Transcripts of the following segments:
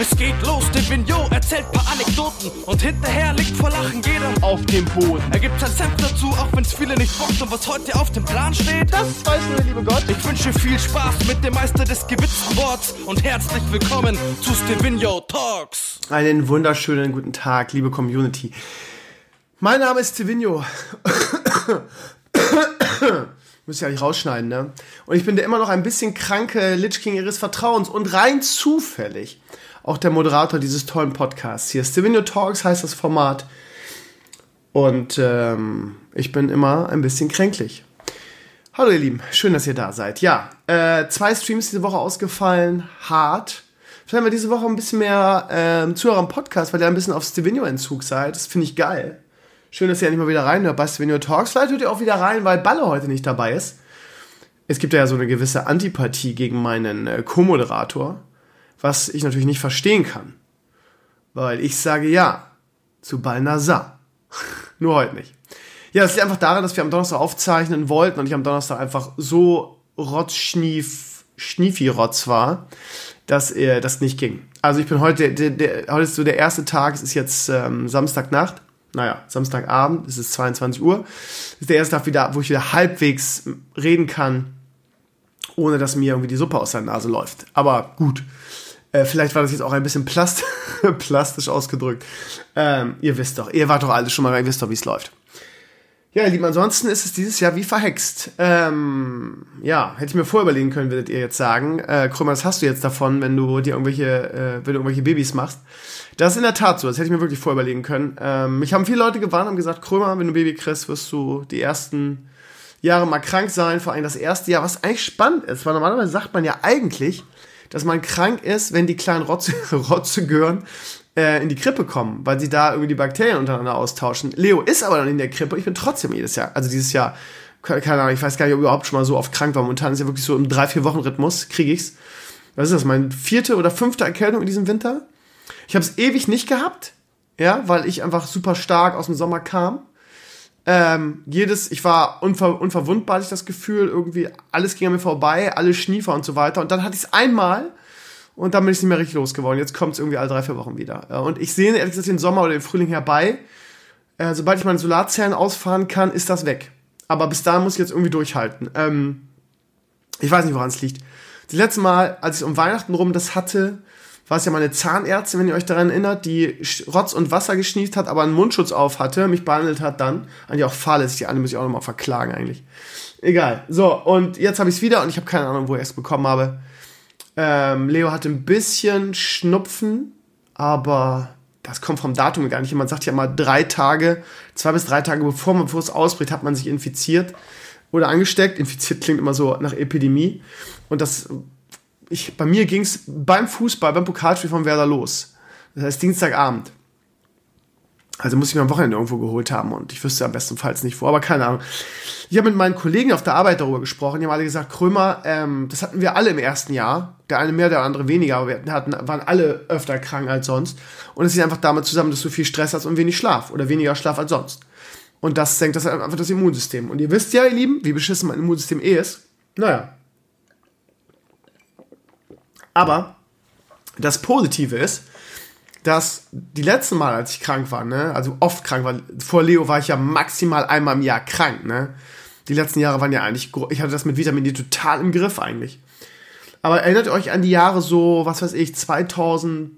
Es geht los, der Vignot erzählt paar Anekdoten und hinterher liegt vor Lachen jeder auf dem Boden. Er gibt sein Senf dazu, auch wenn's viele nicht bockt und was heute auf dem Plan steht. Das weiß nur der liebe Gott. Ich wünsche viel Spaß mit dem Meister des gewitzten Worts und herzlich willkommen zu Stevino Talks. Einen wunderschönen guten Tag, liebe Community. Mein Name ist Stevino. Müsst ihr ja nicht rausschneiden, ne? Und ich bin der immer noch ein bisschen kranke Lich King ihres Vertrauens und rein zufällig auch der Moderator dieses tollen Podcasts hier. Stevino Talks heißt das Format. Und ähm, ich bin immer ein bisschen kränklich. Hallo ihr Lieben, schön, dass ihr da seid. Ja, äh, zwei Streams diese Woche ausgefallen, hart. Vielleicht haben wir diese Woche ein bisschen mehr äh, Zuhörer am Podcast, weil ihr ein bisschen auf Stevino-Entzug seid. Das finde ich geil. Schön, dass ihr endlich mal wieder reinhört bei Stevenio Talks. Vielleicht hört ihr auch wieder rein, weil Balle heute nicht dabei ist. Es gibt ja so eine gewisse Antipathie gegen meinen äh, Co-Moderator, was ich natürlich nicht verstehen kann. Weil ich sage ja zu Balnazar. Nur heute nicht. Ja, das liegt einfach daran, dass wir am Donnerstag aufzeichnen wollten und ich am Donnerstag einfach so rotzschnief, schniefi-rotz war, dass äh, das nicht ging. Also ich bin heute, der, der, heute ist so der erste Tag, es ist jetzt ähm, Samstagnacht naja, Samstagabend, es ist 22 Uhr, ist der erste Tag wieder, wo ich wieder halbwegs reden kann, ohne dass mir irgendwie die Suppe aus der Nase läuft. Aber gut. Äh, vielleicht war das jetzt auch ein bisschen plast plastisch ausgedrückt. Ähm, ihr wisst doch, ihr wart doch alle schon mal, ihr wisst doch, wie es läuft. Ja, ihr Lieben, ansonsten ist es dieses Jahr wie verhext. Ähm, ja, hätte ich mir vorher überlegen können, würdet ihr jetzt sagen. Äh, Krümmer, was hast du jetzt davon, wenn du dir irgendwelche, äh, wenn du irgendwelche Babys machst? Das ist in der Tat so, das hätte ich mir wirklich vorher überlegen können. Ähm, mich haben viele Leute gewarnt und gesagt, Krömer, wenn du Baby kriegst, wirst du die ersten Jahre mal krank sein, vor allem das erste Jahr, was eigentlich spannend ist, weil normalerweise sagt man ja eigentlich, dass man krank ist, wenn die kleinen Rotze, Rotzegören äh, in die Krippe kommen, weil sie da irgendwie die Bakterien untereinander austauschen. Leo ist aber dann in der Krippe. Ich bin trotzdem jedes Jahr, also dieses Jahr, keine Ahnung, ich weiß gar nicht, ob ich überhaupt schon mal so oft krank war. Momentan ist ja wirklich so im drei vier Wochen Rhythmus kriege ich's. Was ist das? Meine vierte oder fünfte Erkältung in diesem Winter? Ich habe es ewig nicht gehabt, ja, weil ich einfach super stark aus dem Sommer kam. Ähm, jedes, ich war unver, unverwundbar, hatte ich das Gefühl, irgendwie alles ging an mir vorbei, alle Schniefer und so weiter. Und dann hatte ich es einmal und dann bin ich nicht mehr richtig losgeworden. Jetzt kommt es irgendwie alle drei, vier Wochen wieder. Und ich sehe ehrlich gesagt den Sommer oder den Frühling herbei. Äh, sobald ich meine Solarzellen ausfahren kann, ist das weg. Aber bis dahin muss ich jetzt irgendwie durchhalten. Ähm, ich weiß nicht, woran es liegt. Das letzte Mal, als ich um Weihnachten rum das hatte, war es ja meine Zahnärztin, wenn ihr euch daran erinnert, die Rotz und Wasser geschnieft hat, aber einen Mundschutz auf hatte, mich behandelt hat dann. Eigentlich auch fahrlässig, die andere muss ich auch nochmal verklagen eigentlich. Egal. So, und jetzt habe ich es wieder und ich habe keine Ahnung, wo ich es bekommen habe. Ähm, Leo hatte ein bisschen Schnupfen, aber das kommt vom Datum gar nicht. Jemand sagt ja mal drei Tage, zwei bis drei Tage bevor, man, bevor es ausbricht, hat man sich infiziert oder angesteckt. Infiziert klingt immer so nach Epidemie. Und das, ich, bei mir ging es beim Fußball, beim Pokalspiel von Werder los. Das heißt Dienstagabend. Also muss ich mir am Wochenende irgendwo geholt haben und ich wüsste am bestenfalls nicht wo, aber keine Ahnung. Ich habe mit meinen Kollegen auf der Arbeit darüber gesprochen, die haben alle gesagt, Krömer, ähm, das hatten wir alle im ersten Jahr. Der eine mehr, der andere weniger, aber wir hatten, waren alle öfter krank als sonst. Und es ist einfach damit zusammen, dass du viel Stress hast und wenig Schlaf oder weniger Schlaf als sonst. Und das senkt das einfach das Immunsystem. Und ihr wisst ja, ihr Lieben, wie beschissen mein Immunsystem eh ist. Naja. Aber das Positive ist, dass die letzten Mal, als ich krank war, ne, also oft krank war, vor Leo war ich ja maximal einmal im Jahr krank, ne. Die letzten Jahre waren ja eigentlich, ich hatte das mit Vitamin D total im Griff eigentlich. Aber erinnert euch an die Jahre so, was weiß ich, 2012,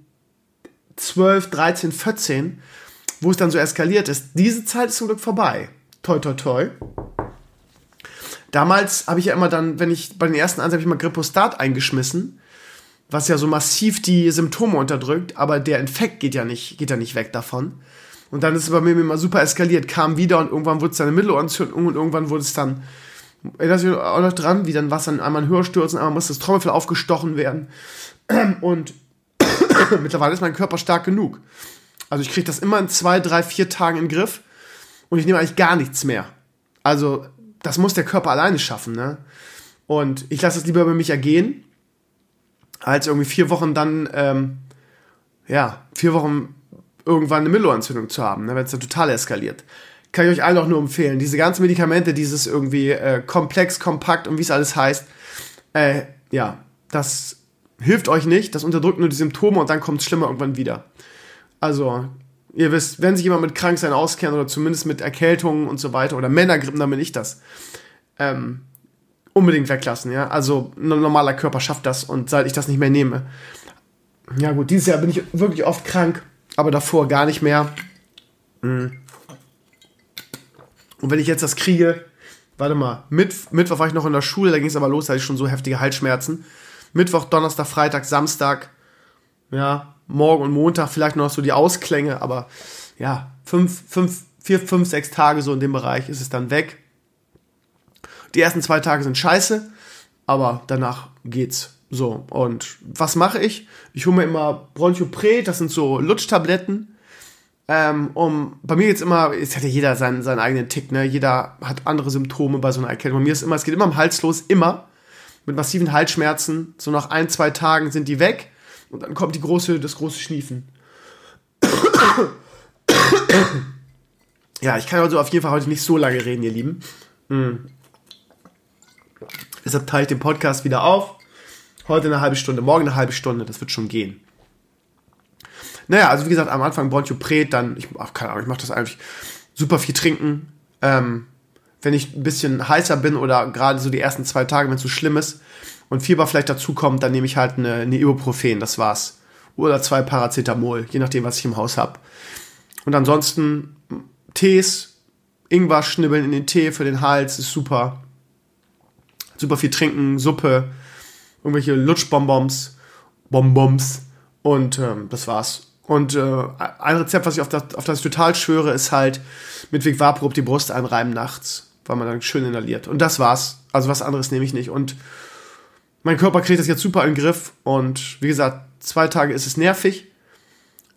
13, 14, wo es dann so eskaliert ist. Diese Zeit ist zum Glück vorbei. Toi, toi, toi. Damals habe ich ja immer dann, wenn ich bei den ersten Ansätzen habe ich immer Grippostat eingeschmissen was ja so massiv die Symptome unterdrückt, aber der Infekt geht ja nicht, geht ja nicht weg davon. Und dann ist es bei mir immer super eskaliert, kam wieder und irgendwann wurde es dann eine Mittelohrentzündung und irgendwann wurde es dann, erinnert ihr auch noch dran, wie dann was dann einmal höher stürzen, einmal muss das Trommelfell aufgestochen werden. Und mittlerweile ist mein Körper stark genug. Also ich kriege das immer in zwei, drei, vier Tagen in den Griff und ich nehme eigentlich gar nichts mehr. Also das muss der Körper alleine schaffen, ne? Und ich lasse es lieber über mich ergehen als irgendwie vier Wochen dann, ähm, ja, vier Wochen irgendwann eine Mittelohrentzündung zu haben, ne, wenn es dann total eskaliert. Kann ich euch allen auch nur empfehlen. Diese ganzen Medikamente, dieses irgendwie äh, komplex, kompakt und wie es alles heißt, äh, ja, das hilft euch nicht, das unterdrückt nur die Symptome und dann kommt es schlimmer irgendwann wieder. Also, ihr wisst, wenn sich jemand mit Kranksein auskennt oder zumindest mit Erkältungen und so weiter oder Männergrippen, dann bin ich das. Ähm, unbedingt weglassen, ja. Also ein normaler Körper schafft das und seit ich das nicht mehr nehme. Ja gut, dieses Jahr bin ich wirklich oft krank, aber davor gar nicht mehr. Mhm. Und wenn ich jetzt das kriege, warte mal, Mitt Mittwoch war ich noch in der Schule, da ging es aber los, da hatte ich schon so heftige Halsschmerzen. Mittwoch, Donnerstag, Freitag, Samstag, ja, morgen und Montag vielleicht noch so die Ausklänge, aber ja, fünf, fünf, vier, fünf, sechs Tage so in dem Bereich ist es dann weg. Die ersten zwei Tage sind scheiße, aber danach geht's. So, und was mache ich? Ich hole mir immer Bronchopret, das sind so Lutschtabletten. Ähm, um, bei mir geht's immer, es hat ja jeder seinen, seinen eigenen Tick, ne? Jeder hat andere Symptome bei so einer Erkältung. Bei mir ist immer, es geht immer am Hals los, immer. Mit massiven Halsschmerzen. So nach ein, zwei Tagen sind die weg. Und dann kommt die große, das große Schniefen. ja, ich kann also auf jeden Fall heute nicht so lange reden, ihr Lieben. Mhm. Deshalb teile ich den Podcast wieder auf. Heute eine halbe Stunde, morgen eine halbe Stunde, das wird schon gehen. Naja, also wie gesagt, am Anfang Bronchopret, dann, ich, ach, keine Ahnung, ich mache das eigentlich super viel trinken. Ähm, wenn ich ein bisschen heißer bin oder gerade so die ersten zwei Tage, wenn es so schlimm ist und Fieber vielleicht dazu kommt, dann nehme ich halt eine, eine Ibuprofen, das war's. Oder zwei Paracetamol, je nachdem, was ich im Haus habe. Und ansonsten Tees, Ingwer schnibbeln in den Tee für den Hals, ist super. Super viel trinken, Suppe, irgendwelche Lutschbonbons, Bonbons und ähm, das war's. Und äh, ein Rezept, was ich auf das, auf das total schwöre, ist halt mit Vic Vaporub die Brust einreiben nachts, weil man dann schön inhaliert. Und das war's. Also was anderes nehme ich nicht. Und mein Körper kriegt das jetzt super in den Griff. Und wie gesagt, zwei Tage ist es nervig.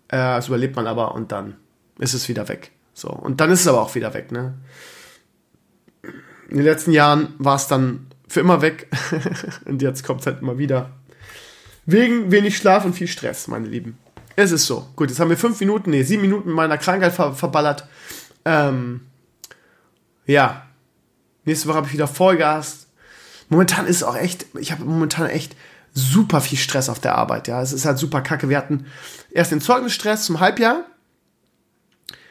Äh, das überlebt man aber und dann ist es wieder weg. So. Und dann ist es aber auch wieder weg, ne? In den letzten Jahren war es dann für immer weg. und jetzt kommt es halt immer wieder. Wegen wenig Schlaf und viel Stress, meine Lieben. Es ist so. Gut, jetzt haben wir fünf Minuten, nee, sieben Minuten meiner Krankheit ver verballert. Ähm, ja. Nächste Woche habe ich wieder Vollgas. Momentan ist es auch echt, ich habe momentan echt super viel Stress auf der Arbeit. Ja, es ist halt super kacke. Wir hatten erst den Zeugnisstress zum Halbjahr.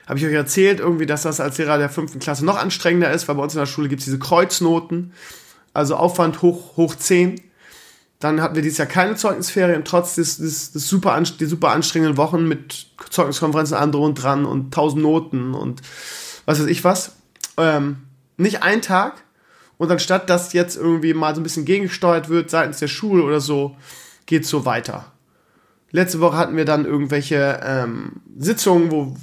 Habe ich euch erzählt, irgendwie, dass das als Lehrer der fünften Klasse noch anstrengender ist, weil bei uns in der Schule gibt es diese Kreuznoten. Also Aufwand hoch, hoch 10. Dann hatten wir dieses Jahr keine Zeugnisferien, trotz des, des, des super, die super anstrengenden Wochen mit Zeugniskonferenzen an und dran und tausend Noten und was weiß ich was. Ähm, nicht ein Tag. Und anstatt dass jetzt irgendwie mal so ein bisschen gegengesteuert wird seitens der Schule oder so, geht es so weiter. Letzte Woche hatten wir dann irgendwelche ähm, Sitzungen, wo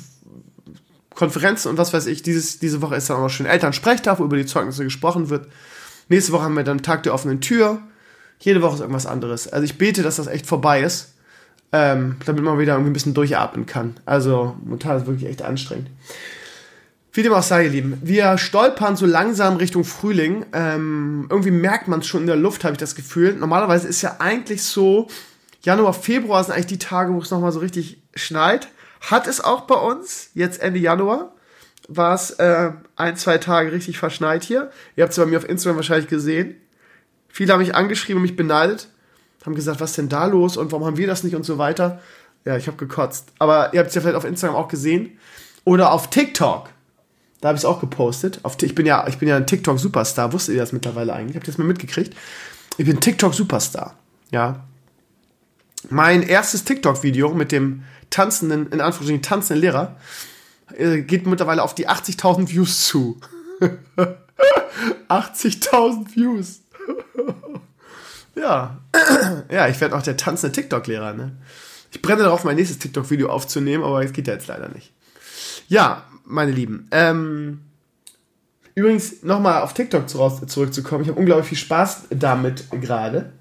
Konferenzen und was weiß ich. Dieses, diese Woche ist dann auch noch schön Elternsprechtag, wo über die Zeugnisse gesprochen wird. Nächste Woche haben wir dann Tag der offenen Tür. Jede Woche ist irgendwas anderes. Also ich bete, dass das echt vorbei ist, ähm, damit man wieder irgendwie ein bisschen durchatmen kann. Also momentan ist es wirklich echt anstrengend. Wie dem auch sei, ihr Lieben, wir stolpern so langsam Richtung Frühling. Ähm, irgendwie merkt man es schon in der Luft, habe ich das Gefühl. Normalerweise ist ja eigentlich so, Januar, Februar sind eigentlich die Tage, wo es nochmal so richtig schneit. Hat es auch bei uns, jetzt Ende Januar war es äh, ein, zwei Tage richtig verschneit hier. Ihr habt es bei mir auf Instagram wahrscheinlich gesehen. Viele haben mich angeschrieben und mich beneidet, haben gesagt, was denn da los und warum haben wir das nicht und so weiter. Ja, ich habe gekotzt. Aber ihr habt es ja vielleicht auf Instagram auch gesehen. Oder auf TikTok. Da habe ich es auch gepostet. Auf, ich, bin ja, ich bin ja ein TikTok-Superstar. Wusstet ihr das mittlerweile eigentlich? Habt ihr das mal mitgekriegt? Ich bin TikTok-Superstar. Ja. Mein erstes TikTok-Video mit dem tanzenden, in Anführungsstrichen tanzenden Lehrer, äh, geht mittlerweile auf die 80.000 Views zu. 80.000 Views. ja. ja, ich werde auch der tanzende TikTok-Lehrer, ne? Ich brenne darauf, mein nächstes TikTok-Video aufzunehmen, aber es geht ja jetzt leider nicht. Ja, meine Lieben. Ähm, übrigens, nochmal auf TikTok zurückzukommen. Ich habe unglaublich viel Spaß damit gerade.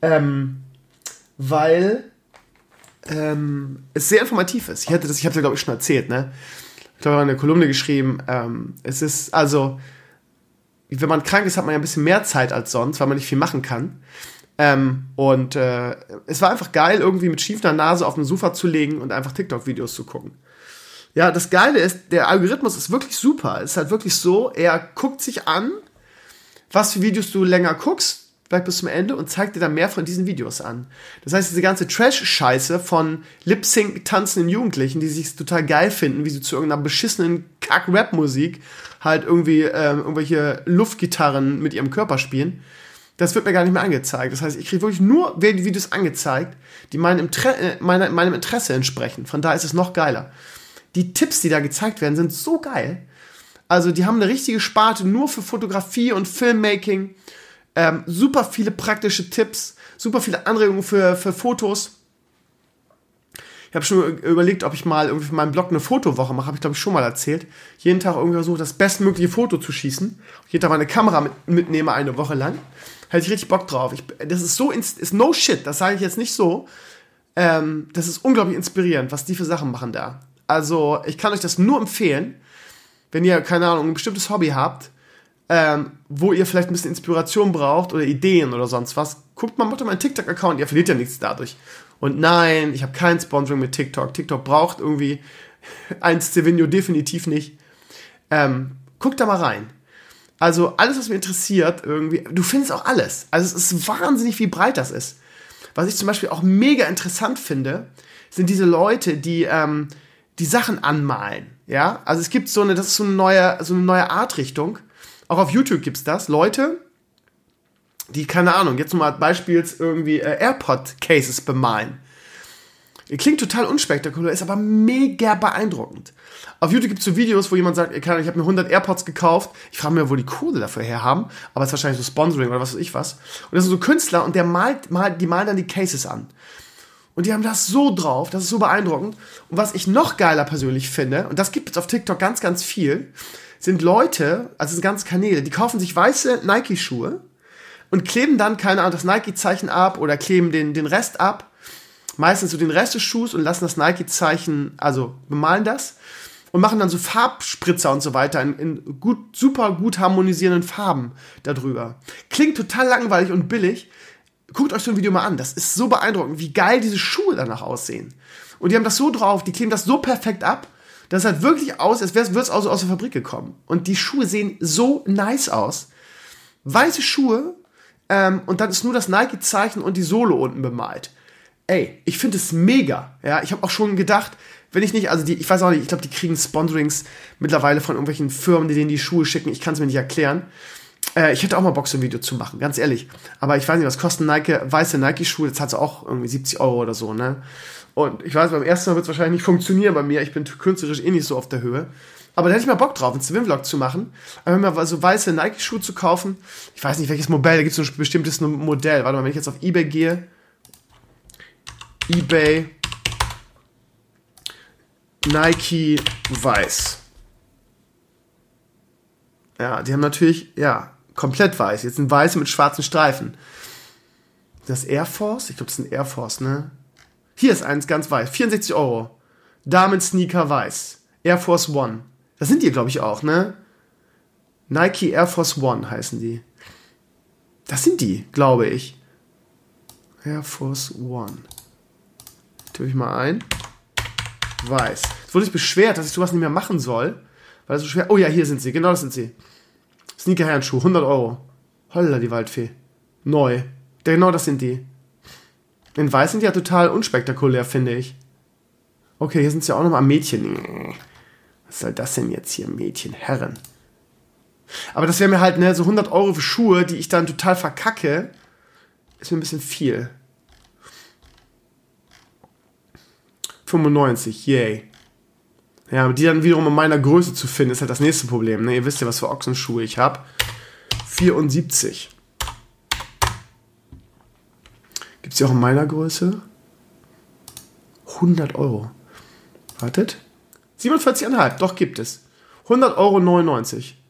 Ähm, weil ähm, es sehr informativ ist. Ich hatte das, ich habe es glaube ich schon erzählt, ne? Ich habe eine Kolumne geschrieben. Ähm, es ist also, wenn man krank ist, hat man ja ein bisschen mehr Zeit als sonst, weil man nicht viel machen kann. Ähm, und äh, es war einfach geil, irgendwie mit schiefender Nase auf dem Sofa zu legen und einfach TikTok-Videos zu gucken. Ja, das Geile ist, der Algorithmus ist wirklich super. Es ist halt wirklich so, er guckt sich an, was für Videos du länger guckst, gleich bis zum Ende und zeigt dir dann mehr von diesen Videos an. Das heißt, diese ganze Trash-Scheiße von Lip-Sync tanzenden Jugendlichen, die sich total geil finden, wie sie zu irgendeiner beschissenen Kack-Rap-Musik halt irgendwie ähm, irgendwelche Luftgitarren mit ihrem Körper spielen, das wird mir gar nicht mehr angezeigt. Das heißt, ich kriege wirklich nur Videos angezeigt, die meinem, Inter äh, meiner, meinem Interesse entsprechen. Von daher ist es noch geiler. Die Tipps, die da gezeigt werden, sind so geil. Also die haben eine richtige Sparte nur für Fotografie und Filmmaking. Ähm, super viele praktische Tipps, super viele Anregungen für, für Fotos. Ich habe schon überlegt, ob ich mal irgendwie für meinen Blog eine Fotowoche mache, habe ich glaube ich schon mal erzählt. Jeden Tag irgendwie versucht, das bestmögliche Foto zu schießen. Jeden Tag meine Kamera mit, mitnehme eine Woche lang. Hätte ich richtig Bock drauf. Ich, das ist so, ist no shit, das sage ich jetzt nicht so. Ähm, das ist unglaublich inspirierend, was die für Sachen machen da. Also, ich kann euch das nur empfehlen, wenn ihr, keine Ahnung, ein bestimmtes Hobby habt, ähm, wo ihr vielleicht ein bisschen Inspiration braucht oder Ideen oder sonst was, guckt mal, macht doch mal einen TikTok-Account, ihr verliert ja nichts dadurch. Und nein, ich habe kein Sponsoring mit TikTok. TikTok braucht irgendwie ein Stevenio definitiv nicht. Ähm, guckt da mal rein. Also alles, was mich interessiert, irgendwie, du findest auch alles. Also es ist wahnsinnig, wie breit das ist. Was ich zum Beispiel auch mega interessant finde, sind diese Leute, die ähm, die Sachen anmalen. Ja, also es gibt so eine, das ist so eine neue, so eine neue Artrichtung. Auch auf YouTube gibt's das. Leute, die, keine Ahnung, jetzt mal beispiels irgendwie äh, AirPod-Cases bemalen. Klingt total unspektakulär, ist aber mega beeindruckend. Auf YouTube gibt es so Videos, wo jemand sagt, ich habe mir 100 AirPods gekauft. Ich frage mich, wo die Kohle dafür her haben. Aber es ist wahrscheinlich so Sponsoring oder was weiß ich was. Und das sind so Künstler und der malt, malt, die malen dann die Cases an. Und die haben das so drauf, das ist so beeindruckend. Und was ich noch geiler persönlich finde, und das gibt es auf TikTok ganz, ganz viel, sind Leute, also sind ganze Kanäle, die kaufen sich weiße Nike-Schuhe und kleben dann, keine Ahnung, das Nike-Zeichen ab oder kleben den, den Rest ab. Meistens so den Rest des Schuhs und lassen das Nike-Zeichen, also bemalen das und machen dann so Farbspritzer und so weiter in, in gut, super gut harmonisierenden Farben darüber. Klingt total langweilig und billig. Guckt euch so ein Video mal an. Das ist so beeindruckend, wie geil diese Schuhe danach aussehen. Und die haben das so drauf, die kleben das so perfekt ab, dass es halt wirklich aus, als wäre es aus der Fabrik gekommen. Und die Schuhe sehen so nice aus. Weiße Schuhe ähm, und dann ist nur das Nike-Zeichen und die Sohle unten bemalt. Ey, ich finde es mega. Ja, ich habe auch schon gedacht, wenn ich nicht, also die, ich weiß auch nicht, ich glaube, die kriegen Sponsorings mittlerweile von irgendwelchen Firmen, die denen die Schuhe schicken. Ich kann es mir nicht erklären. Äh, ich hätte auch mal Bock, so ein Video zu machen, ganz ehrlich. Aber ich weiß nicht, was kosten Nike, weiße Nike-Schuhe? Jetzt hat auch irgendwie 70 Euro oder so, ne? Und ich weiß, beim ersten Mal wird es wahrscheinlich nicht funktionieren bei mir. Ich bin künstlerisch eh nicht so auf der Höhe. Aber da hätte ich mal Bock drauf, einen Swimvlog zu machen. Einfach mal so weiße Nike-Schuhe zu kaufen. Ich weiß nicht, welches Modell, da gibt es ein bestimmtes Modell. Warte mal, wenn ich jetzt auf Ebay gehe. Ebay Nike weiß. Ja, die haben natürlich, ja, komplett weiß. Jetzt sind weiße mit schwarzen Streifen. Das Air Force? Ich glaube, das ist ein Air Force, ne? Hier ist eins ganz weiß. 64 Euro. Damen Sneaker weiß. Air Force One. Das sind die, glaube ich, auch, ne? Nike Air Force One heißen die. Das sind die, glaube ich. Air Force One. Tippe ich mal ein. Weiß. Es wurde sich beschwert, dass ich sowas nicht mehr machen soll. Weil es so schwer. Oh ja, hier sind sie. Genau das sind sie. Sneaker-Herrenschuh. 100 Euro. Holla, die Waldfee. Neu. Genau das sind die. In Weiß sind die ja total unspektakulär, finde ich. Okay, hier sind sie auch nochmal Mädchen. Was soll das denn jetzt hier? Mädchen, Herren. Aber das wäre mir halt, ne, so 100 Euro für Schuhe, die ich dann total verkacke, ist mir ein bisschen viel. 95, yay. Ja, aber die dann wiederum in meiner Größe zu finden, ist halt das nächste Problem. Ne? Ihr wisst ja, was für Ochsenschuhe ich habe. 74. Gibt auch in meiner Größe? 100 Euro. Wartet. 47,5, doch gibt es. 100 Euro 99.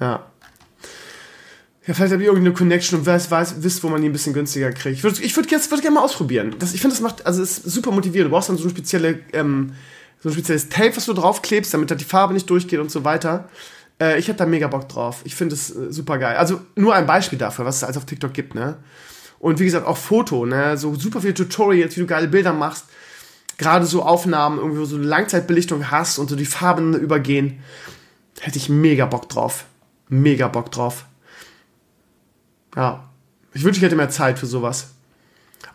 Ja. Ja, vielleicht habt ihr irgendeine Connection und weiß, weiß, wisst, wo man die ein bisschen günstiger kriegt. Ich würde ich würd jetzt würd gerne mal ausprobieren. Das, ich finde, das macht, also ist super motivierend. Du brauchst dann so, eine spezielle, ähm, so ein spezielles Tape, was du draufklebst, damit halt die Farbe nicht durchgeht und so weiter. Äh, ich hätte da mega Bock drauf. Ich finde es äh, super geil. Also nur ein Beispiel dafür, was es alles auf TikTok gibt, ne? Und wie gesagt, auch Foto, ne? So super viele Tutorials, wie du geile Bilder machst. Gerade so Aufnahmen, irgendwie, du so eine Langzeitbelichtung hast und so die Farben übergehen. Hätte ich mega Bock drauf. mega Bock drauf. Ja. Ich wünsche, ich hätte mehr Zeit für sowas.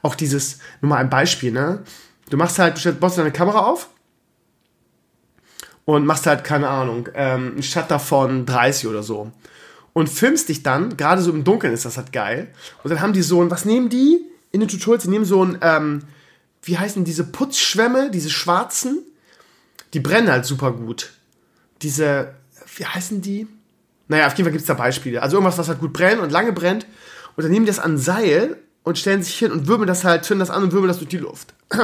Auch dieses, nur mal ein Beispiel, ne? Du machst halt, du baust deine Kamera auf und machst halt, keine Ahnung, ähm, einen Shutter von 30 oder so. Und filmst dich dann, gerade so im Dunkeln ist das halt geil. Und dann haben die so ein, was nehmen die in den Tutorials? Die nehmen so ein, ähm, wie heißen diese Putzschwämme, diese schwarzen? Die brennen halt super gut. Diese, wie heißen die? Naja, auf jeden Fall gibt es da Beispiele. Also irgendwas, was halt gut brennt und lange brennt. Und dann nehmen die das an Seil und stellen sich hin und wirbeln das halt, zünden das an und wirbeln das durch die Luft.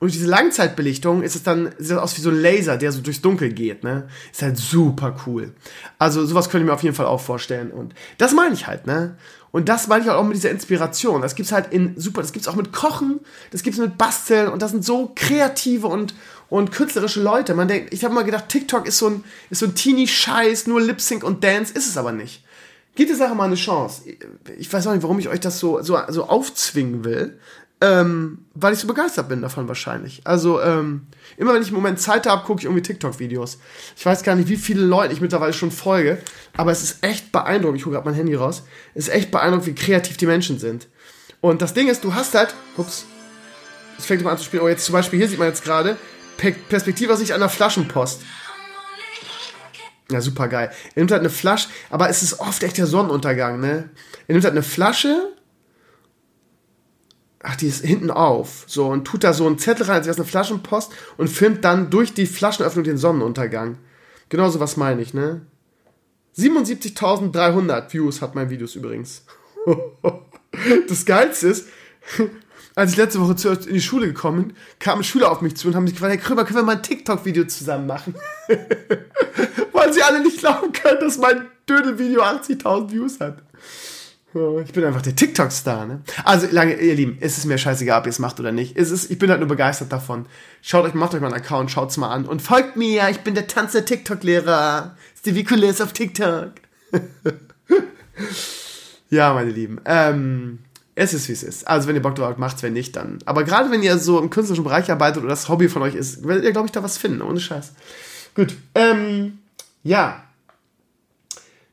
Und durch diese Langzeitbelichtung ist es dann, sieht das aus wie so ein Laser, der so durchs Dunkel geht, ne? Ist halt super cool. Also sowas könnte ich mir auf jeden Fall auch vorstellen. Und das meine ich halt, ne? Und das meine ich halt auch mit dieser Inspiration. Das gibt's halt in super, das gibt's auch mit Kochen, das gibt's mit Basteln und das sind so kreative und, und künstlerische Leute. Man denkt, ich habe mal gedacht, TikTok ist so ein, ist so ein teeny Scheiß, nur Lip Sync und Dance, ist es aber nicht. Gebt der Sache mal eine Chance. Ich weiß auch nicht, warum ich euch das so, so, so aufzwingen will. Ähm, weil ich so begeistert bin davon wahrscheinlich. Also, ähm, immer wenn ich im Moment Zeit habe, gucke ich irgendwie TikTok-Videos. Ich weiß gar nicht, wie viele Leute ich mittlerweile schon folge, aber es ist echt beeindruckend. Ich hole gerade mein Handy raus. Es ist echt beeindruckend, wie kreativ die Menschen sind. Und das Ding ist, du hast halt, ups, es fängt immer an zu spielen. Oh, jetzt zum Beispiel, hier sieht man jetzt gerade, Perspektive aus Sicht einer Flaschenpost. Ja, super geil. Er nimmt halt eine Flasche, aber es ist oft echt der Sonnenuntergang, ne? Er nimmt halt eine Flasche ach, die ist hinten auf, so, und tut da so einen Zettel rein, als wäre es eine Flaschenpost und filmt dann durch die Flaschenöffnung den Sonnenuntergang. Genauso was meine ich, ne? 77.300 Views hat mein Videos übrigens. das Geilste ist, als ich letzte Woche in die Schule gekommen bin, kamen Schüler auf mich zu und haben mich gefragt, Herr Krömer, können wir mal ein TikTok-Video zusammen machen? Weil sie alle nicht glauben können, dass mein Dödel-Video 80.000 Views hat. Ich bin einfach der TikTok-Star, ne? Also, lange, ihr Lieben, ist es mir scheißegal, ob ihr es macht oder nicht. Es ist, ich bin halt nur begeistert davon. Schaut euch, macht euch mal einen Account, schaut's mal an und folgt mir, ich bin der Tanz der TikTok-Lehrer. Stevie Kulis auf TikTok. ja, meine Lieben, ähm, es ist wie es ist. Also, wenn ihr Bock drauf habt, macht's, wenn nicht, dann. Aber gerade wenn ihr so im künstlerischen Bereich arbeitet oder das Hobby von euch ist, werdet ihr, glaube ich, da was finden, ohne Scheiß. Gut, ähm, ja.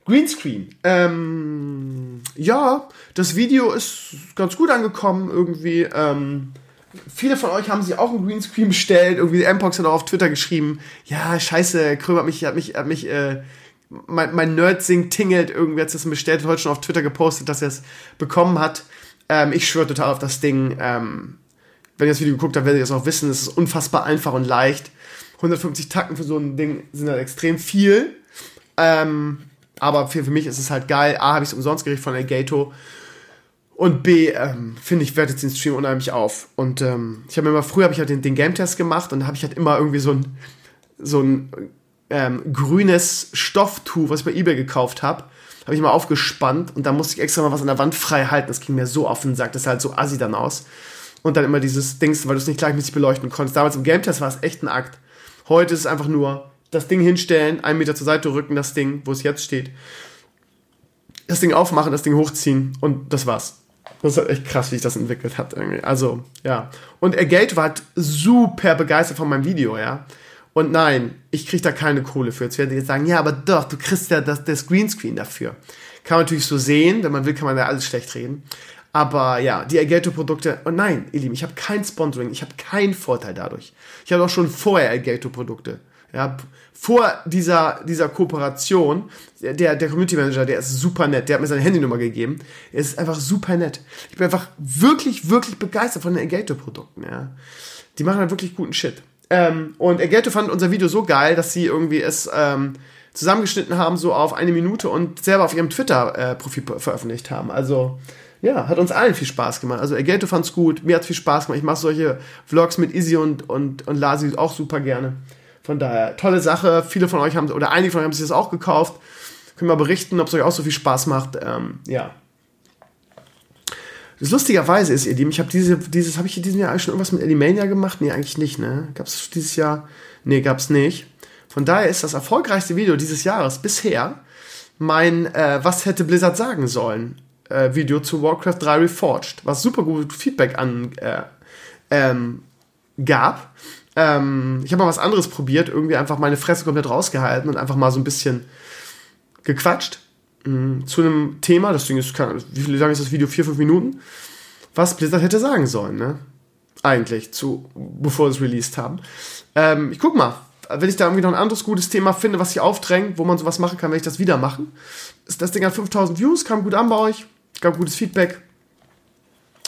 Greenscreen. Ähm, ja, das Video ist ganz gut angekommen irgendwie. Ähm, viele von euch haben sich auch ein Greenscreen bestellt. Irgendwie Mpox hat auch auf Twitter geschrieben, ja, scheiße, Krömer hat mich, hat mich, hat mich, äh, mein, mein Nerd-Sing tingelt, irgendwie hat es bestellt, heute schon auf Twitter gepostet, dass er es bekommen hat. Ähm, ich schwöre total auf das Ding. Ähm, wenn ihr das Video geguckt habt, werdet ihr es auch wissen. Es ist unfassbar einfach und leicht. 150 Takten für so ein Ding sind halt extrem viel. Ähm, aber für, für mich ist es halt geil. A, habe ich es umsonst gekriegt von Elgato. Und B, ähm, finde ich, wertet den Stream unheimlich auf. Und ähm, ich habe immer, früher habe ich halt den, den Game-Test gemacht und da habe ich halt immer irgendwie so ein, so ein ähm, grünes Stofftuch, was ich bei Ebay gekauft habe, habe ich mal aufgespannt und da musste ich extra mal was an der Wand frei halten. Das ging mir so auf den Sack, das sah halt so assi dann aus. Und dann immer dieses Dings, weil du es nicht gleichmäßig beleuchten konntest. Damals im Game-Test war es echt ein Akt. Heute ist es einfach nur das Ding hinstellen, einen Meter zur Seite rücken, das Ding, wo es jetzt steht, das Ding aufmachen, das Ding hochziehen und das war's. Das ist echt krass, wie sich das entwickelt hat irgendwie. Also, ja. Und Gate war halt super begeistert von meinem Video, ja. Und nein, ich krieg da keine Kohle für. Jetzt werden die jetzt sagen, ja, aber doch, du kriegst ja das, das Greenscreen dafür. Kann man natürlich so sehen, wenn man will, kann man ja alles schlecht reden. Aber ja, die Elgato-Produkte, und nein, ihr Lieben, ich habe kein Sponsoring, ich habe keinen Vorteil dadurch. Ich habe auch schon vorher Elgato-Produkte. Ja, vor dieser, dieser Kooperation, der, der Community Manager, der ist super nett, der hat mir seine Handynummer gegeben. Er ist einfach super nett. Ich bin einfach wirklich, wirklich begeistert von den Elgato-Produkten, ja. Die machen halt wirklich guten Shit. Ähm, und Elgato fand unser Video so geil, dass sie irgendwie es ähm, zusammengeschnitten haben, so auf eine Minute und selber auf ihrem Twitter-Profil äh, veröffentlicht haben. Also, ja, hat uns allen viel Spaß gemacht. Also Elgato fand's gut, mir hat's viel Spaß gemacht. Ich mache solche Vlogs mit Easy und, und, und Lasi auch super gerne. Von daher, tolle Sache. Viele von euch haben, oder einige von euch haben sich das auch gekauft. Können wir berichten, ob es euch auch so viel Spaß macht. Ähm, ja. Das lustigerweise ist, ihr Lieben, ich habe diese, dieses, habe ich in diesem Jahr eigentlich schon irgendwas mit Elimania gemacht? Nee, eigentlich nicht, ne? Gab es dieses Jahr? Nee, gab es nicht. Von daher ist das erfolgreichste Video dieses Jahres bisher mein äh, Was hätte Blizzard sagen sollen äh, Video zu Warcraft 3 Reforged, was super gut Feedback an äh, ähm, gab. Ähm, ich habe mal was anderes probiert, irgendwie einfach meine Fresse komplett rausgehalten und einfach mal so ein bisschen gequatscht mh, zu einem Thema. Das Ding ist, kann, wie viel lang ist das Video? Vier, fünf Minuten. Was Blizzard hätte sagen sollen, ne? Eigentlich, zu, bevor sie es released haben. Ähm, ich guck mal, wenn ich da irgendwie noch ein anderes gutes Thema finde, was sich aufdrängt, wo man sowas machen kann, werde ich das wieder machen. Das Ding hat 5000 Views, kam gut an bei euch, gab gutes Feedback.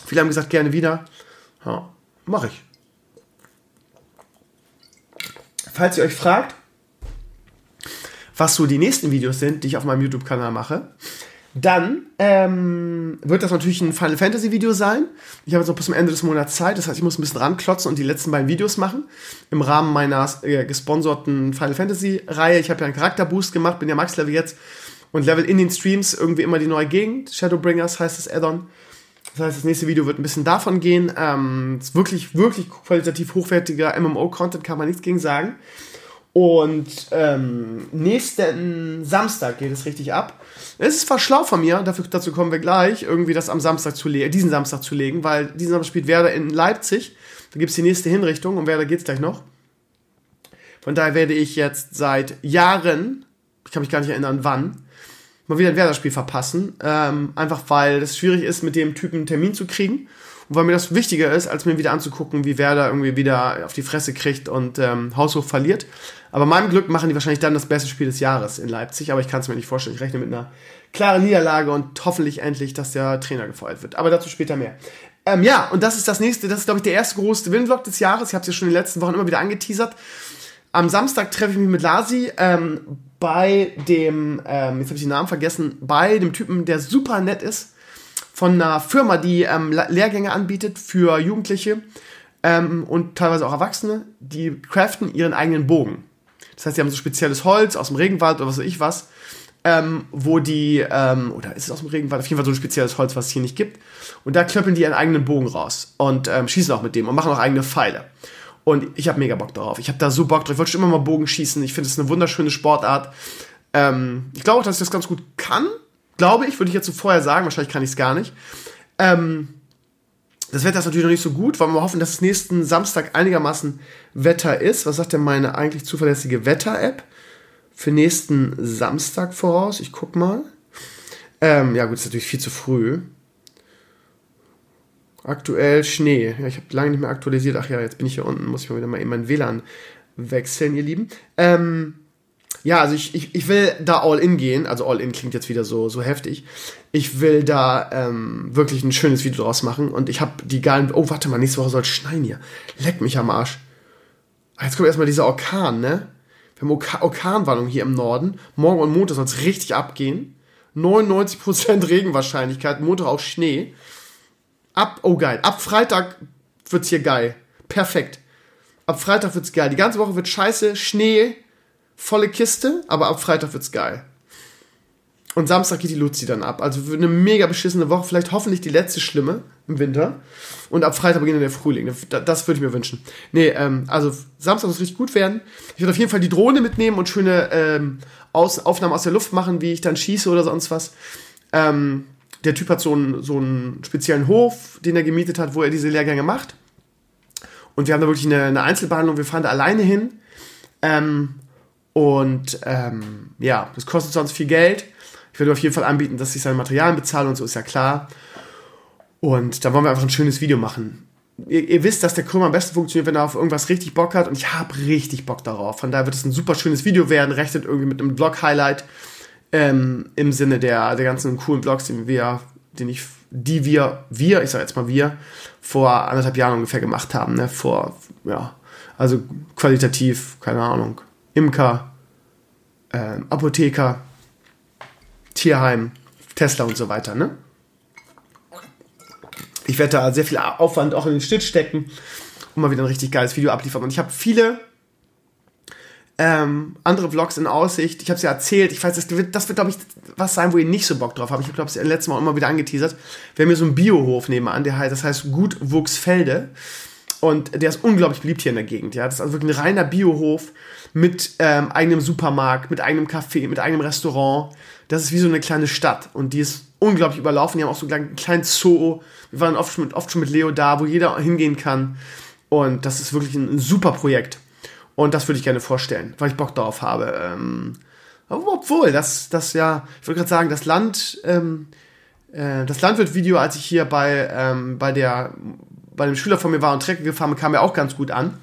Viele haben gesagt, gerne wieder. Ja, mache ich. Falls ihr euch fragt, was so die nächsten Videos sind, die ich auf meinem YouTube-Kanal mache, dann ähm, wird das natürlich ein Final Fantasy Video sein. Ich habe jetzt noch bis zum Ende des Monats Zeit, das heißt, ich muss ein bisschen ranklotzen und die letzten beiden Videos machen. Im Rahmen meiner äh, gesponserten Final Fantasy Reihe. Ich habe ja einen Charakterboost gemacht, bin ja Max-Level jetzt und level in den Streams irgendwie immer die neue Gegend. Shadowbringers heißt das Add-on. Das heißt, das nächste Video wird ein bisschen davon gehen. Ähm, wirklich, wirklich qualitativ hochwertiger MMO-Content, kann man nichts gegen sagen. Und ähm, nächsten Samstag geht es richtig ab. Es ist zwar schlau von mir, dafür, dazu kommen wir gleich, irgendwie das am Samstag zu legen, diesen Samstag zu legen, weil diesen Samstag spielt Werder in Leipzig. Da gibt es die nächste Hinrichtung und Werder geht es gleich noch. Von daher werde ich jetzt seit Jahren, ich kann mich gar nicht erinnern wann, mal wieder ein Werder-Spiel verpassen. Ähm, einfach weil es schwierig ist, mit dem Typen einen Termin zu kriegen. Und weil mir das wichtiger ist, als mir wieder anzugucken, wie Werder irgendwie wieder auf die Fresse kriegt und ähm, haushoch verliert. Aber meinem Glück machen die wahrscheinlich dann das beste Spiel des Jahres in Leipzig. Aber ich kann es mir nicht vorstellen. Ich rechne mit einer klaren Niederlage und hoffentlich endlich, dass der Trainer gefeuert wird. Aber dazu später mehr. Ähm, ja, und das ist das nächste. Das ist, glaube ich, der erste große Win-Vlog des Jahres. Ich habe es ja schon in den letzten Wochen immer wieder angeteasert. Am Samstag treffe ich mich mit Lasi ähm, bei dem, ähm, jetzt habe ich den Namen vergessen, bei dem Typen, der super nett ist, von einer Firma, die ähm, Lehrgänge anbietet für Jugendliche ähm, und teilweise auch Erwachsene, die craften ihren eigenen Bogen. Das heißt, sie haben so spezielles Holz aus dem Regenwald oder was weiß ich was, ähm, wo die, ähm, oder ist es aus dem Regenwald? Auf jeden Fall so ein spezielles Holz, was es hier nicht gibt. Und da klöppeln die ihren eigenen Bogen raus und ähm, schießen auch mit dem und machen auch eigene Pfeile. Und ich habe mega Bock darauf. Ich habe da so Bock drauf. Ich wollte schon immer mal Bogen schießen. Ich finde es eine wunderschöne Sportart. Ähm, ich glaube auch, dass ich das ganz gut kann. Glaube ich, würde ich jetzt so vorher sagen. Wahrscheinlich kann ich es gar nicht. Ähm, das Wetter ist natürlich noch nicht so gut, weil wir hoffen, dass es nächsten Samstag einigermaßen Wetter ist. Was sagt denn meine eigentlich zuverlässige Wetter-App für nächsten Samstag voraus? Ich guck mal. Ähm, ja, gut, ist natürlich viel zu früh. Aktuell Schnee. Ja, ich habe lange nicht mehr aktualisiert. Ach ja, jetzt bin ich hier unten. Muss ich mal wieder mal in mein WLAN wechseln, ihr Lieben. Ähm, ja, also ich, ich, ich will da all in gehen. Also all in klingt jetzt wieder so, so heftig. Ich will da ähm, wirklich ein schönes Video draus machen. Und ich habe die geilen. Oh, warte mal, nächste Woche soll es schneien hier. Leck mich am Arsch. Ah, jetzt kommt erstmal dieser Orkan, ne? Wir haben Orka Orkanwarnung hier im Norden. Morgen und Montag soll es richtig abgehen. 99% Regenwahrscheinlichkeit, Montag auch Schnee. Ab, oh geil, ab Freitag wird's hier geil. Perfekt. Ab Freitag wird's geil. Die ganze Woche wird scheiße, Schnee, volle Kiste, aber ab Freitag wird's geil. Und Samstag geht die Luzi dann ab. Also eine mega beschissene Woche, vielleicht hoffentlich die letzte schlimme im Winter. Und ab Freitag beginnt der Frühling. Das würde ich mir wünschen. Nee, ähm, also Samstag muss richtig gut werden. Ich werde auf jeden Fall die Drohne mitnehmen und schöne ähm, aus Aufnahmen aus der Luft machen, wie ich dann schieße oder sonst was. Ähm, der Typ hat so einen, so einen speziellen Hof, den er gemietet hat, wo er diese Lehrgänge macht. Und wir haben da wirklich eine, eine Einzelbehandlung. Wir fahren da alleine hin. Ähm, und ähm, ja, das kostet sonst viel Geld. Ich werde auf jeden Fall anbieten, dass ich seine Materialien bezahle und so ist ja klar. Und da wollen wir einfach ein schönes Video machen. Ihr, ihr wisst, dass der Krümmer am besten funktioniert, wenn er auf irgendwas richtig Bock hat. Und ich habe richtig Bock darauf. Von daher wird es ein super schönes Video werden. Rechnet irgendwie mit einem Vlog-Highlight. Ähm, Im Sinne der, der ganzen coolen Vlogs, die wir, den ich, die wir, wir, ich sag jetzt mal wir, vor anderthalb Jahren ungefähr gemacht haben. Ne? Vor, ja, also qualitativ, keine Ahnung. Imker, ähm, Apotheker, Tierheim, Tesla und so weiter, ne? Ich werde da sehr viel Aufwand auch in den Stitch stecken und mal wieder ein richtig geiles Video abliefern. Und ich habe viele ähm, andere Vlogs in Aussicht. Ich habe es ja erzählt. Ich weiß, das wird, das wird glaube ich, was sein, wo ihr nicht so Bock drauf habt. Ich glaube, es letztes Mal immer wieder angeteasert. Wir haben hier so einen Biohof nebenan, der heißt, das heißt Gutwuchsfelde. Und der ist unglaublich beliebt hier in der Gegend. Ja, das ist also wirklich ein reiner Biohof mit ähm, eigenem Supermarkt, mit eigenem Café, mit eigenem Restaurant. Das ist wie so eine kleine Stadt und die ist unglaublich überlaufen. Die haben auch so einen kleinen Zoo. Wir waren oft schon, mit, oft schon mit Leo da, wo jeder hingehen kann. Und das ist wirklich ein, ein super Projekt. Und das würde ich gerne vorstellen, weil ich Bock darauf habe. Ähm, Obwohl, das, das ja, ich würde gerade sagen, das Land, ähm, äh, das Landwirt-Video, als ich hier bei, ähm, bei der, bei dem Schüler von mir war und Trecke gefahren kam ja auch ganz gut an.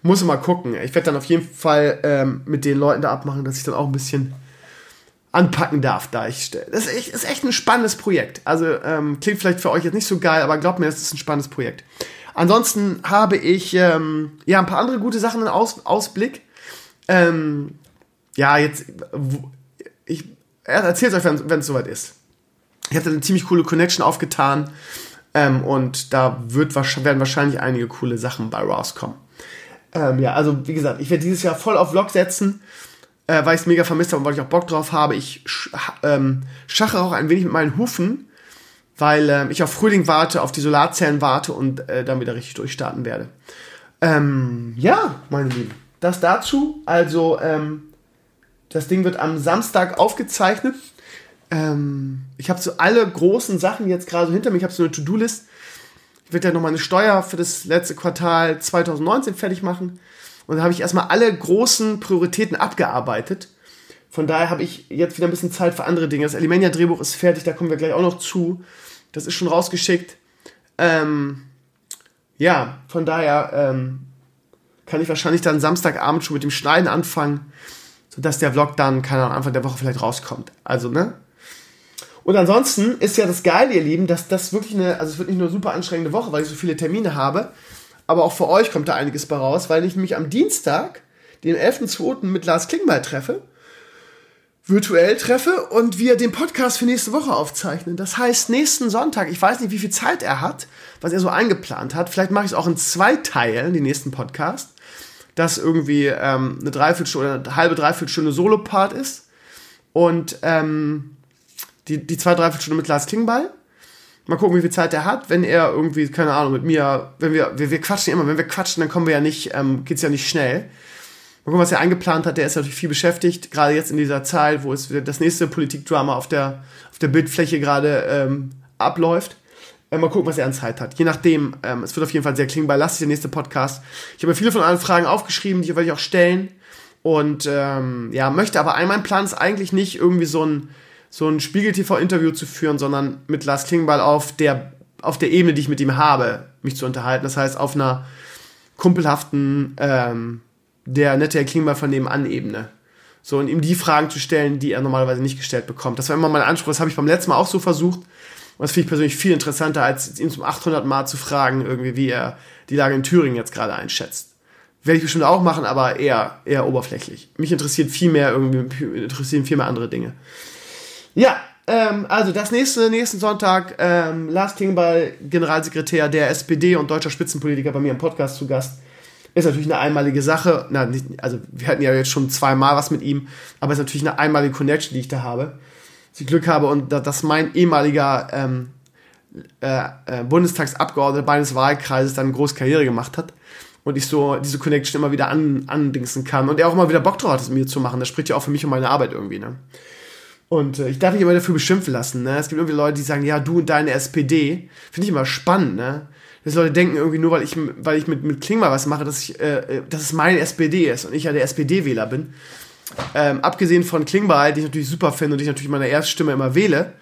Muss mal gucken. Ich werde dann auf jeden Fall ähm, mit den Leuten da abmachen, dass ich dann auch ein bisschen anpacken darf, da ich Das ist echt, ist echt ein spannendes Projekt. Also ähm, klingt vielleicht für euch jetzt nicht so geil, aber glaubt mir, das ist ein spannendes Projekt. Ansonsten habe ich ähm, ja ein paar andere gute Sachen im Aus, Ausblick. Ähm, ja, jetzt ich erzähle euch, wenn es soweit ist. Ich hatte eine ziemlich coole Connection aufgetan ähm, und da wird, werden wahrscheinlich einige coole Sachen bei rauskommen. Ähm, ja, also wie gesagt, ich werde dieses Jahr voll auf Vlog setzen äh, weil ich es mega vermisst habe und weil ich auch Bock drauf habe. Ich sch ähm, schache auch ein wenig mit meinen Hufen, weil äh, ich auf Frühling warte, auf die Solarzellen warte und äh, dann wieder richtig durchstarten werde. Ähm, ja, meine Lieben, das dazu. Also, ähm, das Ding wird am Samstag aufgezeichnet. Ähm, ich habe so alle großen Sachen jetzt gerade so hinter mir. Ich habe so eine To-Do-List. Ich werde ja noch mal eine Steuer für das letzte Quartal 2019 fertig machen. Und da habe ich erstmal alle großen Prioritäten abgearbeitet. Von daher habe ich jetzt wieder ein bisschen Zeit für andere Dinge. Das Alimania-Drehbuch ist fertig, da kommen wir gleich auch noch zu. Das ist schon rausgeschickt. Ähm, ja, von daher ähm, kann ich wahrscheinlich dann Samstagabend schon mit dem Schneiden anfangen, sodass der Vlog dann, keine Ahnung, Anfang der Woche vielleicht rauskommt. Also, ne? Und ansonsten ist ja das Geile, ihr Lieben, dass das wirklich eine, also es wird nicht nur eine super anstrengende Woche, weil ich so viele Termine habe, aber auch für euch kommt da einiges bei raus, weil ich mich am Dienstag, den 11.2. mit Lars Klingbeil treffe, virtuell treffe und wir den Podcast für nächste Woche aufzeichnen. Das heißt, nächsten Sonntag, ich weiß nicht, wie viel Zeit er hat, was er so eingeplant hat. Vielleicht mache ich es auch in zwei Teilen, den nächsten Podcast, dass irgendwie ähm, eine Dreiviertelstunde, eine halbe Dreiviertelstunde Solo-Part ist und ähm, die, die zwei Dreiviertelstunde mit Lars Klingbeil Mal gucken, wie viel Zeit er hat. Wenn er irgendwie, keine Ahnung, mit mir, wenn wir, wir, wir quatschen immer, wenn wir quatschen, dann kommen wir ja nicht, ähm, geht's ja nicht schnell. Mal gucken, was er eingeplant hat. Der ist natürlich viel beschäftigt, gerade jetzt in dieser Zeit, wo es das nächste Politikdrama auf der, auf der Bildfläche gerade ähm, abläuft. Äh, mal gucken, was er an Zeit hat. Je nachdem, ähm, es wird auf jeden Fall sehr klingbar. Lass der nächste Podcast. Ich habe mir viele von euren Fragen aufgeschrieben, die werde ich auch stellen. Und ähm, ja, möchte aber, mein Plan ist eigentlich nicht irgendwie so ein so ein Spiegel-TV-Interview zu führen, sondern mit Lars Klingbeil auf der, auf der Ebene, die ich mit ihm habe, mich zu unterhalten. Das heißt, auf einer kumpelhaften, ähm, der nette Klingbeil von nebenan Ebene. So, und ihm die Fragen zu stellen, die er normalerweise nicht gestellt bekommt. Das war immer mein Anspruch. Das habe ich beim letzten Mal auch so versucht. Und das finde ich persönlich viel interessanter, als ihn zum 800 Mal zu fragen, irgendwie, wie er die Lage in Thüringen jetzt gerade einschätzt. Werde ich bestimmt auch machen, aber eher, eher oberflächlich. Mich interessiert viel mehr irgendwie, interessieren viel mehr andere Dinge. Ja, ähm, also das nächste, nächsten Sonntag, ähm, Lars Klingbeil, Generalsekretär der SPD und deutscher Spitzenpolitiker bei mir im Podcast zu Gast. Ist natürlich eine einmalige Sache. Na, nicht, also wir hatten ja jetzt schon zweimal was mit ihm, aber ist natürlich eine einmalige Connection, die ich da habe. Dass ich Glück habe und dass mein ehemaliger ähm, äh, äh, Bundestagsabgeordneter meines Wahlkreises dann eine große Karriere gemacht hat und ich so diese Connection immer wieder an, andingsen kann und er auch immer wieder Bock drauf hat, es mit mir zu machen. Das spricht ja auch für mich und meine Arbeit irgendwie, ne? Und äh, ich darf mich immer dafür beschimpfen lassen. Ne? Es gibt irgendwie Leute, die sagen, ja, du und deine SPD. Finde ich immer spannend, ne? Dass Leute denken irgendwie nur, weil ich, weil ich mit, mit Klingma was mache, dass, ich, äh, äh dass es meine SPD ist und ich ja der SPD-Wähler bin. Ähm, abgesehen von Klingbeil, die ich natürlich super finde und ich natürlich meine Erststimme immer wähle,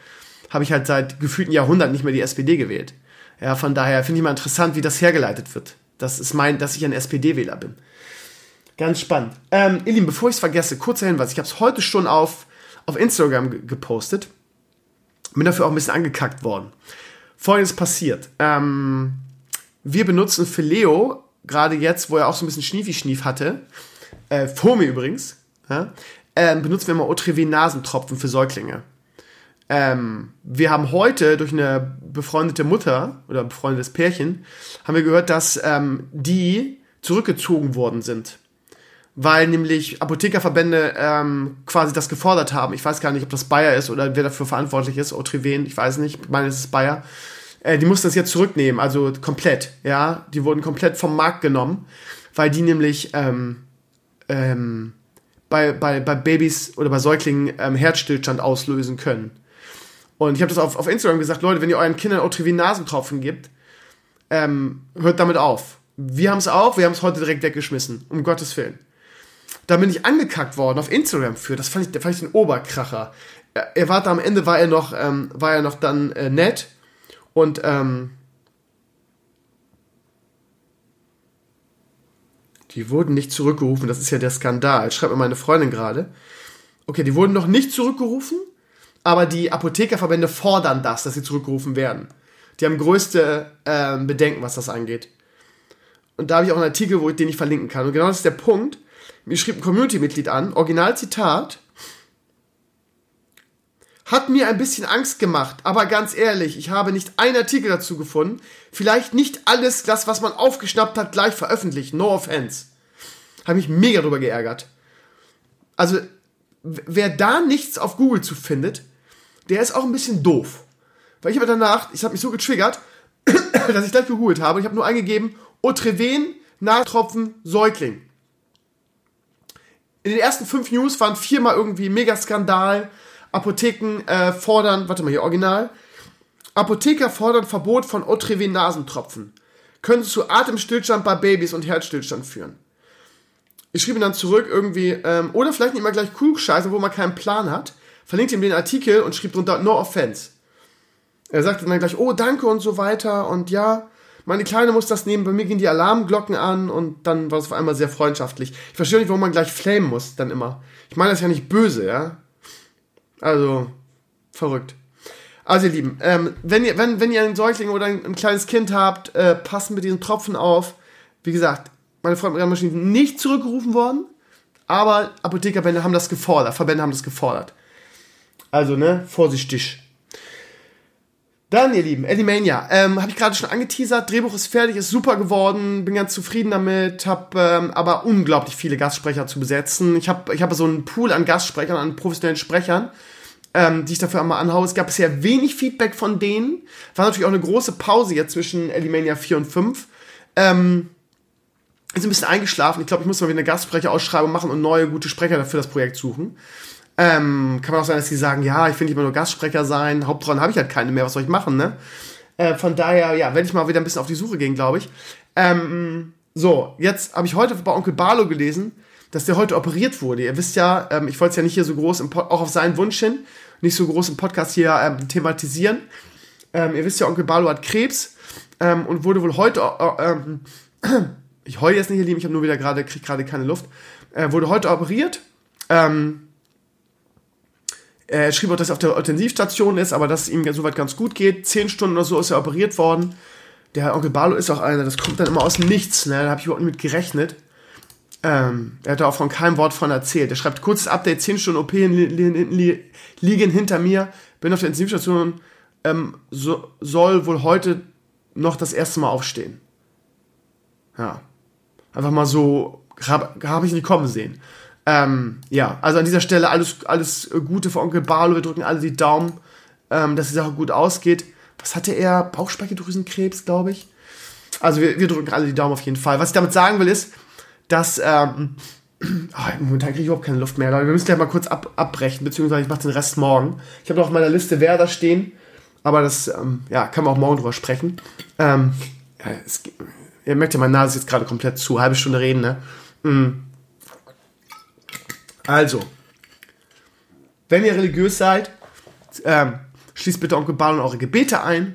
habe ich halt seit gefühlten Jahrhunderten nicht mehr die SPD gewählt. Ja, von daher finde ich mal interessant, wie das hergeleitet wird. Das ist mein, dass ich ein SPD-Wähler bin. Ganz spannend. Ähm, ihr Lieben, bevor ich es vergesse, kurzer Hinweis. Ich habe es heute schon auf auf Instagram gepostet. Bin dafür auch ein bisschen angekackt worden. Folgendes passiert. Ähm, wir benutzen für Leo, gerade jetzt, wo er auch so ein bisschen Schniefi-Schnief hatte, äh, vor mir übrigens, ja, äh, benutzen wir mal Otrivin-Nasentropfen für Säuglinge. Ähm, wir haben heute durch eine befreundete Mutter oder befreundetes Pärchen, haben wir gehört, dass ähm, die zurückgezogen worden sind weil nämlich Apothekerverbände ähm, quasi das gefordert haben. Ich weiß gar nicht, ob das Bayer ist oder wer dafür verantwortlich ist, Otriven, ich weiß nicht, ich meine, es ist Bayer. Äh, die mussten das jetzt zurücknehmen, also komplett, ja. Die wurden komplett vom Markt genommen, weil die nämlich ähm, ähm, bei, bei, bei Babys oder bei Säuglingen ähm, Herzstillstand auslösen können. Und ich habe das auf, auf Instagram gesagt, Leute, wenn ihr euren Kindern Otrivin Nasentropfen gibt, ähm, hört damit auf. Wir haben es auch, wir haben es heute direkt weggeschmissen, um Gottes Willen. Da bin ich angekackt worden auf Instagram für. Das fand ich, fand ich den Oberkracher. Er, er war da am Ende, war er noch, ähm, war er noch dann äh, nett und ähm, die wurden nicht zurückgerufen. Das ist ja der Skandal. Schreibt mir meine Freundin gerade. Okay, die wurden noch nicht zurückgerufen, aber die Apothekerverbände fordern das, dass sie zurückgerufen werden. Die haben größte ähm, Bedenken, was das angeht. Und da habe ich auch einen Artikel, wo ich den ich verlinken kann. Und genau das ist der Punkt. Mir schrieb ein Community-Mitglied an, Originalzitat, hat mir ein bisschen Angst gemacht, aber ganz ehrlich, ich habe nicht einen Artikel dazu gefunden. Vielleicht nicht alles, das, was man aufgeschnappt hat, gleich veröffentlicht. No offense. Habe mich mega drüber geärgert. Also, wer da nichts auf Google zu findet, der ist auch ein bisschen doof. Weil ich habe danach, ich habe mich so getriggert, dass ich gleich gegoogelt habe. Ich habe nur eingegeben, Otreven, Nachtropfen, Säugling. In den ersten fünf News waren viermal irgendwie Megaskandal. Apotheken äh, fordern, warte mal hier, Original. Apotheker fordern Verbot von Otreven Nasentropfen. Können zu Atemstillstand bei Babys und Herzstillstand führen. Ich schrieb ihm dann zurück irgendwie, ähm, oder vielleicht nicht mal gleich klugscheißen, wo man keinen Plan hat. Verlinkt ihm den Artikel und schrieb drunter, no offense. Er sagte dann gleich, oh, danke und so weiter und ja, meine Kleine muss das nehmen, bei mir gehen die Alarmglocken an und dann war es auf einmal sehr freundschaftlich. Ich verstehe nicht, warum man gleich flamen muss, dann immer. Ich meine das ja nicht böse, ja. Also, verrückt. Also ihr Lieben, ähm, wenn, ihr, wenn, wenn ihr einen Säugling oder ein, ein kleines Kind habt, äh, passen mit diesen Tropfen auf. Wie gesagt, meine Freunde Maschinen sind nicht zurückgerufen worden, aber Apothekerbände haben das gefordert, Verbände haben das gefordert. Also, ne, vorsichtig. Dann, ihr Lieben, Eddie ähm, habe ich gerade schon angeteasert. Drehbuch ist fertig, ist super geworden, bin ganz zufrieden damit, habe ähm, aber unglaublich viele Gastsprecher zu besetzen. Ich habe ich hab so einen Pool an Gastsprechern, an professionellen Sprechern, ähm, die ich dafür einmal anhaue. Es gab bisher wenig Feedback von denen. War natürlich auch eine große Pause jetzt zwischen Eddie 4 und 5. Ähm, ist ein bisschen eingeschlafen. Ich glaube, ich muss mal wieder eine Gastsprecherausschreibung machen und neue gute Sprecher dafür das Projekt suchen. Ähm, kann man auch sein, dass die sagen, ja, ich will nicht mehr nur Gastsprecher sein, Hauptrollen habe ich halt keine mehr, was soll ich machen, ne? Äh, von daher, ja, werde ich mal wieder ein bisschen auf die Suche gehen, glaube ich. Ähm, so, jetzt habe ich heute bei Onkel Barlo gelesen, dass der heute operiert wurde. Ihr wisst ja, ähm, ich wollte es ja nicht hier so groß, im auch auf seinen Wunsch hin, nicht so groß im Podcast hier ähm, thematisieren. Ähm, ihr wisst ja, Onkel Barlo hat Krebs ähm, und wurde wohl heute, äh, äh, ich heule jetzt nicht, ihr Lieben, ich habe nur wieder gerade, kriege gerade keine Luft, äh, wurde heute operiert. Ähm, er schrieb auch, dass er auf der Intensivstation ist, aber dass es ihm soweit ganz gut geht. Zehn Stunden oder so ist er operiert worden. Der Onkel Barlo ist auch einer, das kommt dann immer aus Nichts, ne? Da habe ich überhaupt nicht mit gerechnet. Ähm, er hat da auch von keinem Wort von erzählt. Er schreibt kurzes Update, 10 Stunden OP li li liegen hinter mir, bin auf der Intensivstation, ähm, so, soll wohl heute noch das erste Mal aufstehen. Ja. Einfach mal so, habe hab ich nicht kommen sehen. Ähm, ja, also an dieser Stelle alles, alles Gute für Onkel Barlo. Wir drücken alle die Daumen, ähm, dass die Sache gut ausgeht. Was hatte er? Bauchspeicheldrüsenkrebs, glaube ich. Also wir, wir drücken alle die Daumen auf jeden Fall. Was ich damit sagen will, ist, dass ähm, oh, momentan kriege ich überhaupt keine Luft mehr. Leute. Wir müssen ja mal kurz ab, abbrechen, beziehungsweise ich mache den Rest morgen. Ich habe noch auf meiner Liste, wer da stehen, aber das ähm, ja, kann man auch morgen drüber sprechen. Ähm, ja, es, ihr merkt ja, meine Nase ist jetzt gerade komplett zu. Halbe Stunde reden, ne? Mm. Also, wenn ihr religiös seid, ähm, schließt bitte Onkel Balon eure Gebete ein.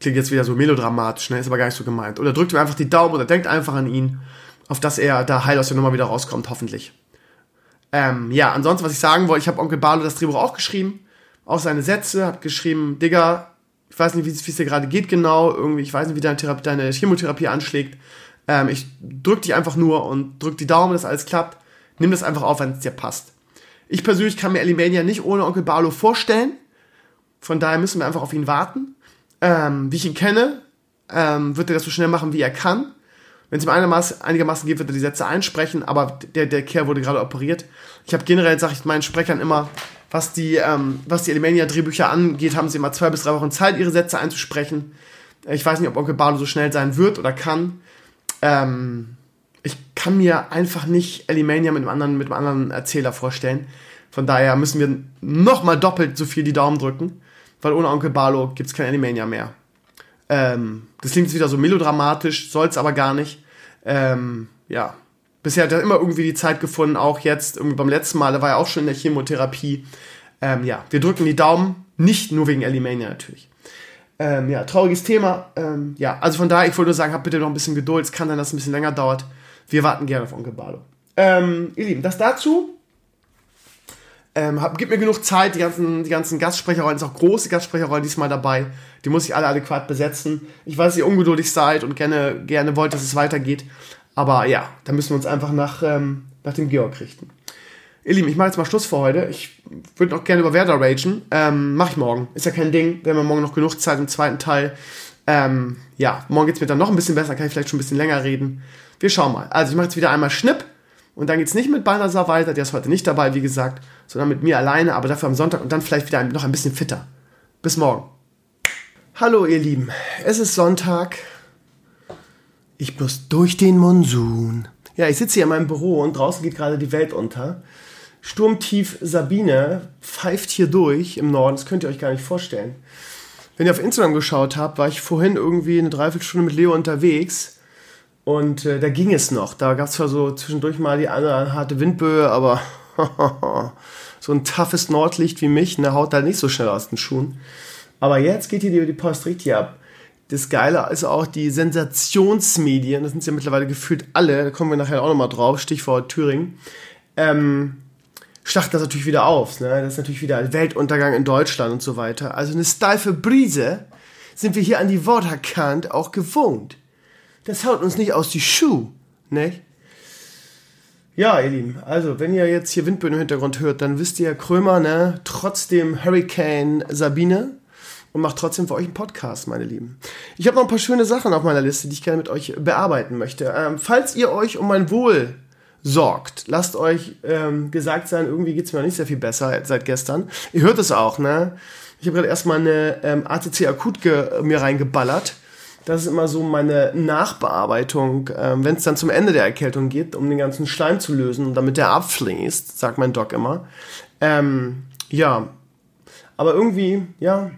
Klingt jetzt wieder so melodramatisch, ne? ist aber gar nicht so gemeint. Oder drückt ihm einfach die Daumen oder denkt einfach an ihn, auf dass er da heil aus der Nummer wieder rauskommt, hoffentlich. Ähm, ja, ansonsten, was ich sagen wollte, ich habe Onkel Barlo das Drehbuch auch geschrieben, auch seine Sätze, habe geschrieben, Digga, ich weiß nicht, wie es dir gerade geht genau, irgendwie, ich weiß nicht, wie deine, Therapie, deine Chemotherapie anschlägt. Ähm, ich drück dich einfach nur und drück die Daumen, dass alles klappt nimm das einfach auf, wenn es dir passt. Ich persönlich kann mir Elimania nicht ohne Onkel Barlo vorstellen. Von daher müssen wir einfach auf ihn warten. Ähm, wie ich ihn kenne, ähm, wird er das so schnell machen, wie er kann. Wenn es ihm einigermaßen, einigermaßen geht, wird er die Sätze einsprechen, aber der, der Kerl wurde gerade operiert. Ich habe generell, sage ich meinen Sprechern immer, was die, ähm, was die Elimania-Drehbücher angeht, haben sie immer zwei bis drei Wochen Zeit, ihre Sätze einzusprechen. Ich weiß nicht, ob Onkel Barlo so schnell sein wird oder kann. Ähm, ich kann mir einfach nicht Elimania mit einem anderen, mit einem anderen Erzähler vorstellen. Von daher müssen wir nochmal doppelt so viel die Daumen drücken, weil ohne Onkel Barlo gibt es kein Elimania mehr. Ähm, das klingt jetzt wieder so melodramatisch, soll es aber gar nicht. Ähm, ja, bisher hat er immer irgendwie die Zeit gefunden, auch jetzt, beim letzten Mal, da war er auch schon in der Chemotherapie. Ähm, ja, wir drücken die Daumen, nicht nur wegen Alimania natürlich. Ähm, ja, trauriges Thema. Ähm, ja, also von daher, ich wollte nur sagen, habt bitte noch ein bisschen Geduld. Es kann sein, dass es ein bisschen länger dauert. Wir warten gerne auf Onkel Bardo. Ähm, ihr Lieben, das dazu. Ähm, hab, gib mir genug Zeit, die ganzen, die ganzen Gastsprecherrollen, ist auch große Gastsprecherrollen diesmal dabei. Die muss ich alle adäquat besetzen. Ich weiß, dass ihr ungeduldig seid und gerne, gerne wollt, dass es weitergeht. Aber ja, da müssen wir uns einfach nach, ähm, nach dem Georg richten. Ihr Lieben, ich mache jetzt mal Schluss für heute. Ich würde noch gerne über Werder ragen. Ähm, mach ich morgen. Ist ja kein Ding. Wir haben ja morgen noch genug Zeit im zweiten Teil. Ähm, ja, morgen geht es mir dann noch ein bisschen besser. Kann ich vielleicht schon ein bisschen länger reden. Wir schauen mal. Also ich mache jetzt wieder einmal Schnipp. Und dann geht es nicht mit Balnasar weiter. Der ist heute nicht dabei, wie gesagt. Sondern mit mir alleine. Aber dafür am Sonntag. Und dann vielleicht wieder noch ein bisschen fitter. Bis morgen. Hallo ihr Lieben. Es ist Sonntag. Ich muss durch den Monsun. Ja, ich sitze hier in meinem Büro und draußen geht gerade die Welt unter. Sturmtief Sabine pfeift hier durch im Norden. Das könnt ihr euch gar nicht vorstellen. Wenn ihr auf Instagram geschaut habt, war ich vorhin irgendwie eine Dreiviertelstunde mit Leo unterwegs. Und äh, da ging es noch. Da gab es zwar so zwischendurch mal die eine harte Windböe, aber so ein toughes Nordlicht wie mich, ne, haut da nicht so schnell aus den Schuhen. Aber jetzt geht hier die, die Post richtig ab das Geile ist auch die Sensationsmedien, das sind ja mittlerweile gefühlt alle, da kommen wir nachher auch nochmal drauf, Stichwort Thüringen, ähm, schlachten das natürlich wieder auf. Ne? Das ist natürlich wieder Weltuntergang in Deutschland und so weiter. Also eine steife Brise sind wir hier an die Waterkant auch gewohnt. Das haut uns nicht aus die Schuhe, ne? Ja, ihr Lieben, also wenn ihr jetzt hier Windböen im Hintergrund hört, dann wisst ihr, Krömer, ne, trotzdem Hurricane Sabine, und mache trotzdem für euch einen Podcast, meine Lieben. Ich habe noch ein paar schöne Sachen auf meiner Liste, die ich gerne mit euch bearbeiten möchte. Ähm, falls ihr euch um mein Wohl sorgt, lasst euch ähm, gesagt sein, irgendwie geht es mir noch nicht sehr viel besser seit gestern. Ihr hört es auch, ne? Ich habe gerade erstmal eine ähm, ACC Akut mir reingeballert. Das ist immer so meine Nachbearbeitung, ähm, wenn es dann zum Ende der Erkältung geht, um den ganzen Schleim zu lösen, damit der abfließt, sagt mein Doc immer. Ähm, ja, aber irgendwie, ja,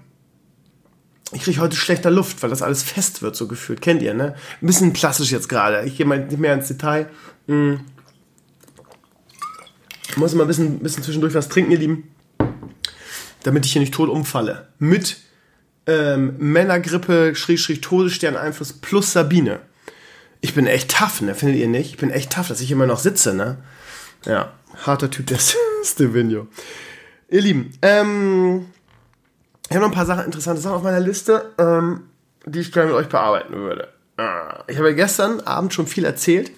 ich kriege heute schlechter Luft, weil das alles fest wird, so gefühlt. Kennt ihr, ne? Ein bisschen plastisch jetzt gerade. Ich gehe mal nicht mehr ins Detail. Hm. Muss mal ein bisschen, bisschen zwischendurch was trinken, ihr Lieben. Damit ich hier nicht tot umfalle. Mit ähm, Männergrippe, Schrägstrich Todesstern-Einfluss plus Sabine. Ich bin echt tough, ne? Findet ihr nicht? Ich bin echt tough, dass ich immer noch sitze, ne? Ja, harter Typ, der Stevino. Ihr Lieben, ähm, ich habe noch ein paar Sachen, interessante Sachen auf meiner Liste, ähm, die ich gerne mit euch bearbeiten würde. Ah, ich habe gestern Abend schon viel erzählt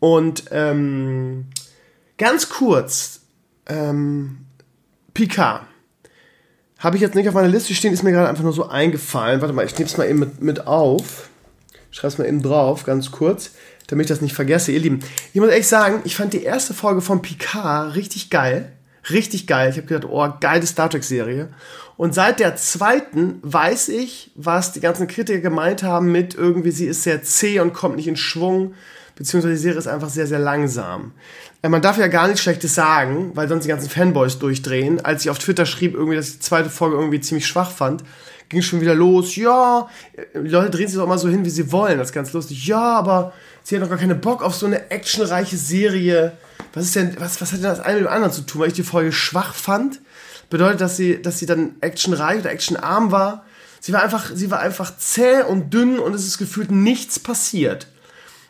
und ähm, ganz kurz, ähm, Picard. Habe ich jetzt nicht auf meiner Liste stehen, ist mir gerade einfach nur so eingefallen. Warte mal, ich nehme es mal eben mit, mit auf. Schreibe es mal eben drauf, ganz kurz, damit ich das nicht vergesse. Ihr Lieben, ich muss ehrlich sagen, ich fand die erste Folge von Picard richtig geil. Richtig geil. Ich habe gedacht, oh, geile Star Trek-Serie. Und seit der zweiten weiß ich, was die ganzen Kritiker gemeint haben mit irgendwie, sie ist sehr zäh und kommt nicht in Schwung, beziehungsweise die Serie ist einfach sehr, sehr langsam. Äh, man darf ja gar nichts Schlechtes sagen, weil sonst die ganzen Fanboys durchdrehen. Als ich auf Twitter schrieb, irgendwie, dass ich die zweite Folge irgendwie ziemlich schwach fand, ging schon wieder los. Ja, die Leute drehen sich doch immer so hin, wie sie wollen. Das ist ganz lustig. Ja, aber sie hat doch gar keine Bock auf so eine actionreiche Serie. Was ist denn, was, was hat denn das eine mit dem anderen zu tun? Weil ich die Folge schwach fand? bedeutet, dass sie, dass sie dann actionreich oder actionarm war. Sie war einfach, sie war einfach zäh und dünn und es ist gefühlt nichts passiert.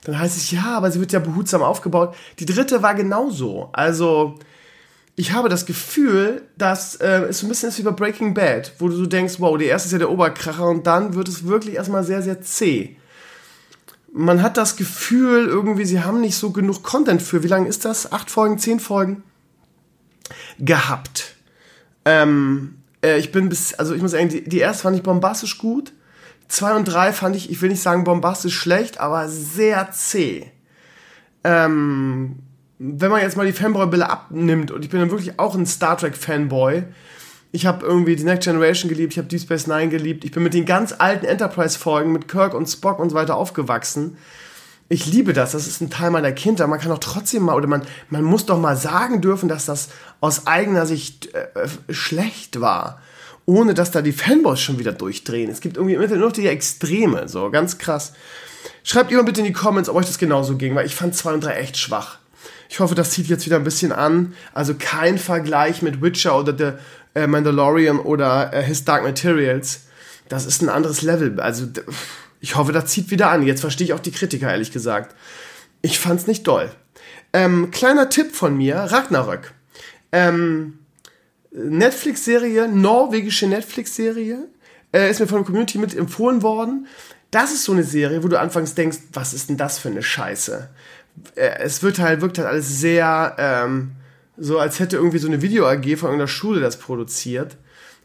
Dann heißt es, ja, aber sie wird ja behutsam aufgebaut. Die dritte war genauso. Also, ich habe das Gefühl, dass äh, es so ein bisschen ist wie bei Breaking Bad, wo du so denkst, wow, die erste ist ja der Oberkracher und dann wird es wirklich erstmal sehr, sehr zäh. Man hat das Gefühl, irgendwie, sie haben nicht so genug Content für, wie lange ist das? Acht Folgen, zehn Folgen? Gehabt. Ähm, äh, ich bin bis, also ich muss sagen, die, die erste fand ich bombastisch gut. Zwei und drei fand ich, ich will nicht sagen bombastisch schlecht, aber sehr zäh. Ähm, wenn man jetzt mal die Fanboy-Bille abnimmt, und ich bin dann wirklich auch ein Star Trek-Fanboy, ich habe irgendwie die Next Generation geliebt, ich habe Deep Space Nine geliebt, ich bin mit den ganz alten Enterprise-Folgen mit Kirk und Spock und so weiter aufgewachsen ich liebe das, das ist ein Teil meiner Kindheit. Man kann auch trotzdem mal, oder man, man muss doch mal sagen dürfen, dass das aus eigener Sicht äh, schlecht war. Ohne dass da die Fanboys schon wieder durchdrehen. Es gibt irgendwie immer noch die Extreme, so ganz krass. Schreibt ihr mal bitte in die Comments, ob euch das genauso ging, weil ich fand 2 und 3 echt schwach. Ich hoffe, das zieht jetzt wieder ein bisschen an. Also kein Vergleich mit Witcher oder The äh, Mandalorian oder äh, His Dark Materials. Das ist ein anderes Level. Also ich hoffe, das zieht wieder an. Jetzt verstehe ich auch die Kritiker, ehrlich gesagt. Ich fand's nicht doll. Ähm, kleiner Tipp von mir, Ragnarök. Ähm, Netflix-Serie, norwegische Netflix-Serie, äh, ist mir von der Community mit empfohlen worden. Das ist so eine Serie, wo du anfangs denkst, was ist denn das für eine Scheiße? Äh, es wird halt, wirkt halt alles sehr, ähm, so als hätte irgendwie so eine Video-AG von irgendeiner Schule das produziert.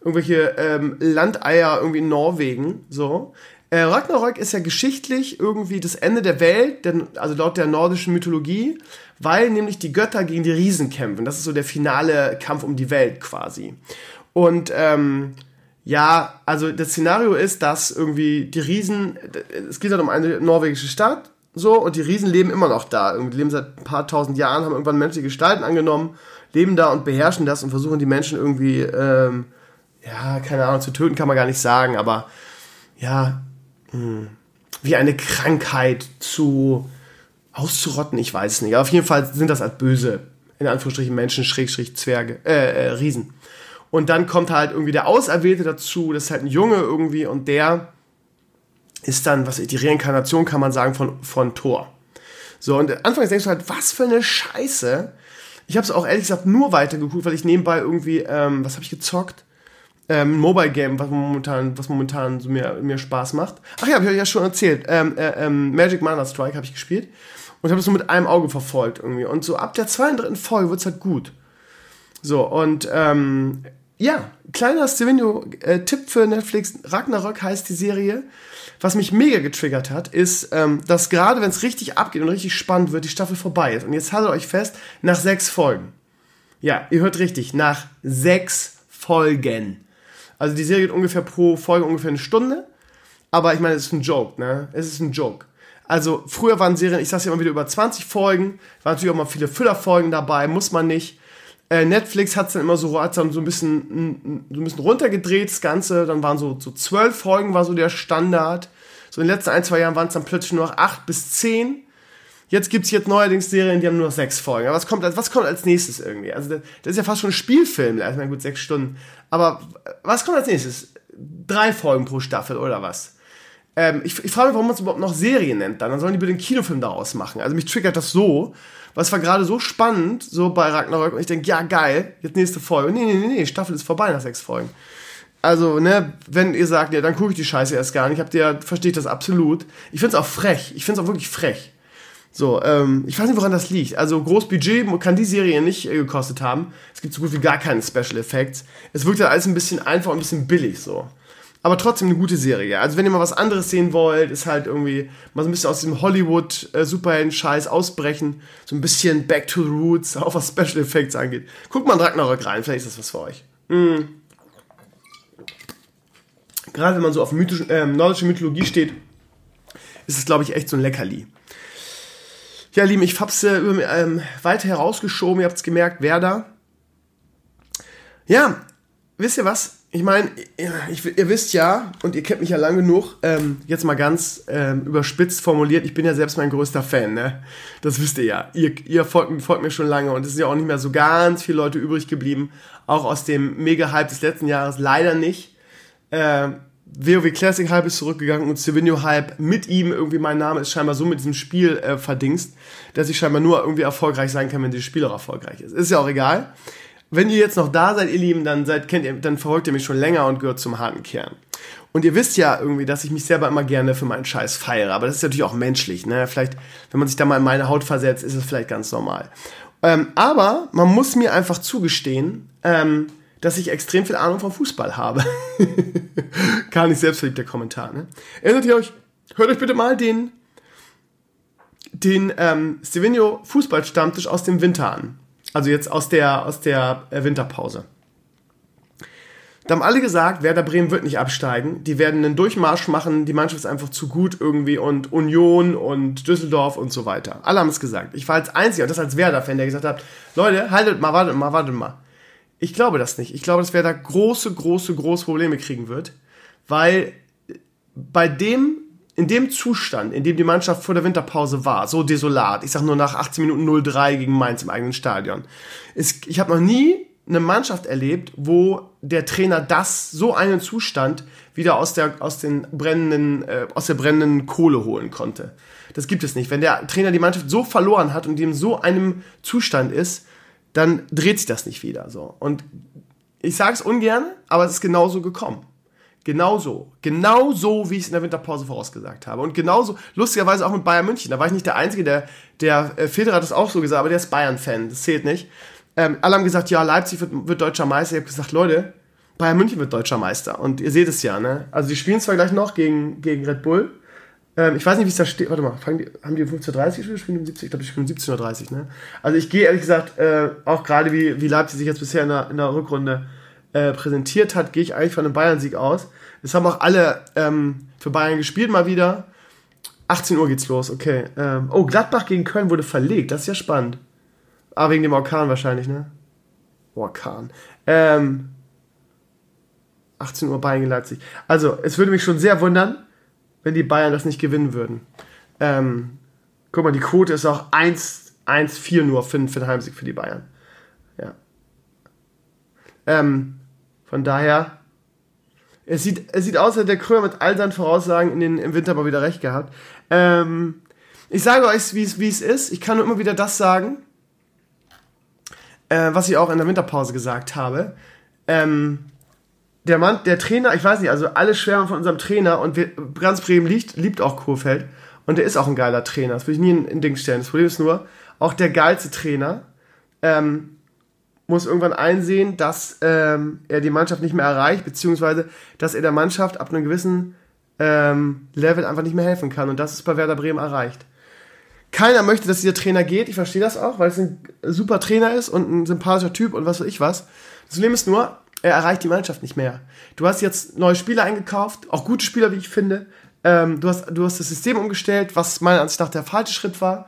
Irgendwelche ähm, Landeier irgendwie in Norwegen, so. Äh, Ragnarök ist ja geschichtlich irgendwie das Ende der Welt, denn, also laut der nordischen Mythologie, weil nämlich die Götter gegen die Riesen kämpfen. Das ist so der finale Kampf um die Welt quasi. Und ähm, ja, also das Szenario ist, dass irgendwie die Riesen, es geht halt um eine norwegische Stadt, so, und die Riesen leben immer noch da. Irgendwie leben seit ein paar tausend Jahren, haben irgendwann menschliche Gestalten angenommen, leben da und beherrschen das und versuchen die Menschen irgendwie, ähm, ja, keine Ahnung, zu töten kann man gar nicht sagen, aber ja, wie eine Krankheit zu auszurotten, ich weiß nicht. Auf jeden Fall sind das als böse, in Anführungsstrichen Menschen, Schrägstrich, Zwerge, äh, äh, Riesen. Und dann kommt halt irgendwie der Auserwählte dazu, das ist halt ein Junge irgendwie und der ist dann, was die Reinkarnation kann man sagen von, von Thor. So, und anfangs denkst du halt, was für eine Scheiße. Ich habe es auch ehrlich gesagt nur weitergeguckt, weil ich nebenbei irgendwie, ähm, was habe ich gezockt? Ähm, Mobile Game, was momentan, was momentan so mir, mir Spaß macht. Ach ja, habe ich euch ja schon erzählt. Ähm, äh, ähm, Magic Mana Strike habe ich gespielt und habe es nur mit einem Auge verfolgt irgendwie. Und so ab der zweiten, dritten Folge wird es halt gut. So, und ähm, ja, kleiner Stevenio-Tipp äh, für Netflix. Ragnarök heißt die Serie. Was mich mega getriggert hat, ist, ähm, dass gerade wenn es richtig abgeht und richtig spannend wird, die Staffel vorbei ist. Und jetzt haltet euch fest, nach sechs Folgen. Ja, ihr hört richtig, nach sechs Folgen. Also die Serie geht ungefähr pro Folge ungefähr eine Stunde. Aber ich meine, es ist ein Joke, ne? Es ist ein Joke. Also früher waren Serien, ich sag's ja immer wieder, über 20 Folgen. Waren natürlich auch mal viele Füllerfolgen dabei, muss man nicht. Äh, Netflix hat es dann immer so, hat's dann so ein bisschen, so ein bisschen runtergedreht, das Ganze. Dann waren so, so 12 Folgen war so der Standard. So in den letzten ein, zwei Jahren waren es dann plötzlich nur noch 8 bis 10. Jetzt gibt es jetzt neuerdings Serien, die haben nur noch sechs Folgen. Aber was kommt, als, was kommt als nächstes irgendwie? Also das, ist ja fast schon ein Spielfilm. Also, gut, sechs Stunden. Aber was kommt als nächstes? Drei Folgen pro Staffel oder was? Ähm, ich, ich frage mich, warum man es überhaupt noch Serien nennt. Dann, dann sollen die bitte einen Kinofilm daraus machen. Also mich triggert das so. Was war gerade so spannend, so bei Ragnarök. Und ich denke, ja geil, jetzt nächste Folge. Nee, nee, nee, nee, Staffel ist vorbei nach sechs Folgen. Also, ne, wenn ihr sagt, ja, dann gucke ich die Scheiße erst gar nicht, habt ihr, verstehe ich das absolut. Ich finde es auch frech. Ich finde es auch wirklich frech. So, ähm, ich weiß nicht, woran das liegt. Also groß Budget kann die Serie nicht äh, gekostet haben. Es gibt so gut wie gar keine Special Effects. Es wirkt halt alles ein bisschen einfach und ein bisschen billig so. Aber trotzdem eine gute Serie. Also wenn ihr mal was anderes sehen wollt, ist halt irgendwie mal so ein bisschen aus dem Hollywood äh, ausbrechen. So ein bisschen Back to the Roots, auch was Special Effects angeht. Guckt mal in Ragnarök rein, vielleicht ist das was für euch. Mm. Gerade wenn man so auf mythische, äh, nordische Mythologie steht, ist es, glaube ich, echt so ein Leckerli. Ja, Lieben, ich hab's äh, ähm, weiter herausgeschoben, ihr habt's gemerkt, wer da. Ja, wisst ihr was? Ich meine, ihr, wisst ja, und ihr kennt mich ja lang genug, ähm, jetzt mal ganz ähm, überspitzt formuliert, ich bin ja selbst mein größter Fan, ne? Das wisst ihr ja. Ihr, ihr folgt, folgt, mir schon lange und es sind ja auch nicht mehr so ganz viele Leute übrig geblieben, auch aus dem Mega-Hype des letzten Jahres leider nicht. Ähm, WoW Classic Hype ist zurückgegangen und Silvino Hype mit ihm irgendwie mein Name ist scheinbar so mit diesem Spiel äh, verdingst, dass ich scheinbar nur irgendwie erfolgreich sein kann, wenn dieses Spiel auch erfolgreich ist. Ist ja auch egal. Wenn ihr jetzt noch da seid, ihr Lieben, dann seid, kennt ihr, dann verfolgt ihr mich schon länger und gehört zum harten Kern. Und ihr wisst ja irgendwie, dass ich mich selber immer gerne für meinen Scheiß feiere, aber das ist natürlich auch menschlich, ne? Vielleicht, wenn man sich da mal in meine Haut versetzt, ist es vielleicht ganz normal. Ähm, aber man muss mir einfach zugestehen, ähm, dass ich extrem viel Ahnung vom Fußball habe. Gar nicht selbstverliebter Kommentar. Ne? Erinnert ihr euch, hört euch bitte mal den, den ähm, Stevenio Fußballstammtisch aus dem Winter an. Also jetzt aus der, aus der äh, Winterpause. Da haben alle gesagt, Werder Bremen wird nicht absteigen. Die werden einen Durchmarsch machen. Die Mannschaft ist einfach zu gut irgendwie und Union und Düsseldorf und so weiter. Alle haben es gesagt. Ich war als Einziger, das als Werder-Fan, der gesagt hat, Leute, haltet mal, wartet mal, wartet mal. Ich glaube das nicht. Ich glaube, dass wer da große, große, große Probleme kriegen wird, weil bei dem in dem Zustand, in dem die Mannschaft vor der Winterpause war, so desolat, ich sag nur nach 18 Minuten 0-3 gegen Mainz im eigenen Stadion, ist, ich habe noch nie eine Mannschaft erlebt, wo der Trainer das, so einen Zustand wieder aus der, aus den brennenden, äh, aus der brennenden Kohle holen konnte. Das gibt es nicht. Wenn der Trainer die Mannschaft so verloren hat und in so einem Zustand ist, dann dreht sich das nicht wieder, so. Und ich sage es ungern, aber es ist genauso gekommen. Genauso. Genauso, wie ich es in der Winterpause vorausgesagt habe. Und genauso, lustigerweise auch mit Bayern München. Da war ich nicht der Einzige, der, der äh, Federer hat das auch so gesagt, aber der ist Bayern-Fan. Das zählt nicht. Ähm, alle haben gesagt, ja, Leipzig wird, wird deutscher Meister. Ich habe gesagt, Leute, Bayern München wird deutscher Meister. Und ihr seht es ja, ne? Also die spielen zwar gleich noch gegen, gegen Red Bull. Ähm, ich weiß nicht, wie es da steht. Warte mal, die, haben die um 15.30 Uhr gespielt? Um 70? Ich glaube, die spielen um 17.30 Uhr, ne? Also ich gehe ehrlich gesagt, äh, auch gerade wie, wie Leipzig sich jetzt bisher in der, in der Rückrunde äh, präsentiert hat, gehe ich eigentlich von einem Bayern-Sieg aus. Es haben auch alle ähm, für Bayern gespielt mal wieder. 18 Uhr geht's los, okay. Ähm, oh, Gladbach gegen Köln wurde verlegt, das ist ja spannend. Ah, wegen dem Orkan wahrscheinlich, ne? Orkan. Ähm, 18 Uhr Bayern gegen Leipzig. Also, es würde mich schon sehr wundern, wenn die Bayern das nicht gewinnen würden. Ähm, guck mal, die Quote ist auch 1-4 nur für, für den Heimsieg für die Bayern. Ja. Ähm, von daher, es sieht, es sieht aus, als hätte der Krömer mit all seinen Voraussagen in den, im Winter mal wieder recht gehabt. Ähm, ich sage euch, wie es ist. Ich kann nur immer wieder das sagen, äh, was ich auch in der Winterpause gesagt habe. Ähm, der Mann, der Trainer, ich weiß nicht, also alle schwärmen von unserem Trainer und wir, ganz Bremen liebt, liebt auch Kurfeld und der ist auch ein geiler Trainer. Das will ich nie in, in Ding stellen. Das Problem ist nur, auch der geilste Trainer ähm, muss irgendwann einsehen, dass ähm, er die Mannschaft nicht mehr erreicht, beziehungsweise dass er der Mannschaft ab einem gewissen ähm, Level einfach nicht mehr helfen kann. Und das ist bei Werder Bremen erreicht. Keiner möchte, dass dieser Trainer geht. Ich verstehe das auch, weil es ein super Trainer ist und ein sympathischer Typ und was weiß ich was. Das Problem ist nur, er erreicht die Mannschaft nicht mehr. Du hast jetzt neue Spieler eingekauft, auch gute Spieler, wie ich finde. Ähm, du, hast, du hast das System umgestellt, was meiner Ansicht nach der falsche Schritt war.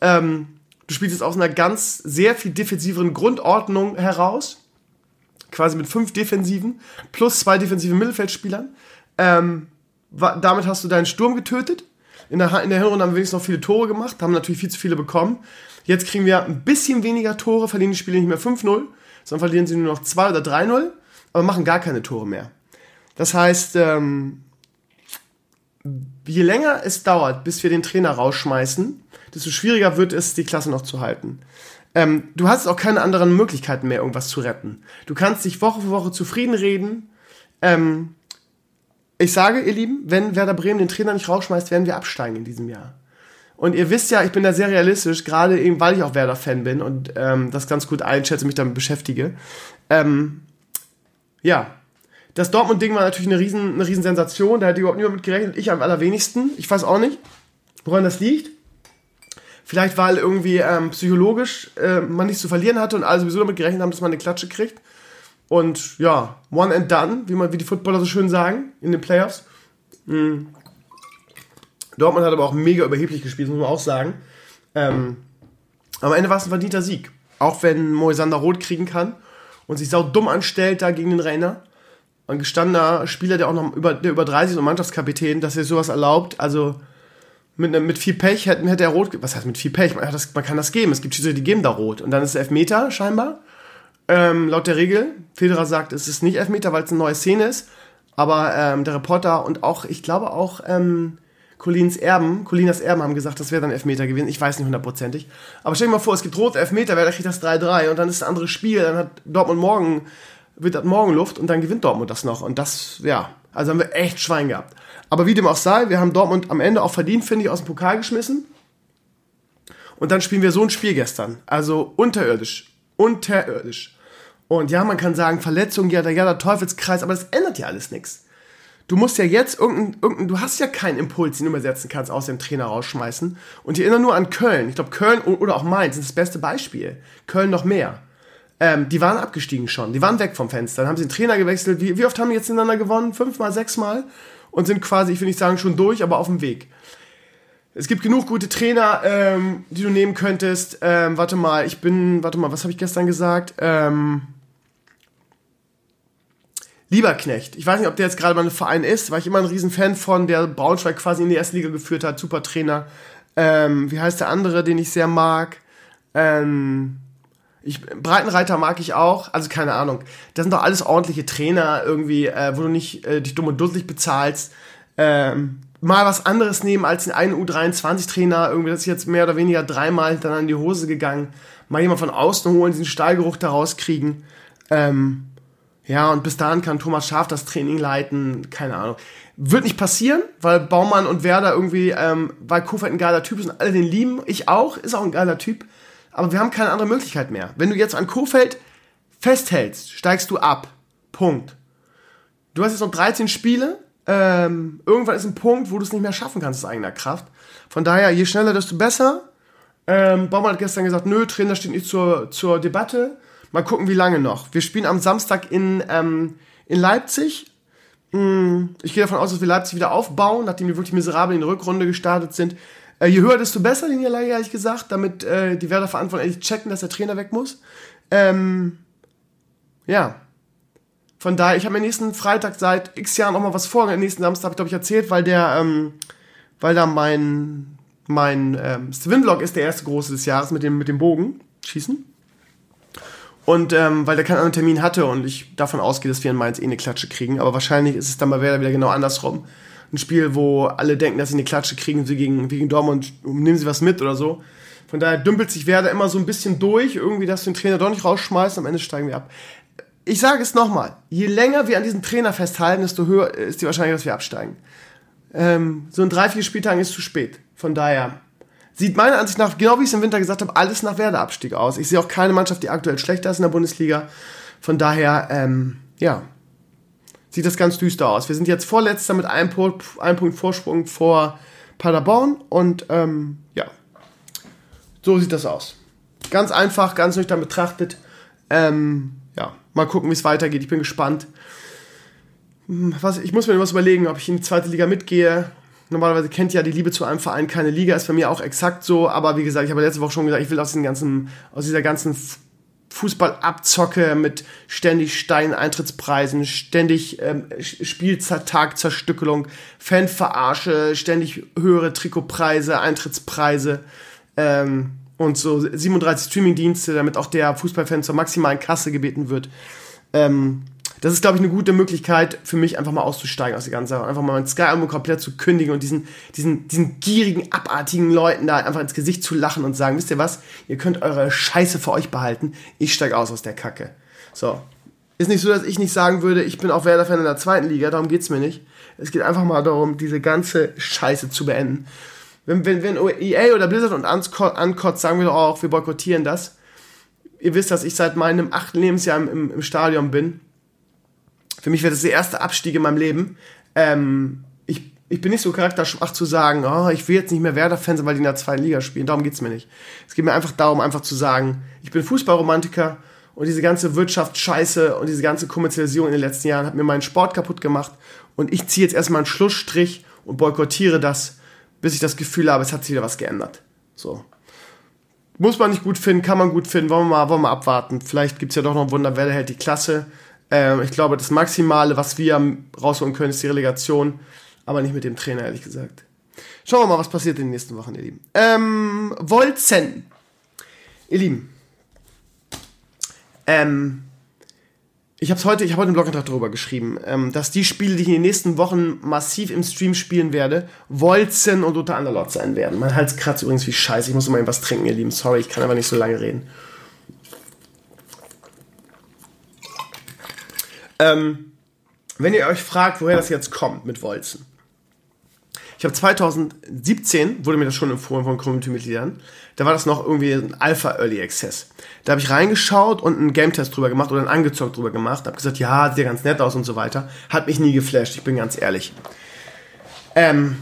Ähm, Du spielst jetzt aus einer ganz sehr viel defensiveren Grundordnung heraus. Quasi mit fünf Defensiven plus zwei defensiven Mittelfeldspielern. Ähm, damit hast du deinen Sturm getötet. In der, in der Hinrunde haben wir wenigstens noch viele Tore gemacht, haben natürlich viel zu viele bekommen. Jetzt kriegen wir ein bisschen weniger Tore, verlieren die Spiele nicht mehr 5-0, sondern verlieren sie nur noch 2 oder 3-0, aber machen gar keine Tore mehr. Das heißt, ähm, je länger es dauert, bis wir den Trainer rausschmeißen, desto schwieriger wird es, die Klasse noch zu halten. Ähm, du hast auch keine anderen Möglichkeiten mehr, irgendwas zu retten. Du kannst dich Woche für Woche zufrieden reden. Ähm, ich sage, ihr Lieben, wenn Werder Bremen den Trainer nicht rausschmeißt, werden wir absteigen in diesem Jahr. Und ihr wisst ja, ich bin da sehr realistisch, gerade eben, weil ich auch Werder-Fan bin und ähm, das ganz gut einschätze, mich damit beschäftige. Ähm, ja, das Dortmund-Ding war natürlich eine riesen, eine riesen Sensation, da hätte überhaupt niemand mit gerechnet, ich am allerwenigsten. Ich weiß auch nicht, woran das liegt. Vielleicht weil irgendwie ähm, psychologisch äh, man nichts zu verlieren hatte und alle sowieso damit gerechnet haben, dass man eine Klatsche kriegt. Und ja, one and done, wie, man, wie die Footballer so schön sagen, in den Playoffs. Mhm. Dortmund hat aber auch mega überheblich gespielt, muss man auch sagen. Ähm, am Ende war es ein verdienter Sieg. Auch wenn Moisander rot kriegen kann und sich sau dumm anstellt da gegen den Rainer. Ein gestandener Spieler, der auch noch über, der über 30 ist und Mannschaftskapitän, dass er sowas erlaubt. Also mit, ne, mit viel Pech hätte, hätte er rot, was heißt mit viel Pech? Man, das, man kann das geben. Es gibt Schiedsrichter, die geben da rot. Und dann ist es Elfmeter scheinbar. Ähm, laut der Regel. Federer sagt, es ist nicht Elfmeter, weil es eine neue Szene ist. Aber ähm, der Reporter und auch, ich glaube auch ähm, Colins Erben, Colinas Erben haben gesagt, das wäre dann Elfmeter gewesen. Ich weiß nicht hundertprozentig. Aber stell dir mal vor, es gibt rot Elfmeter, wer kriegt das 3-3 und dann ist ein anderes Spiel. Dann hat Dortmund morgen, wird das morgen Luft und dann gewinnt Dortmund das noch. Und das, ja, also haben wir echt Schwein gehabt. Aber wie dem auch sei, wir haben Dortmund am Ende auch verdient, finde ich, aus dem Pokal geschmissen. Und dann spielen wir so ein Spiel gestern. Also unterirdisch. Unterirdisch. Und ja, man kann sagen, Verletzung, ja, der, ja, der Teufelskreis, aber das ändert ja alles nichts. Du musst ja jetzt irgendein, irgendein, du hast ja keinen Impuls, den du übersetzen kannst, aus dem Trainer rausschmeißen. Und ich erinnere nur an Köln. Ich glaube, Köln oder auch Mainz sind das beste Beispiel. Köln noch mehr. Ähm, die waren abgestiegen schon. Die waren weg vom Fenster. Dann haben sie den Trainer gewechselt. Wie, wie oft haben die jetzt hintereinander gewonnen? Fünfmal, sechsmal? und sind quasi, ich will nicht sagen schon durch, aber auf dem Weg. Es gibt genug gute Trainer, ähm, die du nehmen könntest. Ähm, warte mal, ich bin, warte mal, was habe ich gestern gesagt? Ähm, Lieberknecht. Ich weiß nicht, ob der jetzt gerade mal ein Verein ist, weil ich immer ein Riesenfan von, der Braunschweig quasi in die erste Liga geführt hat. Super Trainer. Ähm, wie heißt der andere, den ich sehr mag? Ähm, ich, Breitenreiter mag ich auch, also keine Ahnung. Das sind doch alles ordentliche Trainer irgendwie, äh, wo du nicht äh, dich dumm und dusselig bezahlst. Ähm, mal was anderes nehmen als einen U23-Trainer. Irgendwie, das ist jetzt mehr oder weniger dreimal dann in die Hose gegangen. Mal jemand von außen holen, diesen Stahlgeruch da rauskriegen. Ähm, ja, und bis dahin kann Thomas Schaf das Training leiten. Keine Ahnung. Wird nicht passieren, weil Baumann und Werder irgendwie, ähm, weil Kofeld ein geiler Typ ist und alle den lieben. Ich auch, ist auch ein geiler Typ. Aber wir haben keine andere Möglichkeit mehr. Wenn du jetzt an Kofeld festhältst, steigst du ab. Punkt. Du hast jetzt noch 13 Spiele ähm, irgendwann ist ein Punkt, wo du es nicht mehr schaffen kannst aus eigener Kraft. Von daher, je schneller, desto besser. Ähm, Baumann hat gestern gesagt, nö, Trainer steht nicht zur, zur Debatte. Mal gucken, wie lange noch. Wir spielen am Samstag in, ähm, in Leipzig. Hm, ich gehe davon aus, dass wir Leipzig wieder aufbauen, nachdem wir wirklich miserabel in die Rückrunde gestartet sind. Äh, je höher, desto besser, die Niederlage, ehrlich gesagt, damit äh, die Werder-Verantwortlichen checken, dass der Trainer weg muss. Ähm, ja, von daher, ich habe mir nächsten Freitag seit x Jahren noch mal was vor. Nächsten Samstag habe ich, glaube ich, erzählt, weil der, ähm, weil da mein, mein ähm, Swinblock ist der erste große des Jahres mit dem, mit dem Bogen schießen. Und ähm, weil der keinen anderen Termin hatte und ich davon ausgehe, dass wir in Mainz eh eine Klatsche kriegen. Aber wahrscheinlich ist es dann mal wieder genau andersrum. Ein Spiel, wo alle denken, dass sie eine Klatsche kriegen, sie gegen, gegen Dortmund nehmen sie was mit oder so. Von daher dümpelt sich Werder immer so ein bisschen durch, irgendwie, dass du den Trainer doch nicht rausschmeißt, am Ende steigen wir ab ich sage es nochmal, je länger wir an diesem Trainer festhalten, desto höher ist die Wahrscheinlichkeit, dass wir absteigen. Ähm, so in drei, vier Spieltagen ist zu spät. Von daher sieht meiner Ansicht nach, genau wie ich es im Winter gesagt habe, alles nach Werder-Abstieg aus. Ich sehe auch keine Mannschaft, die aktuell schlechter ist in der Bundesliga. Von daher, ähm, ja, sieht das ganz düster aus. Wir sind jetzt vorletzter mit einem, Punkt, einem Punkt Vorsprung vor Paderborn und ähm, ja, so sieht das aus. Ganz einfach, ganz nüchtern betrachtet. Ähm, ja, mal gucken, wie es weitergeht. Ich bin gespannt. Hm, was, ich muss mir was überlegen, ob ich in die zweite Liga mitgehe. Normalerweise kennt ja die Liebe zu einem Verein keine Liga, ist bei mir auch exakt so. Aber wie gesagt, ich habe letzte Woche schon gesagt, ich will aus, den ganzen, aus dieser ganzen Fußballabzocke mit ständig steilen Eintrittspreisen, ständig ähm, Spieltagzerstückelung, Fanverarsche, ständig höhere Trikotpreise, Eintrittspreise. Ähm, und so 37 Streamingdienste, damit auch der Fußballfan zur maximalen Kasse gebeten wird. Ähm, das ist, glaube ich, eine gute Möglichkeit für mich, einfach mal auszusteigen aus der ganzen Sache. Einfach mal mein Sky-Album komplett zu kündigen und diesen, diesen, diesen gierigen, abartigen Leuten da einfach ins Gesicht zu lachen und sagen, wisst ihr was, ihr könnt eure Scheiße für euch behalten, ich steige aus aus der Kacke. So. Ist nicht so, dass ich nicht sagen würde, ich bin auch Werder-Fan in der zweiten Liga, darum geht's mir nicht. Es geht einfach mal darum, diese ganze Scheiße zu beenden wenn, wenn, wenn EA oder Blizzard und ankotzt, sagen wir doch auch, wir boykottieren das. Ihr wisst, dass ich seit meinem achten Lebensjahr im, im Stadion bin. Für mich wäre das der erste Abstieg in meinem Leben. Ähm, ich, ich bin nicht so charakterschwach zu sagen, oh, ich will jetzt nicht mehr Werder-Fan sein, weil die in der zweiten Liga spielen. Darum geht es mir nicht. Es geht mir einfach darum, einfach zu sagen, ich bin Fußballromantiker und diese ganze Wirtschaftsscheiße und diese ganze Kommerzialisierung in den letzten Jahren hat mir meinen Sport kaputt gemacht und ich ziehe jetzt erstmal einen Schlussstrich und boykottiere das bis ich das Gefühl habe, es hat sich wieder was geändert. So. Muss man nicht gut finden, kann man gut finden, wollen wir mal, wollen wir mal abwarten. Vielleicht gibt es ja doch noch ein Wunder, wer hält die Klasse. Ähm, ich glaube, das Maximale, was wir rausholen können, ist die Relegation, aber nicht mit dem Trainer, ehrlich gesagt. Schauen wir mal, was passiert in den nächsten Wochen, ihr Lieben. Ähm, Wolzen. Ihr Lieben. Ähm, ich habe heute, ich habe heute im Blogantrag darüber geschrieben, ähm, dass die Spiele, die ich in den nächsten Wochen massiv im Stream spielen werde, Wolzen und unter Underlord sein werden. Mein Hals kratzt übrigens wie scheiße. Ich muss mal was trinken, ihr Lieben. Sorry, ich kann aber nicht so lange reden. Ähm, wenn ihr euch fragt, woher das jetzt kommt mit Wolzen. Ich habe 2017, wurde mir das schon empfohlen von Community-Mitgliedern, da war das noch irgendwie ein Alpha Early Access. Da habe ich reingeschaut und einen Game-Test drüber gemacht oder einen angezockt drüber gemacht, habe gesagt, ja, sieht ja ganz nett aus und so weiter. Hat mich nie geflasht, ich bin ganz ehrlich. Ähm,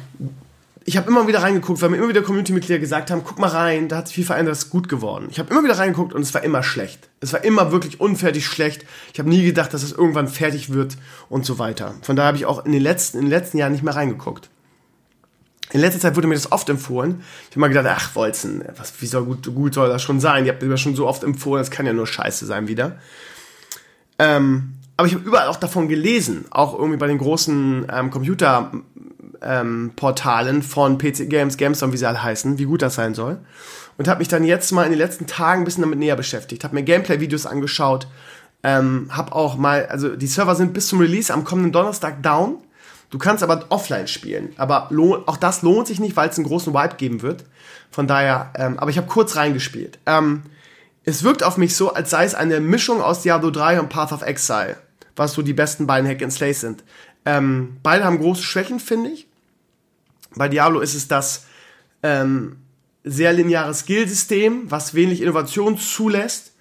ich habe immer wieder reingeguckt, weil mir immer wieder Community-Mitglieder gesagt haben, guck mal rein, da hat sich viel verändert, das ist gut geworden. Ich habe immer wieder reingeguckt und es war immer schlecht. Es war immer wirklich unfertig schlecht. Ich habe nie gedacht, dass es irgendwann fertig wird und so weiter. Von daher habe ich auch in den letzten, in den letzten Jahren nicht mehr reingeguckt. In letzter Zeit wurde mir das oft empfohlen. Ich habe mal gedacht, ach, Wolzen, was, wie soll gut, gut soll das schon sein? Ihr habt mir schon so oft empfohlen, das kann ja nur scheiße sein wieder. Ähm, aber ich habe überall auch davon gelesen, auch irgendwie bei den großen ähm, Computerportalen ähm, von PC Games, GameStop, wie sie alle heißen, wie gut das sein soll. Und habe mich dann jetzt mal in den letzten Tagen ein bisschen damit näher beschäftigt, habe mir Gameplay-Videos angeschaut, ähm, habe auch mal, also die Server sind bis zum Release am kommenden Donnerstag down. Du kannst aber offline spielen, aber auch das lohnt sich nicht, weil es einen großen Wipe geben wird. Von daher, ähm, aber ich habe kurz reingespielt. Ähm, es wirkt auf mich so, als sei es eine Mischung aus Diablo 3 und Path of Exile was so die besten beiden Hack and Slays sind. Ähm, beide haben große Schwächen, finde ich. Bei Diablo ist es das ähm, sehr lineare Skillsystem, was wenig Innovation zulässt,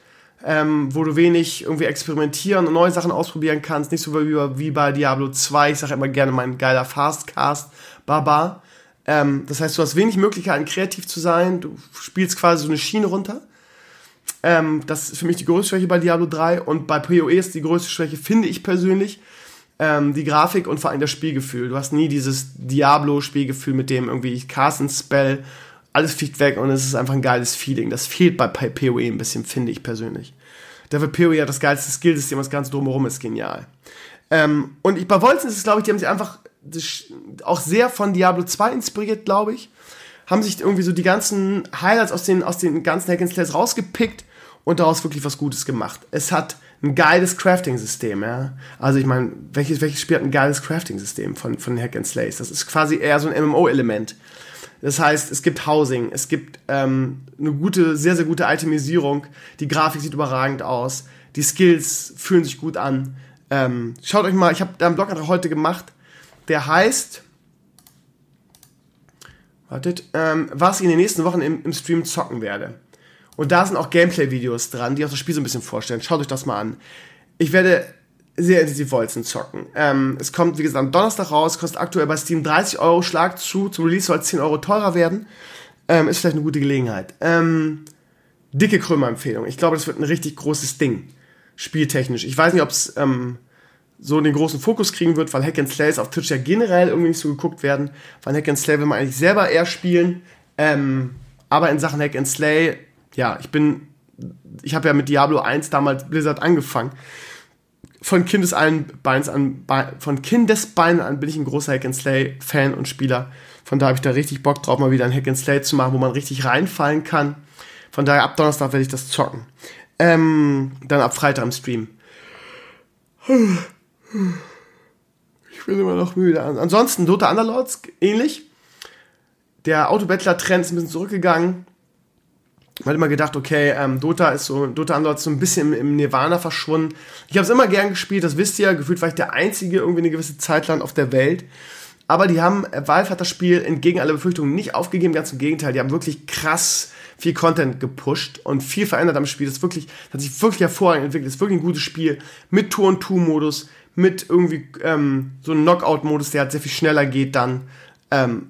ähm, wo du wenig irgendwie experimentieren und neue Sachen ausprobieren kannst. Nicht so wie, wie bei Diablo 2. Ich sage immer gerne mein geiler Fastcast, Baba. Ähm, das heißt, du hast wenig Möglichkeiten, kreativ zu sein. Du spielst quasi so eine Schiene runter. Ähm, das ist für mich die größte Schwäche bei Diablo 3 und bei PoE ist die größte Schwäche, finde ich persönlich, ähm, die Grafik und vor allem das Spielgefühl. Du hast nie dieses Diablo-Spielgefühl, mit dem irgendwie ich cast ein Spell, alles fliegt weg und es ist einfach ein geiles Feeling. Das fehlt bei PoE ein bisschen, finde ich persönlich. Da wird PoE ja das geilste Skillsystem, das ganze drumherum ist genial. Ähm, und ich, bei Wolzen ist es, glaube ich, die haben sich einfach auch sehr von Diablo 2 inspiriert, glaube ich haben sich irgendwie so die ganzen Highlights aus den, aus den ganzen Hack and rausgepickt und daraus wirklich was Gutes gemacht. Es hat ein geiles Crafting-System, ja. Also ich meine, welches, welches Spiel hat ein geiles Crafting-System von, von Hack and Slays? Das ist quasi eher so ein MMO-Element. Das heißt, es gibt Housing, es gibt ähm, eine gute, sehr, sehr gute Itemisierung, die Grafik sieht überragend aus, die Skills fühlen sich gut an. Ähm, schaut euch mal, ich habe da einen Blogantrag heute gemacht, der heißt wartet, ähm, was ich in den nächsten Wochen im, im Stream zocken werde. Und da sind auch Gameplay-Videos dran, die auch das Spiel so ein bisschen vorstellen. Schaut euch das mal an. Ich werde sehr intensiv Wolzen zocken. Ähm, es kommt, wie gesagt, am Donnerstag raus, kostet aktuell bei Steam 30 Euro, Schlag zu, zum Release soll es 10 Euro teurer werden. Ähm, ist vielleicht eine gute Gelegenheit. Ähm, dicke Krömer-Empfehlung. Ich glaube, das wird ein richtig großes Ding. Spieltechnisch. Ich weiß nicht, ob es ähm, so den großen Fokus kriegen wird, weil Hack and Slays auf Twitch ja generell irgendwie nicht so geguckt werden. Weil Hack and Slay will man eigentlich selber eher spielen. Ähm, aber in Sachen Hack and Slay, ja, ich bin, ich habe ja mit Diablo 1 damals Blizzard angefangen. Von Kindesbeins an, von Kindesbeinen an bin ich ein großer Hack and Slay Fan und Spieler. Von daher habe ich da richtig Bock drauf, mal wieder ein Hack and Slay zu machen, wo man richtig reinfallen kann. Von daher ab Donnerstag werde ich das zocken. Ähm, dann ab Freitag im Stream. Ich bin immer noch müde. Ansonsten Dota Underlords ähnlich. Der Autobattler-Trend ist ein bisschen zurückgegangen. Man hat immer gedacht, okay, ähm, Dota ist so, Dota Underlords so ein bisschen im, im Nirvana verschwunden. Ich habe es immer gern gespielt, das wisst ihr. Gefühlt war ich der Einzige irgendwie eine gewisse Zeit lang auf der Welt. Aber die haben, äh, Valve hat das Spiel entgegen aller Befürchtungen nicht aufgegeben, ganz im Gegenteil. Die haben wirklich krass viel Content gepusht und viel verändert am Spiel. Das, wirklich, das hat sich wirklich hervorragend entwickelt. Das ist wirklich ein gutes Spiel mit Tour-and-Two-Modus, mit irgendwie ähm, so einem Knockout-Modus, der halt sehr viel schneller geht dann. Ähm,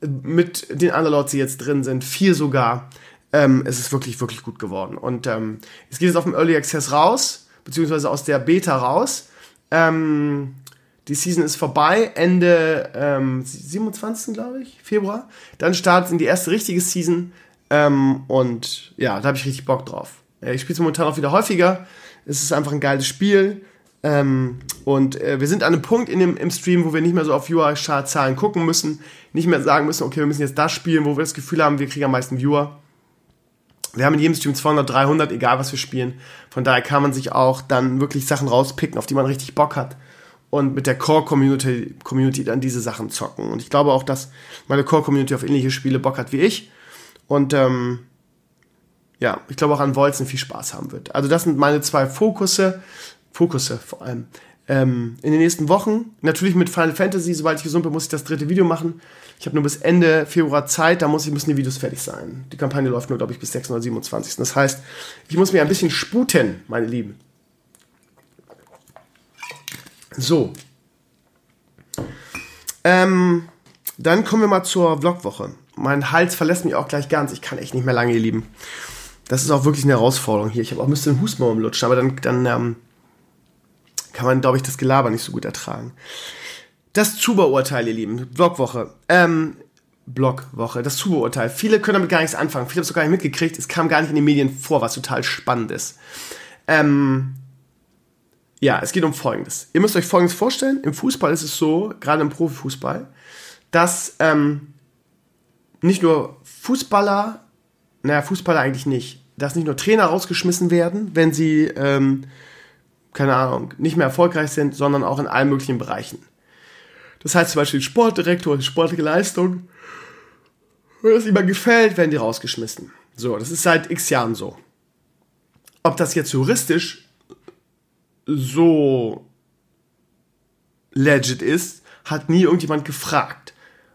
mit den Underlords, die jetzt drin sind, vier sogar. Ähm, es ist wirklich, wirklich gut geworden. Und ähm, es geht jetzt auf dem Early Access raus, beziehungsweise aus der Beta raus. Ähm, die Season ist vorbei, Ende ähm, 27. glaube ich, Februar. Dann startet in die erste richtige Season. Ähm, und ja, da habe ich richtig Bock drauf. Ich spiele es momentan auch wieder häufiger. Es ist einfach ein geiles Spiel. Ähm, und äh, wir sind an einem Punkt in dem, im Stream, wo wir nicht mehr so auf Viewer-Zahlen gucken müssen, nicht mehr sagen müssen, okay, wir müssen jetzt das spielen, wo wir das Gefühl haben, wir kriegen am meisten Viewer. Wir haben in jedem Stream 200, 300, egal was wir spielen. Von daher kann man sich auch dann wirklich Sachen rauspicken, auf die man richtig Bock hat. Und mit der Core-Community Community dann diese Sachen zocken. Und ich glaube auch, dass meine Core-Community auf ähnliche Spiele Bock hat wie ich. Und ähm, ja, ich glaube auch an Wolzen viel Spaß haben wird. Also das sind meine zwei Fokusse. Fokusse vor allem. Ähm, in den nächsten Wochen, natürlich mit Final Fantasy, sobald ich gesund bin, muss ich das dritte Video machen. Ich habe nur bis Ende Februar Zeit, da muss ich, müssen die Videos fertig sein. Die Kampagne läuft nur, glaube ich, bis 627. Das heißt, ich muss mir ein bisschen sputen, meine Lieben. So. Ähm, dann kommen wir mal zur Vlogwoche. Mein Hals verlässt mich auch gleich ganz. Ich kann echt nicht mehr lange, ihr Lieben. Das ist auch wirklich eine Herausforderung hier. Ich habe auch ein bisschen Husten im Lutschen, aber dann, dann ähm, kann man, glaube ich, das Gelaber nicht so gut ertragen. Das Zuberurteil, ihr Lieben, Blogwoche. Ähm, Blogwoche, das Zuberurteil. Viele können damit gar nichts anfangen. Viele haben es sogar nicht mitgekriegt. Es kam gar nicht in den Medien vor, was total spannend ist. Ähm, Ja, es geht um Folgendes. Ihr müsst euch Folgendes vorstellen. Im Fußball ist es so, gerade im Profifußball, dass ähm, nicht nur Fußballer, naja, Fußballer eigentlich nicht, dass nicht nur Trainer rausgeschmissen werden, wenn sie, ähm, keine Ahnung, nicht mehr erfolgreich sind, sondern auch in allen möglichen Bereichen. Das heißt zum Beispiel Sportdirektor, sportliche Leistung, wenn das jemand gefällt, werden die rausgeschmissen. So, das ist seit x Jahren so. Ob das jetzt juristisch so legit ist, hat nie irgendjemand gefragt.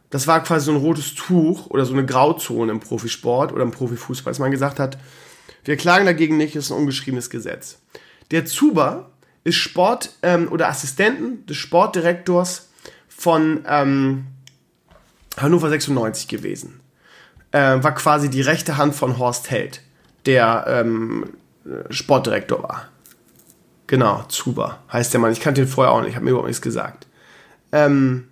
Das war quasi so ein rotes Tuch oder so eine Grauzone im Profisport oder im Profifußball, dass man gesagt hat, wir klagen dagegen nicht, ist ein ungeschriebenes Gesetz. Der Zuber ist Sport ähm, oder Assistenten des Sportdirektors von ähm, Hannover 96 gewesen. Äh, war quasi die rechte Hand von Horst Held, der ähm, Sportdirektor war. Genau, Zuber heißt der Mann. Ich kannte ihn vorher auch nicht, habe mir überhaupt nichts gesagt. Ähm,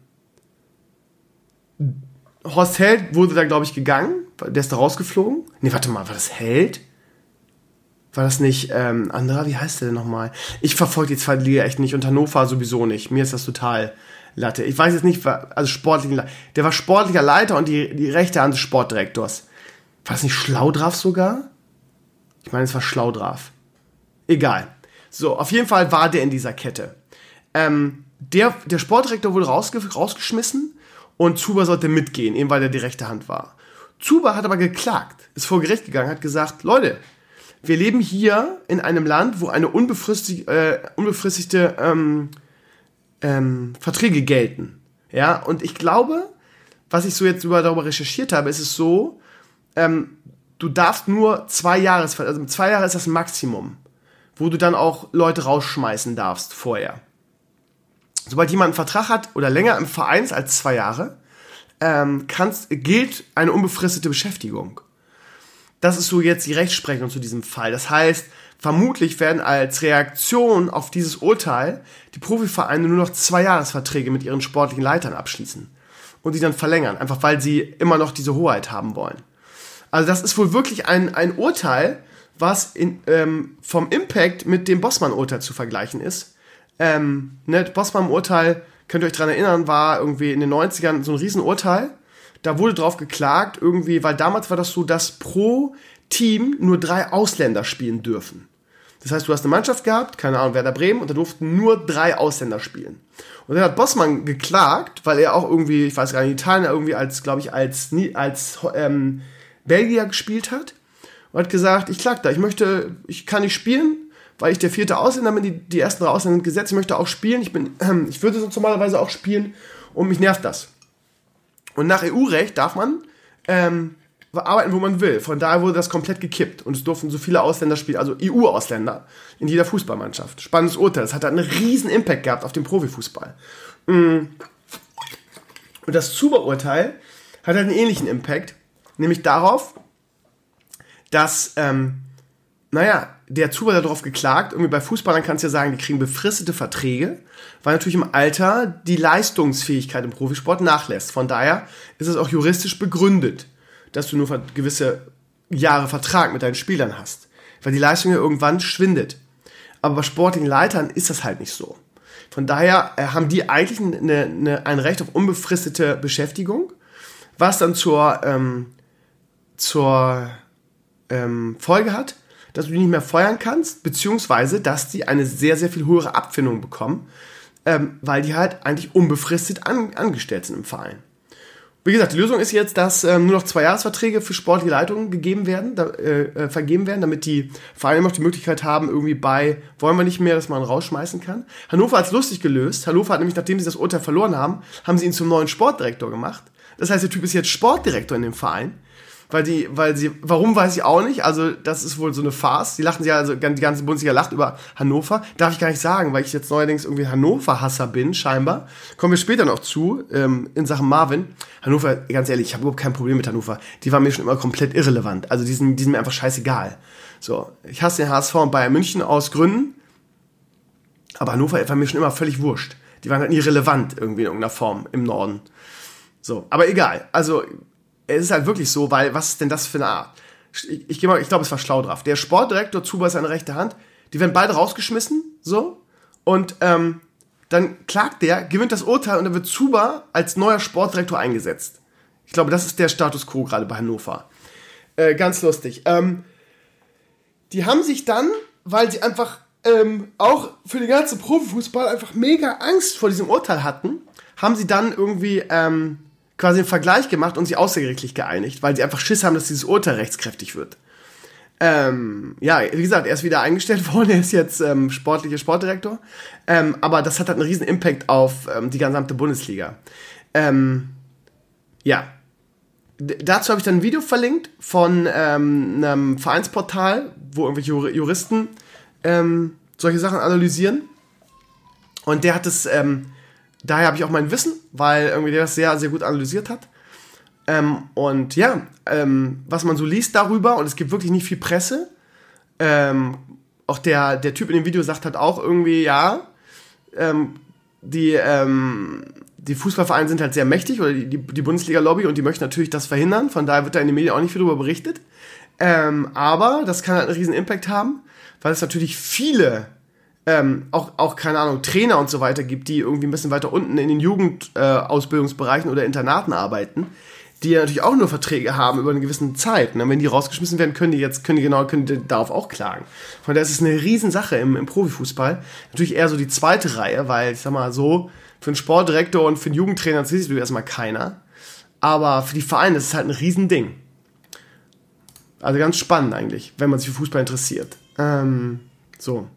Horst Held wurde da, glaube ich, gegangen. Der ist da rausgeflogen. Nee, warte mal, war das Held? War das nicht ähm, anderer? Wie heißt der denn nochmal? Ich verfolge die zweite Liga echt nicht und Hannover sowieso nicht. Mir ist das total Latte. Ich weiß jetzt nicht, also sportlicher, der war sportlicher Leiter und die, die rechte Hand des Sportdirektors. War das nicht Schlaudraff sogar? Ich meine, es war Schlaudraff. Egal. So, auf jeden Fall war der in dieser Kette. Ähm, der, der Sportdirektor wurde rausge rausgeschmissen und Zuber sollte mitgehen, eben weil er die rechte Hand war. Zuber hat aber geklagt, ist vor Gericht gegangen, hat gesagt, Leute, wir leben hier in einem Land, wo eine unbefristig, äh, unbefristigte ähm, ähm, Verträge gelten. Ja, und ich glaube, was ich so jetzt über, darüber recherchiert habe, ist es so, ähm, du darfst nur zwei Jahre, also zwei Jahre ist das Maximum wo du dann auch Leute rausschmeißen darfst vorher. Sobald jemand einen Vertrag hat oder länger im Verein als zwei Jahre, ähm, kannst, gilt eine unbefristete Beschäftigung. Das ist so jetzt die Rechtsprechung zu diesem Fall. Das heißt, vermutlich werden als Reaktion auf dieses Urteil die Profivereine nur noch zwei Jahresverträge mit ihren sportlichen Leitern abschließen und die dann verlängern, einfach weil sie immer noch diese Hoheit haben wollen. Also das ist wohl wirklich ein, ein Urteil, was in, ähm, vom Impact mit dem Bossmann-Urteil zu vergleichen ist. Ähm, ne, Bossmann-Urteil, könnt ihr euch daran erinnern, war irgendwie in den 90ern so ein Riesenurteil. Da wurde drauf geklagt, irgendwie, weil damals war das so, dass pro Team nur drei Ausländer spielen dürfen. Das heißt, du hast eine Mannschaft gehabt, keine Ahnung, Werder Bremen, und da durften nur drei Ausländer spielen. Und dann hat Bossmann geklagt, weil er auch irgendwie, ich weiß gar nicht, Italien irgendwie als, glaube ich, als, als ähm, Belgier gespielt hat und hat gesagt, ich klag da, ich möchte, ich kann nicht spielen, weil ich der vierte Ausländer bin, die, die ersten drei Ausländer sind gesetzt, ich möchte auch spielen, ich bin, äh, ich würde sonst normalerweise auch spielen und mich nervt das. Und nach EU-Recht darf man ähm, arbeiten, wo man will. Von daher wurde das komplett gekippt und es durften so viele Ausländer spielen, also EU-Ausländer in jeder Fußballmannschaft. Spannendes Urteil. Das hat einen riesen Impact gehabt auf den Profifußball. Mm. Und das Zuber-Urteil hat einen ähnlichen Impact, nämlich darauf, dass, ähm, naja, der Zuber darauf geklagt, irgendwie bei Fußballern kannst du ja sagen, die kriegen befristete Verträge, weil natürlich im Alter die Leistungsfähigkeit im Profisport nachlässt. Von daher ist es auch juristisch begründet, dass du nur gewisse Jahre Vertrag mit deinen Spielern hast, weil die Leistung ja irgendwann schwindet. Aber bei sportlichen Leitern ist das halt nicht so. Von daher äh, haben die eigentlich eine, eine, ein Recht auf unbefristete Beschäftigung, was dann zur, ähm, zur ähm, Folge hat, dass du die nicht mehr feuern kannst, beziehungsweise dass die eine sehr, sehr viel höhere Abfindung bekommen, ähm, weil die halt eigentlich unbefristet an, angestellt sind im Verein. Wie gesagt, die Lösung ist jetzt, dass ähm, nur noch zwei Jahresverträge für sportliche Leitungen gegeben werden, da, äh, äh, vergeben werden, damit die Vereine noch die Möglichkeit haben, irgendwie bei, wollen wir nicht mehr, dass man rausschmeißen kann. Hannover hat es lustig gelöst. Hannover hat nämlich, nachdem sie das Urteil verloren haben, haben sie ihn zum neuen Sportdirektor gemacht. Das heißt, der Typ ist jetzt Sportdirektor in dem Verein weil die, weil sie, warum weiß ich auch nicht, also das ist wohl so eine Farce, die lachen ja, also die ganze Bundesliga lacht über Hannover, darf ich gar nicht sagen, weil ich jetzt neuerdings irgendwie Hannover-Hasser bin, scheinbar, kommen wir später noch zu, ähm, in Sachen Marvin, Hannover, ganz ehrlich, ich habe überhaupt kein Problem mit Hannover, die waren mir schon immer komplett irrelevant, also die sind, die sind mir einfach scheißegal, so, ich hasse den HSV und Bayern München aus Gründen, aber Hannover war mir schon immer völlig wurscht, die waren halt nie relevant irgendwie in irgendeiner Form im Norden, so, aber egal, also es ist halt wirklich so, weil was ist denn das für eine Art? Ich, ich, ich glaube, es war schlau drauf. Der Sportdirektor, Zuber ist seine rechte Hand, die werden beide rausgeschmissen, so, Und ähm, dann klagt der, gewinnt das Urteil und dann wird Zuba als neuer Sportdirektor eingesetzt. Ich glaube, das ist der Status quo gerade bei Hannover. Äh, ganz lustig. Ähm, die haben sich dann, weil sie einfach ähm, auch für den ganzen Profifußball einfach mega Angst vor diesem Urteil hatten, haben sie dann irgendwie ähm, quasi einen Vergleich gemacht und sie außergerichtlich geeinigt, weil sie einfach Schiss haben, dass dieses Urteil rechtskräftig wird. Ähm, ja, wie gesagt, er ist wieder eingestellt worden, er ist jetzt ähm, sportlicher Sportdirektor. Ähm, aber das hat halt einen riesen Impact auf ähm, die gesamte Bundesliga. Ähm, ja. D dazu habe ich dann ein Video verlinkt von ähm, einem Vereinsportal, wo irgendwelche Jur Juristen ähm, solche Sachen analysieren. Und der hat es, ähm, daher habe ich auch mein Wissen, weil irgendwie der das sehr, sehr gut analysiert hat. Ähm, und ja, ähm, was man so liest darüber, und es gibt wirklich nicht viel Presse. Ähm, auch der, der Typ in dem Video sagt halt auch irgendwie, ja, ähm, die, ähm, die Fußballvereine sind halt sehr mächtig oder die, die, Bundesliga-Lobby und die möchten natürlich das verhindern. Von daher wird da in den Medien auch nicht viel darüber berichtet. Ähm, aber das kann halt einen riesen Impact haben, weil es natürlich viele, ähm, auch, auch, keine Ahnung, Trainer und so weiter gibt, die irgendwie ein bisschen weiter unten in den Jugendausbildungsbereichen äh, oder Internaten arbeiten, die ja natürlich auch nur Verträge haben über eine gewisse Zeit. Ne? Wenn die rausgeschmissen werden, können die jetzt, können die genau, können die darauf auch klagen. Von daher ist es eine Riesensache im, im Profifußball. Natürlich eher so die zweite Reihe, weil, ich sag mal so, für einen Sportdirektor und für einen Jugendtrainer interessiert sich erstmal keiner. Aber für die Vereine ist es halt ein Riesending. Also ganz spannend eigentlich, wenn man sich für Fußball interessiert. Ähm, so.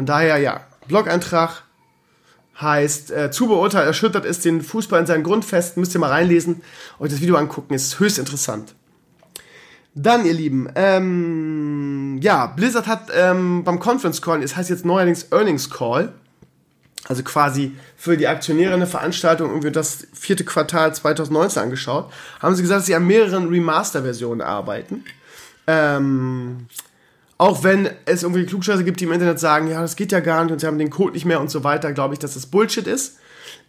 Von daher, ja, Blog-Eintrag heißt, äh, zu beurteilt erschüttert ist den Fußball in seinen Grundfesten. Müsst ihr mal reinlesen, euch das Video angucken, ist höchst interessant. Dann, ihr Lieben, ähm, ja, Blizzard hat ähm, beim Conference Call, es heißt jetzt neuerdings Earnings Call, also quasi für die Aktionäre eine Veranstaltung irgendwie das vierte Quartal 2019 angeschaut, haben sie gesagt, dass sie an mehreren Remaster-Versionen arbeiten. Ähm, auch wenn es irgendwie Klugscheiße gibt, die im Internet sagen, ja, das geht ja gar nicht und sie haben den Code nicht mehr und so weiter, glaube ich, dass das Bullshit ist.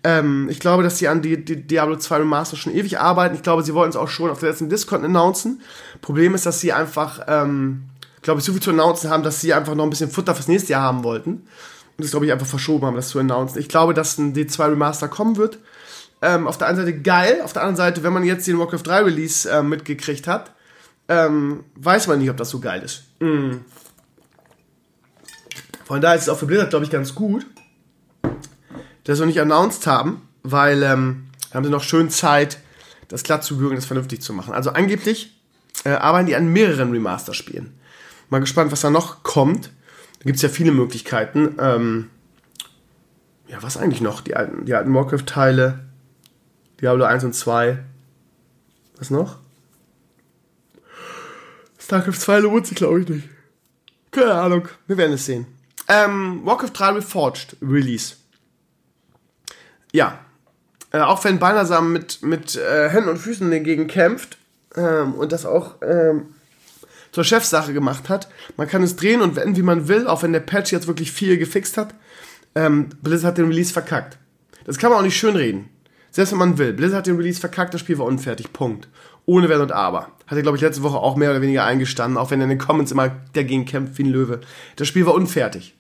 Ähm, ich glaube, dass sie an die, die Diablo 2 Remaster schon ewig arbeiten. Ich glaube, sie wollten es auch schon auf der letzten Discord announcen. Problem ist, dass sie einfach, ähm, glaube ich, so viel zu announcen haben, dass sie einfach noch ein bisschen Futter fürs nächste Jahr haben wollten. Und das, glaube ich, einfach verschoben haben, das zu announcen. Ich glaube, dass ein D2 Remaster kommen wird. Ähm, auf der einen Seite geil, auf der anderen Seite, wenn man jetzt den Warcraft 3 Release äh, mitgekriegt hat, ähm, weiß man nicht, ob das so geil ist. Mm. Von daher ist es auch für Blizzard, glaube ich, ganz gut, dass noch nicht announced haben, weil ähm, haben sie noch schön Zeit, das glatt zu bürgen, das vernünftig zu machen. Also angeblich äh, arbeiten die an mehreren Remaster-Spielen. Mal gespannt, was da noch kommt. Da gibt es ja viele Möglichkeiten. Ähm, ja, was eigentlich noch? Die alten, die alten Warcraft-Teile, Diablo 1 und 2. Was noch? StarCraft 2 lohnt sich, glaube ich, nicht. Keine Ahnung. Wir werden es sehen. Ähm, Warcraft 3 Reforged Release. Ja. Äh, auch wenn Balnasam mit, mit äh, Händen und Füßen dagegen kämpft ähm, und das auch ähm, zur Chefsache gemacht hat, man kann es drehen und wenden, wie man will, auch wenn der Patch jetzt wirklich viel gefixt hat. Ähm, Blizzard hat den Release verkackt. Das kann man auch nicht schönreden. Selbst wenn man will. Blizzard hat den Release verkackt, das Spiel war unfertig. Punkt. Ohne Wenn und Aber. Hat er, glaube ich, letzte Woche auch mehr oder weniger eingestanden, auch wenn er in den Comments immer dagegen kämpft wie ein Löwe. Das Spiel war unfertig.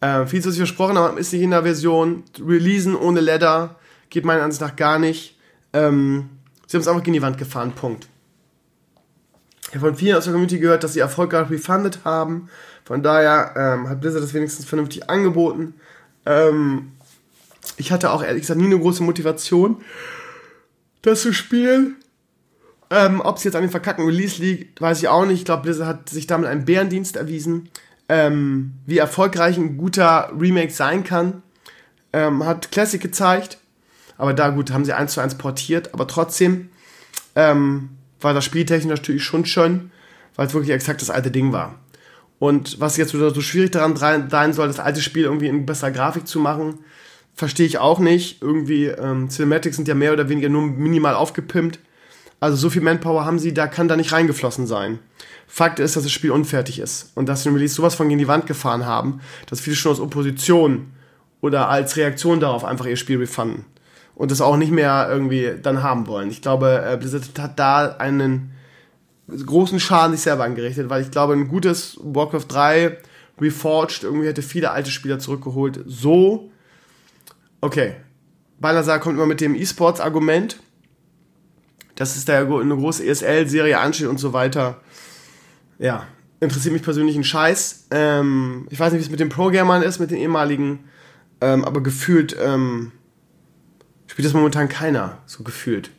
Äh, viel zu sich versprochen haben, ist nicht in der Version. Releasen ohne Ladder geht meiner Ansicht nach gar nicht. Ähm, sie haben es einfach gegen die Wand gefahren, Punkt. Ich habe von vielen aus der Community gehört, dass sie erfolgreich refunded haben. Von daher ähm, hat Blizzard das wenigstens vernünftig angeboten. Ähm, ich hatte auch ehrlich gesagt nie eine große Motivation, das zu spielen. Ähm, Ob es jetzt an den verkackten Release liegt, weiß ich auch nicht. Ich glaube, Blizzard hat sich damit einen Bärendienst erwiesen. Ähm, wie erfolgreich ein guter Remake sein kann. Ähm, hat Classic gezeigt. Aber da gut, haben sie eins zu eins portiert. Aber trotzdem ähm, war das spieltechnisch natürlich schon schön, weil es wirklich exakt das alte Ding war. Und was jetzt so schwierig daran sein soll, das alte Spiel irgendwie in besserer Grafik zu machen, verstehe ich auch nicht. Irgendwie, ähm, Cinematics sind ja mehr oder weniger nur minimal aufgepimpt. Also so viel Manpower haben sie, da kann da nicht reingeflossen sein. Fakt ist, dass das Spiel unfertig ist und dass sie Release sowas von gegen die Wand gefahren haben, dass viele schon aus Opposition oder als Reaktion darauf einfach ihr Spiel refunden und das auch nicht mehr irgendwie dann haben wollen. Ich glaube, äh, Blizzard hat da einen großen Schaden sich selber angerichtet, weil ich glaube, ein gutes Warcraft 3 reforged, irgendwie hätte viele alte Spieler zurückgeholt. So, okay. Balnasar kommt immer mit dem E-Sports-Argument, dass es da eine große ESL-Serie ansteht und so weiter. Ja, interessiert mich persönlich ein Scheiß. Ähm, ich weiß nicht, wie es mit den Pro-Gamern ist, mit den ehemaligen, ähm, aber gefühlt ähm, spielt das momentan keiner, so gefühlt.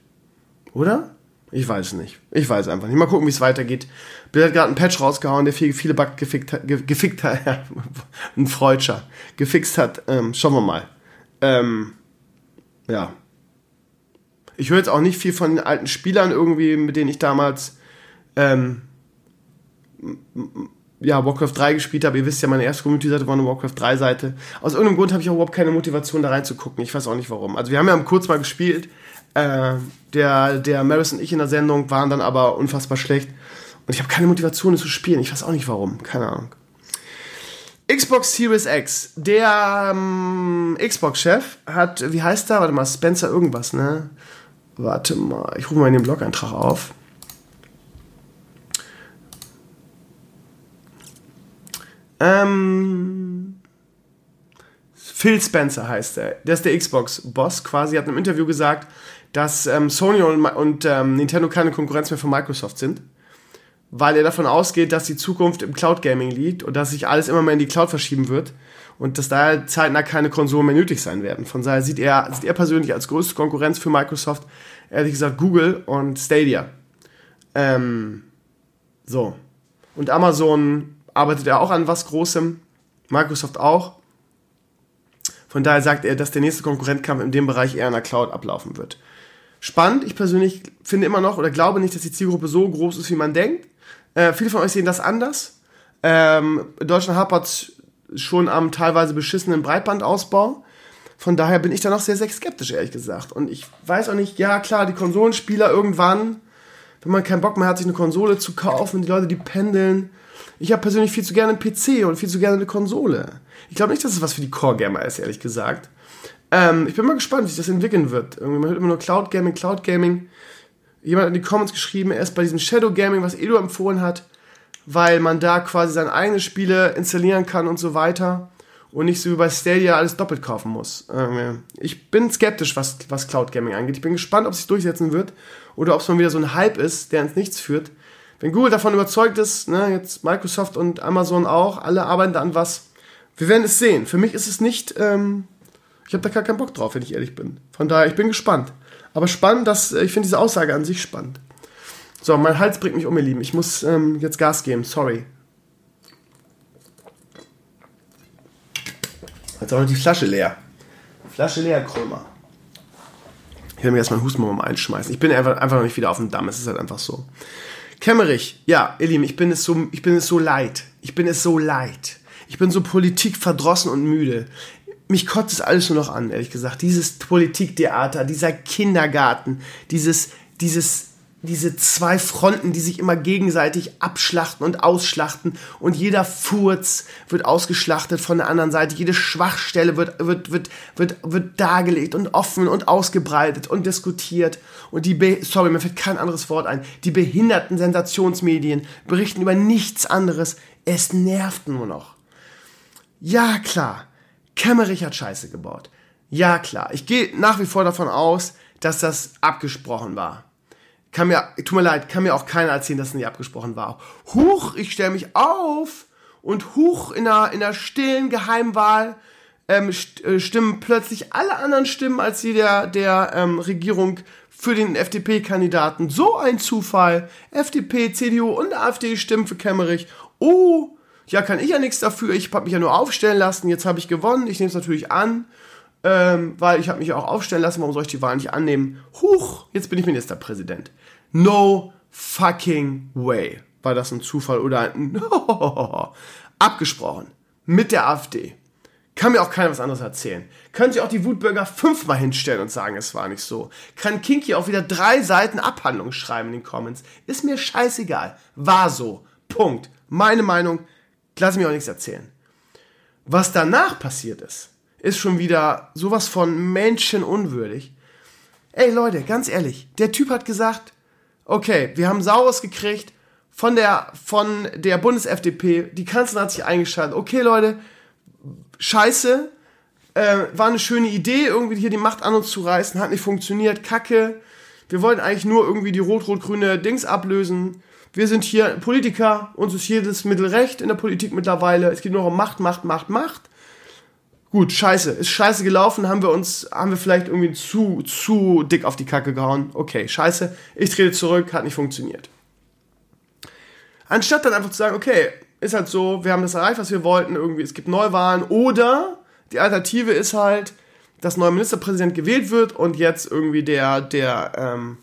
Oder? Ich weiß nicht. Ich weiß einfach nicht. Mal gucken, wie es weitergeht. Bill hat gerade einen Patch rausgehauen, der viele, viele Bugs gefickt hat, gefickt hat, ein Freudscher, gefixt hat. Ähm, schauen wir mal. Ähm, ja. Ich höre jetzt auch nicht viel von den alten Spielern irgendwie, mit denen ich damals ähm, ja, Warcraft 3 gespielt habe. Ihr wisst ja, meine erste Community-Seite war eine Warcraft 3-Seite. Aus irgendeinem Grund habe ich auch überhaupt keine Motivation, da reinzugucken. Ich weiß auch nicht warum. Also wir haben ja kurz mal gespielt. Äh, der, der Maris und ich in der Sendung waren dann aber unfassbar schlecht. Und ich habe keine Motivation, es zu spielen. Ich weiß auch nicht warum. Keine Ahnung. Xbox Series X. Der ähm, Xbox-Chef hat, wie heißt der? Warte mal, Spencer irgendwas, ne? Warte mal, ich rufe mal in den Blog-Eintrag auf. Ähm, Phil Spencer heißt er. Der ist der Xbox-Boss quasi. Hat in einem Interview gesagt, dass ähm, Sony und, und ähm, Nintendo keine Konkurrenz mehr für Microsoft sind. Weil er davon ausgeht, dass die Zukunft im Cloud Gaming liegt und dass sich alles immer mehr in die Cloud verschieben wird und dass daher zeitnah keine Konsolen mehr nötig sein werden. Von daher sieht er, sieht er persönlich als größte Konkurrenz für Microsoft, ehrlich gesagt, Google und Stadia. Ähm, so. Und Amazon arbeitet er auch an was Großem, Microsoft auch. Von daher sagt er, dass der nächste Konkurrentkampf in dem Bereich eher in der Cloud ablaufen wird. Spannend, ich persönlich finde immer noch oder glaube nicht, dass die Zielgruppe so groß ist, wie man denkt. Äh, viele von euch sehen das anders. Ähm, Deutschland hapert schon am teilweise beschissenen Breitbandausbau. Von daher bin ich da noch sehr, sehr skeptisch, ehrlich gesagt. Und ich weiß auch nicht, ja klar, die Konsolenspieler irgendwann, wenn man keinen Bock mehr hat, sich eine Konsole zu kaufen, die Leute, die pendeln, ich habe persönlich viel zu gerne einen PC und viel zu gerne eine Konsole. Ich glaube nicht, dass es was für die Core-Gamer ist, ehrlich gesagt. Ähm, ich bin mal gespannt, wie sich das entwickeln wird. Irgendwie, man hört immer nur Cloud Gaming, Cloud Gaming. Jemand hat in die Comments geschrieben, er ist bei diesem Shadow Gaming, was Edu empfohlen hat, weil man da quasi seine eigenen Spiele installieren kann und so weiter und nicht so wie bei Stadia alles doppelt kaufen muss. Ähm, ich bin skeptisch, was, was Cloud Gaming angeht. Ich bin gespannt, ob es sich durchsetzen wird oder ob es mal wieder so ein Hype ist, der ins Nichts führt wenn Google davon überzeugt ist, ne, jetzt Microsoft und Amazon auch, alle arbeiten da an was. Wir werden es sehen. Für mich ist es nicht, ähm, ich habe da gar keinen Bock drauf, wenn ich ehrlich bin. Von daher, ich bin gespannt. Aber spannend, dass äh, ich finde diese Aussage an sich spannend. So, mein Hals bringt mich um, ihr Lieben. Ich muss ähm, jetzt Gas geben. Sorry. Jetzt auch noch die Flasche leer. Flasche leer, Krömer. Ich will mir erstmal einen Hustenmum einschmeißen. Ich bin einfach, einfach noch nicht wieder auf dem Damm. Es ist halt einfach so. Kemmerich, ja, ihr Lieben, ich bin es so, ich bin es so leid. Ich bin es so leid. Ich bin so politikverdrossen und müde. Mich kotzt es alles nur noch an, ehrlich gesagt. Dieses Politiktheater, dieser Kindergarten, dieses, dieses diese zwei Fronten, die sich immer gegenseitig abschlachten und ausschlachten und jeder Furz wird ausgeschlachtet von der anderen Seite, jede Schwachstelle wird, wird, wird, wird, wird dargelegt und offen und ausgebreitet und diskutiert. Und die, Be sorry, mir fällt kein anderes Wort ein, die behinderten Sensationsmedien berichten über nichts anderes, es nervt nur noch. Ja, klar, Kemmerich hat Scheiße gebaut. Ja, klar, ich gehe nach wie vor davon aus, dass das abgesprochen war kann mir, tut mir leid, kann mir auch keiner erzählen, dass es nicht abgesprochen war. Huch, ich stelle mich auf und huch in der, in der stillen Geheimwahl ähm, äh, stimmen plötzlich alle anderen Stimmen als die der, der ähm, Regierung für den FDP-Kandidaten. So ein Zufall. FDP, CDU und AfD stimmen für Kemmerich. Oh, ja, kann ich ja nichts dafür. Ich habe mich ja nur aufstellen lassen. Jetzt habe ich gewonnen. Ich nehme es natürlich an ähm, weil ich habe mich auch aufstellen lassen, warum soll ich die Wahl nicht annehmen? Huch, jetzt bin ich Ministerpräsident. No fucking way. War das ein Zufall oder ein abgesprochen mit der AfD. Kann mir auch keiner was anderes erzählen. Können sich auch die Wutbürger fünfmal hinstellen und sagen, es war nicht so. Kann Kinky auch wieder drei Seiten Abhandlung schreiben in den Comments. Ist mir scheißegal. War so. Punkt. Meine Meinung. Lass mir auch nichts erzählen. Was danach passiert ist, ist schon wieder sowas von menschenunwürdig. Ey Leute, ganz ehrlich, der Typ hat gesagt, okay, wir haben Saurus gekriegt, von der, von der Bundes-FDP, die Kanzlerin hat sich eingeschaltet. Okay, Leute, scheiße, äh, war eine schöne Idee, irgendwie hier die Macht an uns zu reißen, hat nicht funktioniert, kacke. Wir wollten eigentlich nur irgendwie die rot-rot-grüne Dings ablösen. Wir sind hier Politiker, uns ist jedes Mittel recht in der Politik mittlerweile. Es geht nur um Macht, Macht, Macht, Macht. Gut, scheiße, ist scheiße gelaufen, haben wir uns, haben wir vielleicht irgendwie zu, zu dick auf die Kacke gehauen. Okay, scheiße, ich trete zurück, hat nicht funktioniert. Anstatt dann einfach zu sagen, okay, ist halt so, wir haben das erreicht, was wir wollten, irgendwie, es gibt Neuwahlen. Oder die Alternative ist halt, dass neuer Ministerpräsident gewählt wird und jetzt irgendwie der, der, ähm,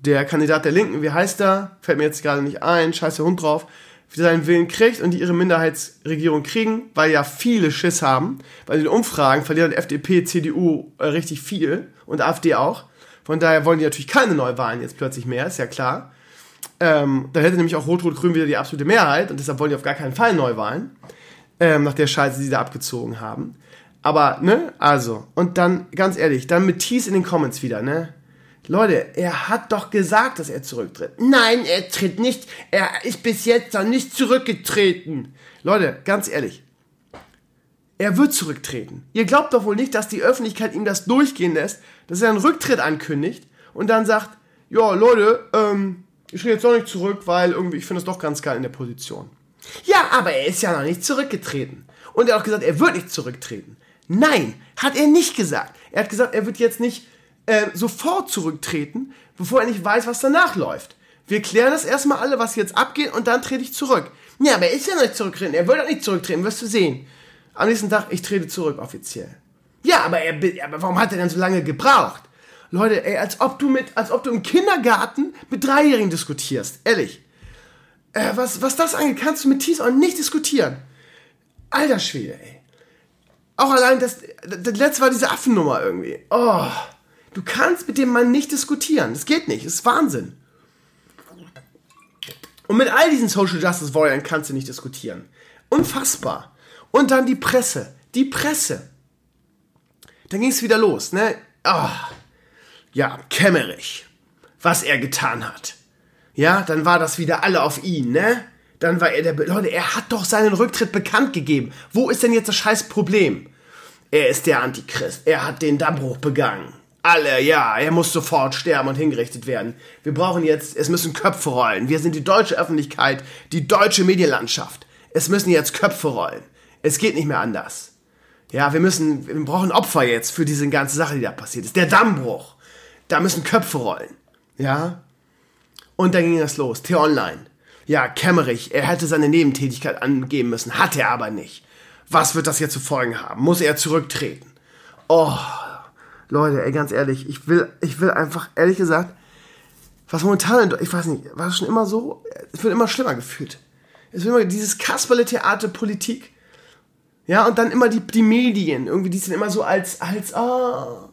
der Kandidat der Linken, wie heißt er? Fällt mir jetzt gerade nicht ein, scheiß der Hund drauf, seinen Willen kriegt und die ihre Minderheitsregierung kriegen, weil ja viele Schiss haben, weil in den Umfragen verlieren FDP, CDU äh, richtig viel und AfD auch. Von daher wollen die natürlich keine Neuwahlen jetzt plötzlich mehr, ist ja klar. Ähm, dann hätte nämlich auch Rot-Rot-Grün wieder die absolute Mehrheit und deshalb wollen die auf gar keinen Fall Neuwahlen, ähm, nach der Scheiße, die sie da abgezogen haben. Aber, ne, also, und dann, ganz ehrlich, dann mit Tease in den Comments wieder, ne? Leute, er hat doch gesagt, dass er zurücktritt. Nein, er tritt nicht. Er ist bis jetzt noch nicht zurückgetreten. Leute, ganz ehrlich. Er wird zurücktreten. Ihr glaubt doch wohl nicht, dass die Öffentlichkeit ihm das durchgehen lässt, dass er einen Rücktritt ankündigt und dann sagt, ja, Leute, ähm, ich gehe jetzt doch nicht zurück, weil irgendwie, ich finde es doch ganz geil in der Position. Ja, aber er ist ja noch nicht zurückgetreten. Und er hat auch gesagt, er wird nicht zurücktreten. Nein, hat er nicht gesagt. Er hat gesagt, er wird jetzt nicht äh, sofort zurücktreten, bevor er nicht weiß, was danach läuft. Wir klären das erstmal alle, was jetzt abgeht, und dann trete ich zurück. Ja, aber er ist ja nicht zurücktreten. Er will doch nicht zurücktreten, wirst du sehen. Am nächsten Tag, ich trete zurück offiziell. Ja, aber, er, aber warum hat er denn so lange gebraucht? Leute, ey, als ob du mit, als ob du im Kindergarten mit Dreijährigen diskutierst. Ehrlich. Äh, was, was das angeht, kannst du mit Tees auch nicht diskutieren. Alter Schwede, ey. Auch allein das, das letzte war diese Affennummer irgendwie. Oh. Du kannst mit dem Mann nicht diskutieren. Das geht nicht. Das ist Wahnsinn. Und mit all diesen Social Justice Warriors kannst du nicht diskutieren. Unfassbar. Und dann die Presse. Die Presse. Dann ging es wieder los, ne? Oh. Ja, Kämmerich. Was er getan hat. Ja, dann war das wieder alle auf ihn, ne? Dann war er der. Be Leute, er hat doch seinen Rücktritt bekannt gegeben. Wo ist denn jetzt das scheiß Problem? Er ist der Antichrist. Er hat den Dammbruch begangen. Alle, ja, er muss sofort sterben und hingerichtet werden. Wir brauchen jetzt, es müssen Köpfe rollen. Wir sind die deutsche Öffentlichkeit, die deutsche Medienlandschaft. Es müssen jetzt Köpfe rollen. Es geht nicht mehr anders. Ja, wir müssen, wir brauchen Opfer jetzt für diese ganze Sache, die da passiert ist. Der Dammbruch. Da müssen Köpfe rollen. Ja? Und dann ging das los. T-Online. Ja, Kämmerich, er hätte seine Nebentätigkeit angeben müssen, hat er aber nicht. Was wird das jetzt zu Folgen haben? Muss er zurücktreten? Oh, Leute, ey, ganz ehrlich, ich will, ich will einfach, ehrlich gesagt, was momentan, ich weiß nicht, war es schon immer so? Es wird immer schlimmer gefühlt. Es wird immer dieses Kasperle-Theater Politik. Ja, und dann immer die, die Medien, irgendwie, die sind immer so als, als, oh,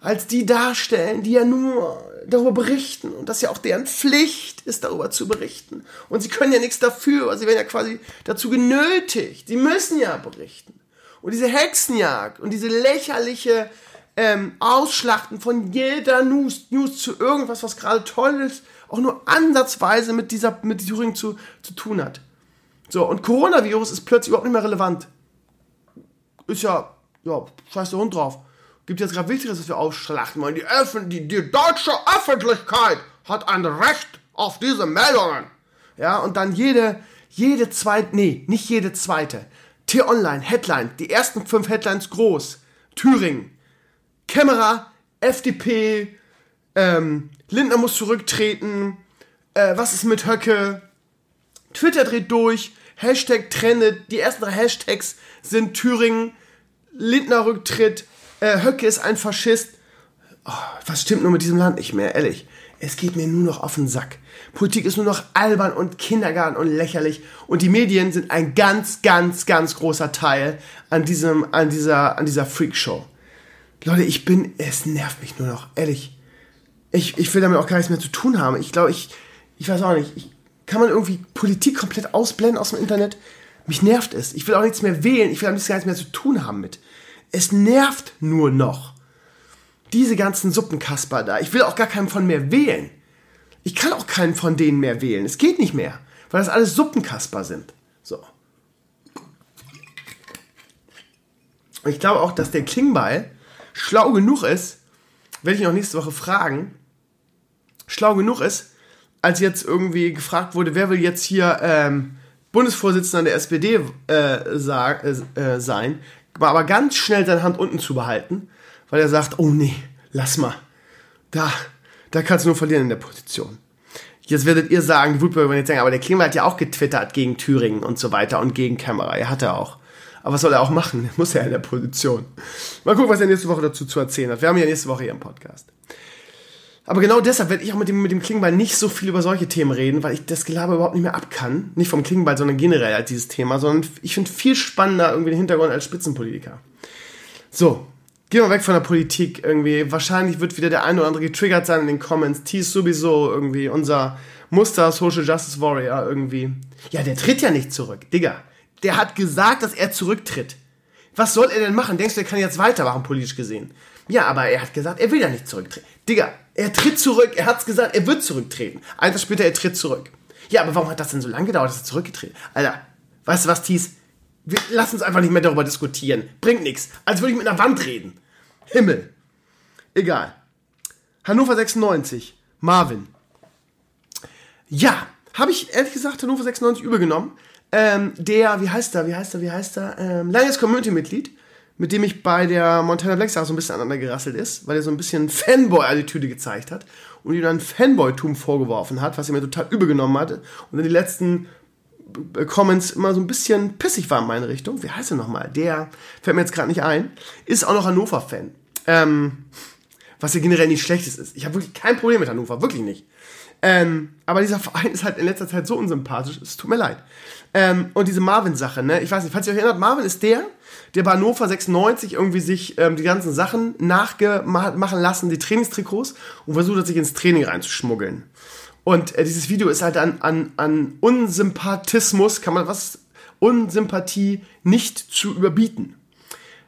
als die darstellen, die ja nur darüber berichten und das ja auch deren Pflicht ist, darüber zu berichten. Und sie können ja nichts dafür, sie werden ja quasi dazu genötigt. Sie müssen ja berichten. Und diese Hexenjagd und diese lächerliche ähm, Ausschlachten von jeder News, News zu irgendwas, was gerade toll ist, auch nur ansatzweise mit dieser, mit Thüringen zu, zu tun hat. So, und Coronavirus ist plötzlich überhaupt nicht mehr relevant. Ist ja, ja, scheiß der Hund drauf. Gibt jetzt gerade Wichtigeres, was wir ausschlachten wollen. Die, Öffn die, die deutsche Öffentlichkeit hat ein Recht auf diese Meldungen. Ja, und dann jede, jede zweite, nee, nicht jede zweite. T-Online, Headline, die ersten fünf Headlines groß. Thüringen, Kämmerer, FDP, ähm, Lindner muss zurücktreten, äh, was ist mit Höcke, Twitter dreht durch, Hashtag trendet, die ersten drei Hashtags sind Thüringen, Lindner Rücktritt, äh, Höcke ist ein Faschist. Oh, was stimmt nur mit diesem Land nicht mehr, ehrlich. Es geht mir nur noch auf den Sack. Politik ist nur noch albern und Kindergarten und lächerlich. Und die Medien sind ein ganz, ganz, ganz großer Teil an diesem, an dieser, an dieser Freakshow. Leute, ich bin, es nervt mich nur noch, ehrlich. Ich, ich will damit auch gar nichts mehr zu tun haben. Ich glaube, ich, ich weiß auch nicht, ich, kann man irgendwie Politik komplett ausblenden aus dem Internet? Mich nervt es. Ich will auch nichts mehr wählen. Ich will damit gar nichts mehr zu tun haben mit. Es nervt nur noch. Diese ganzen Suppenkasper da. Ich will auch gar keinen von mehr wählen. Ich kann auch keinen von denen mehr wählen. Es geht nicht mehr, weil das alles Suppenkasper sind. So. Und ich glaube auch, dass der Klingbeil schlau genug ist, werde ich noch nächste Woche fragen, schlau genug ist, als jetzt irgendwie gefragt wurde, wer will jetzt hier ähm, Bundesvorsitzender der SPD äh, sag, äh, äh, sein, aber ganz schnell seine Hand unten zu behalten, weil er sagt, oh nee, lass mal, da, da kannst du nur verlieren in der Position. Jetzt werdet ihr sagen, die Wutbürger werden jetzt sagen, aber der Klima hat ja auch getwittert gegen Thüringen und so weiter und gegen Kämmerer. Er hat er auch. Aber was soll er auch machen? Er muss ja in der Position. Mal gucken, was er nächste Woche dazu zu erzählen hat. Wir haben ja nächste Woche hier im Podcast. Aber genau deshalb werde ich auch mit dem, mit dem Klingbeil nicht so viel über solche Themen reden, weil ich das Gelaber überhaupt nicht mehr ab kann. Nicht vom Klingbeil, sondern generell als dieses Thema, sondern ich finde viel spannender irgendwie den Hintergrund als Spitzenpolitiker. So, gehen wir weg von der Politik irgendwie. Wahrscheinlich wird wieder der eine oder andere getriggert sein in den Comments. T ist sowieso irgendwie unser Muster Social Justice Warrior irgendwie. Ja, der tritt ja nicht zurück. Digga, der hat gesagt, dass er zurücktritt. Was soll er denn machen? Denkst du, er kann jetzt weitermachen, politisch gesehen? Ja, aber er hat gesagt, er will ja nicht zurücktreten. Digga, er tritt zurück. Er hat's gesagt, er wird zurücktreten. Ein Tag später, er tritt zurück. Ja, aber warum hat das denn so lange gedauert, dass er zurückgetreten Alter, weißt du was, Thies? Wir, lass uns einfach nicht mehr darüber diskutieren. Bringt nichts. Als würde ich mit einer Wand reden. Himmel. Egal. Hannover 96. Marvin. Ja, habe ich ehrlich gesagt Hannover 96 übergenommen ähm, der, wie heißt er, wie heißt er, wie heißt er, ähm, langes Community-Mitglied, mit dem ich bei der Montana Black Sache so ein bisschen aneinander gerasselt ist, weil er so ein bisschen Fanboy-Attitüde gezeigt hat und ihm dann Fanboy-Tum vorgeworfen hat, was er mir total übergenommen hatte und in die letzten Comments immer so ein bisschen pissig war in meine Richtung. Wie heißt er nochmal? Der fällt mir jetzt gerade nicht ein. Ist auch noch Hannover-Fan. Ähm, was ja generell nicht schlechtes ist. Ich habe wirklich kein Problem mit Hannover, wirklich nicht. Ähm, aber dieser Verein ist halt in letzter Zeit so unsympathisch, es tut mir leid. Ähm, und diese Marvin-Sache, ne? Ich weiß nicht, falls ihr euch erinnert, Marvin ist der, der bei Hannover 96 irgendwie sich ähm, die ganzen Sachen nachmachen lassen, die Trainingstrikots, und versucht hat, sich ins Training reinzuschmuggeln. Und äh, dieses Video ist halt an, an, an Unsympathismus, kann man was, Unsympathie nicht zu überbieten.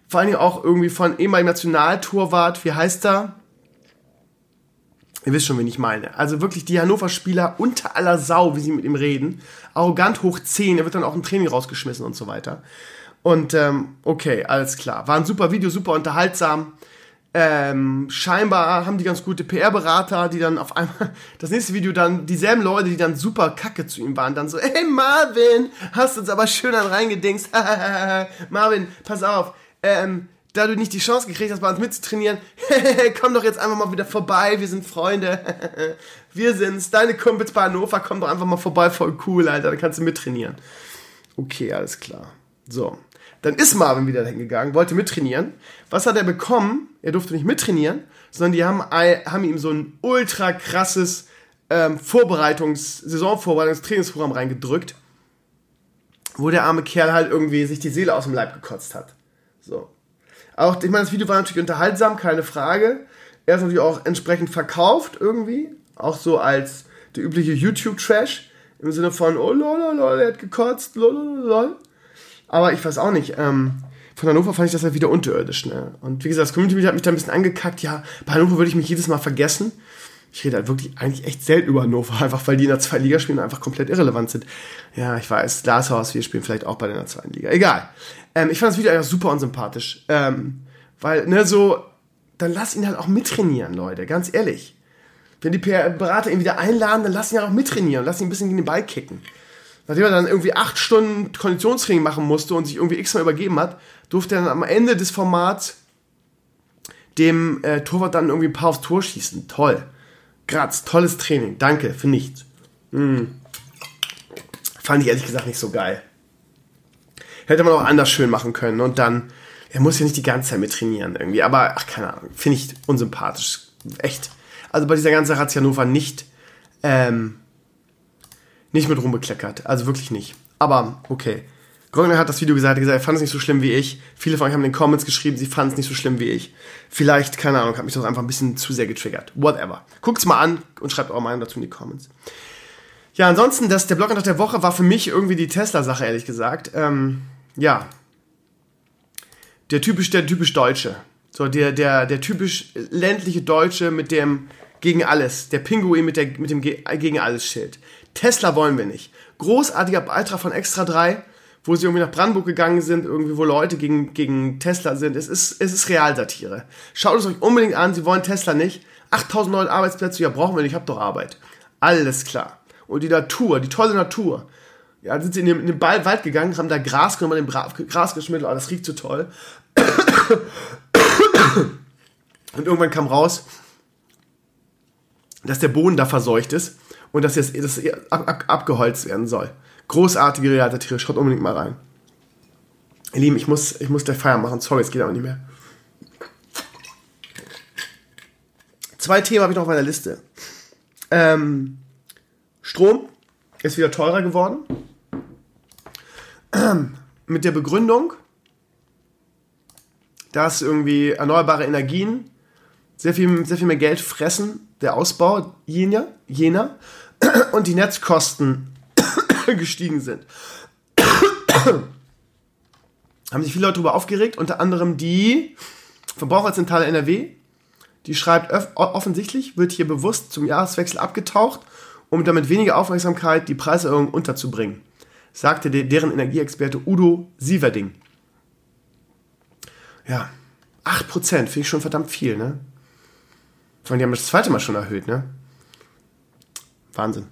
Vor Dingen auch irgendwie von ehemaligem Nationaltorwart, wie heißt er? Ihr wisst schon, wen ich meine. Also wirklich die Hannover-Spieler unter aller Sau, wie sie mit ihm reden. Arrogant hoch 10, er wird dann auch im Training rausgeschmissen und so weiter. Und ähm, okay, alles klar. War ein super Video, super unterhaltsam. Ähm, scheinbar haben die ganz gute PR-Berater, die dann auf einmal das nächste Video dann dieselben Leute, die dann super kacke zu ihm waren, dann so, hey Marvin, hast uns aber schön an reingedingst. Marvin, pass auf. Ähm, da du nicht die Chance gekriegt hast, bei uns mitzutrainieren, komm doch jetzt einfach mal wieder vorbei, wir sind Freunde. wir sind's, deine Kumpels bei Hannover, komm doch einfach mal vorbei, voll cool, Alter, dann kannst du mittrainieren. Okay, alles klar. So. Dann ist Marvin wieder hingegangen, wollte mittrainieren. Was hat er bekommen? Er durfte nicht mittrainieren, sondern die haben, haben ihm so ein ultra krasses ähm, Vorbereitungs-, Saisonvorbereitungs-, Trainingsprogramm reingedrückt, wo der arme Kerl halt irgendwie sich die Seele aus dem Leib gekotzt hat. So. Auch, ich meine, das Video war natürlich unterhaltsam, keine Frage. Er ist natürlich auch entsprechend verkauft irgendwie. Auch so als der übliche YouTube-Trash. Im Sinne von, oh lol, lol, er hat gekotzt, lol, lol. Aber ich weiß auch nicht. Ähm, von Hannover fand ich das halt wieder unterirdisch. Ne? Und wie gesagt, das Community hat mich da ein bisschen angekackt. Ja, bei Hannover würde ich mich jedes Mal vergessen. Ich rede halt wirklich eigentlich echt selten über Hannover, einfach weil die in der zweiten Liga spielen und einfach komplett irrelevant sind. Ja, ich weiß, Glashaus, wir spielen vielleicht auch bei der zweiten Liga. Egal. Ähm, ich fand das Video einfach super unsympathisch. Ähm, weil, ne, so, dann lass ihn halt auch mittrainieren, Leute, ganz ehrlich. Wenn die Berater ihn wieder einladen, dann lass ihn halt auch mittrainieren, lass ihn ein bisschen gegen den Ball kicken. Nachdem er dann irgendwie acht Stunden Konditionstraining machen musste und sich irgendwie x-mal übergeben hat, durfte er dann am Ende des Formats dem äh, Torwart dann irgendwie ein paar aufs Tor schießen. Toll. Graz, tolles Training. Danke für nichts. Hm. Fand ich ehrlich gesagt nicht so geil. Hätte man auch anders schön machen können. Und dann, er muss ja nicht die ganze Zeit mit trainieren irgendwie. Aber, ach, keine Ahnung, finde ich unsympathisch. Echt. Also bei dieser ganzen Hannover nicht, ähm, nicht mit rumbekleckert. Also wirklich nicht. Aber, okay. Grogner hat das Video gesagt, gesagt, er fand es nicht so schlimm wie ich. Viele von euch haben in den Comments geschrieben, sie fanden es nicht so schlimm wie ich. Vielleicht, keine Ahnung, hat mich das einfach ein bisschen zu sehr getriggert. Whatever. Guckt's mal an und schreibt eure Meinung dazu in die Comments. Ja, ansonsten, das, der Blogantrag der Woche war für mich irgendwie die Tesla-Sache, ehrlich gesagt. Ähm, ja, der typisch, der typisch Deutsche. So, der, der, der typisch ländliche Deutsche mit dem gegen alles. Der Pinguin mit, der, mit dem Ge gegen alles Schild. Tesla wollen wir nicht. Großartiger Beitrag von Extra 3, wo sie irgendwie nach Brandenburg gegangen sind, irgendwie wo Leute gegen, gegen Tesla sind. Es ist, es ist Realsatire. Schaut es euch unbedingt an, sie wollen Tesla nicht. 8000 neue Arbeitsplätze, ja brauchen wir nicht, ich hab doch Arbeit. Alles klar. Und die Natur, die tolle Natur. Ja, sind sie in den, in den Wald gegangen, haben da Gras genommen, dem Gras geschmiert, oh, das riecht so toll. Und irgendwann kam raus, dass der Boden da verseucht ist und dass jetzt das ab, ab, abgeholzt werden soll. Großartige Realsatire, schaut unbedingt mal rein. Ihr Lieben, ich muss, ich muss gleich Feier machen. Sorry, es geht aber nicht mehr. Zwei Themen habe ich noch auf meiner Liste. Ähm, Strom ist wieder teurer geworden. Mit der Begründung, dass irgendwie erneuerbare Energien sehr viel, sehr viel mehr Geld fressen, der Ausbau jener, jener und die Netzkosten gestiegen sind. Haben sich viele Leute darüber aufgeregt, unter anderem die Verbraucherzentrale NRW, die schreibt, offensichtlich wird hier bewusst zum Jahreswechsel abgetaucht, um damit weniger Aufmerksamkeit die Preiserhöhung unterzubringen, sagte deren Energieexperte Udo Sieverding. Ja, 8% finde ich schon verdammt viel, ne? Vor allem, die haben das zweite Mal schon erhöht, ne? Wahnsinn.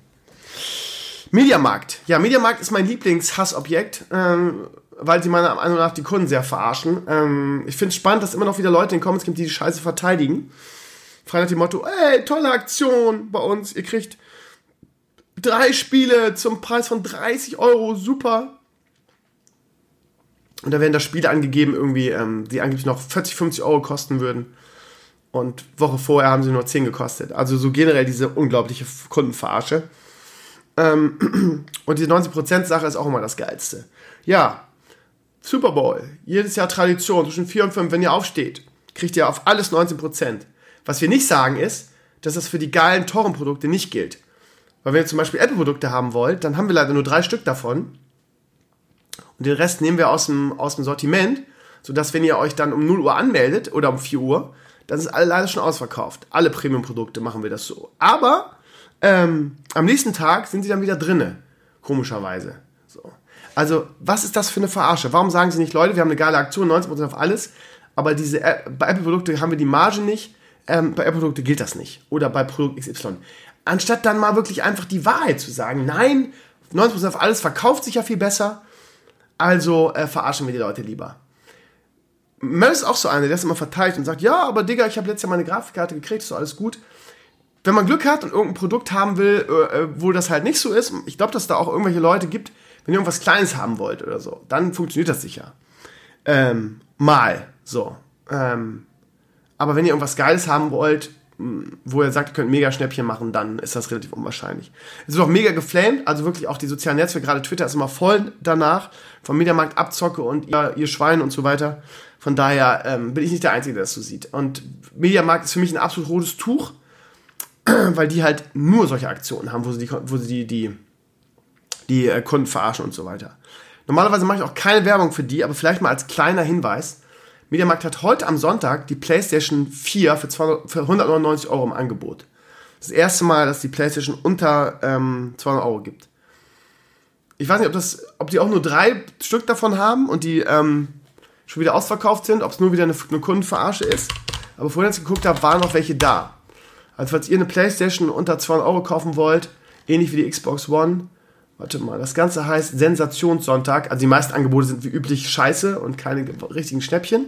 Mediamarkt. Ja, Mediamarkt ist mein Lieblingshassobjekt, ähm, weil sie meiner Meinung nach die Kunden sehr verarschen. Ähm, ich finde es spannend, dass immer noch wieder Leute in den Comments gibt, die die Scheiße verteidigen. Frei nach dem Motto, ey, tolle Aktion bei uns, ihr kriegt drei Spiele zum Preis von 30 Euro, super. Und da werden da Spiele angegeben, irgendwie, ähm, die angeblich noch 40, 50 Euro kosten würden. Und Woche vorher haben sie nur 10 gekostet. Also so generell diese unglaubliche Kundenverarsche. Ähm, und die 90%-Sache ist auch immer das Geilste. Ja, Super Bowl, jedes Jahr Tradition, zwischen 4 und 5, wenn ihr aufsteht, kriegt ihr auf alles 19%. Was wir nicht sagen ist, dass das für die geilen, teuren Produkte nicht gilt. Weil wenn ihr zum Beispiel Apple-Produkte haben wollt, dann haben wir leider nur drei Stück davon. Und den Rest nehmen wir aus dem, aus dem Sortiment, sodass wenn ihr euch dann um 0 Uhr anmeldet oder um 4 Uhr, dann ist alle leider schon ausverkauft. Alle Premium-Produkte machen wir das so. Aber ähm, am nächsten Tag sind sie dann wieder drinne. Komischerweise. So. Also, was ist das für eine Verarsche? Warum sagen sie nicht, Leute, wir haben eine geile Aktion, 19% auf alles, aber diese bei Apple-Produkte haben wir die Marge nicht, ähm, bei Apple-Produkte gilt das nicht. Oder bei Produkt XY. Anstatt dann mal wirklich einfach die Wahrheit zu sagen, nein, 19% auf alles verkauft sich ja viel besser, also äh, verarschen wir die Leute lieber. Mel ist auch so einer, der ist immer verteilt und sagt, ja, aber Digga, ich habe letztes Jahr meine Grafikkarte gekriegt, ist doch alles gut. Wenn man Glück hat und irgendein Produkt haben will, äh, äh, wo das halt nicht so ist, ich glaube, dass da auch irgendwelche Leute gibt, wenn ihr irgendwas Kleines haben wollt oder so, dann funktioniert das sicher. Ähm, mal, so. Ähm, aber wenn ihr irgendwas Geiles haben wollt, wo ihr sagt, ihr könnt mega Schnäppchen machen, dann ist das relativ unwahrscheinlich. Es ist auch mega geflamed, also wirklich auch die sozialen Netzwerke, gerade Twitter ist immer voll danach, vom Mediamarkt Abzocke und ihr, ihr Schwein und so weiter. Von daher ähm, bin ich nicht der Einzige, der das so sieht. Und Mediamarkt ist für mich ein absolut rotes Tuch, weil die halt nur solche Aktionen haben, wo sie die, wo sie die, die, die äh, Kunden verarschen und so weiter. Normalerweise mache ich auch keine Werbung für die, aber vielleicht mal als kleiner Hinweis. Mediamarkt hat heute am Sonntag die PlayStation 4 für, 200, für 199 Euro im Angebot. Das erste Mal, dass die PlayStation unter ähm, 200 Euro gibt. Ich weiß nicht, ob, das, ob die auch nur drei Stück davon haben und die ähm, schon wieder ausverkauft sind, ob es nur wieder eine, eine Kundenverarsche ist. Aber vorhin, als ich geguckt habe, waren noch welche da. Also falls ihr eine PlayStation unter 200 Euro kaufen wollt, ähnlich wie die Xbox One, warte mal, das Ganze heißt Sensationssonntag. Also die meisten Angebote sind wie üblich scheiße und keine richtigen Schnäppchen.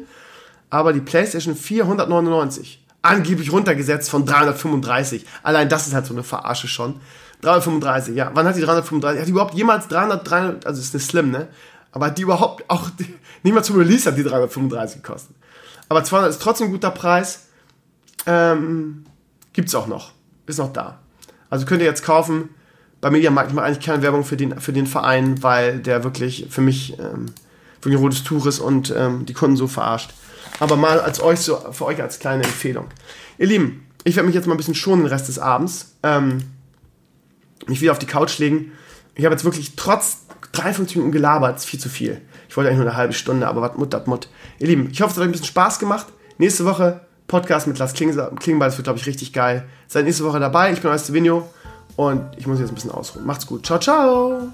Aber die PlayStation 499, angeblich runtergesetzt von 335. Allein das ist halt so eine Verarsche schon. 335, ja. Wann hat die 335? Hat die überhaupt jemals 300, 300 also ist eine Slim, ne? Aber hat die überhaupt auch, nicht mal zum Release hat die 335 gekostet. Aber 200 ist trotzdem ein guter Preis. Ähm, gibt's auch noch. Ist noch da. Also könnt ihr jetzt kaufen bei Mediamarkt, ich mache eigentlich keine Werbung für den, für den Verein, weil der wirklich für mich ähm, wirklich ein rotes Tuch ist und ähm, die Kunden so verarscht. Aber mal als euch so, für euch als kleine Empfehlung. Ihr Lieben, ich werde mich jetzt mal ein bisschen schonen den Rest des Abends. Ähm, mich wieder auf die Couch legen. Ich habe jetzt wirklich trotz 53 Minuten gelabert, ist viel zu viel. Ich wollte eigentlich nur eine halbe Stunde, aber was Mut, dat Mut. Ihr Lieben, ich hoffe, es hat euch ein bisschen Spaß gemacht. Nächste Woche Podcast mit Lars Klingbeil. Das wird, glaube ich, richtig geil. Seid nächste Woche dabei. Ich bin euer Stevenio und ich muss jetzt ein bisschen ausruhen. Macht's gut. Ciao, ciao.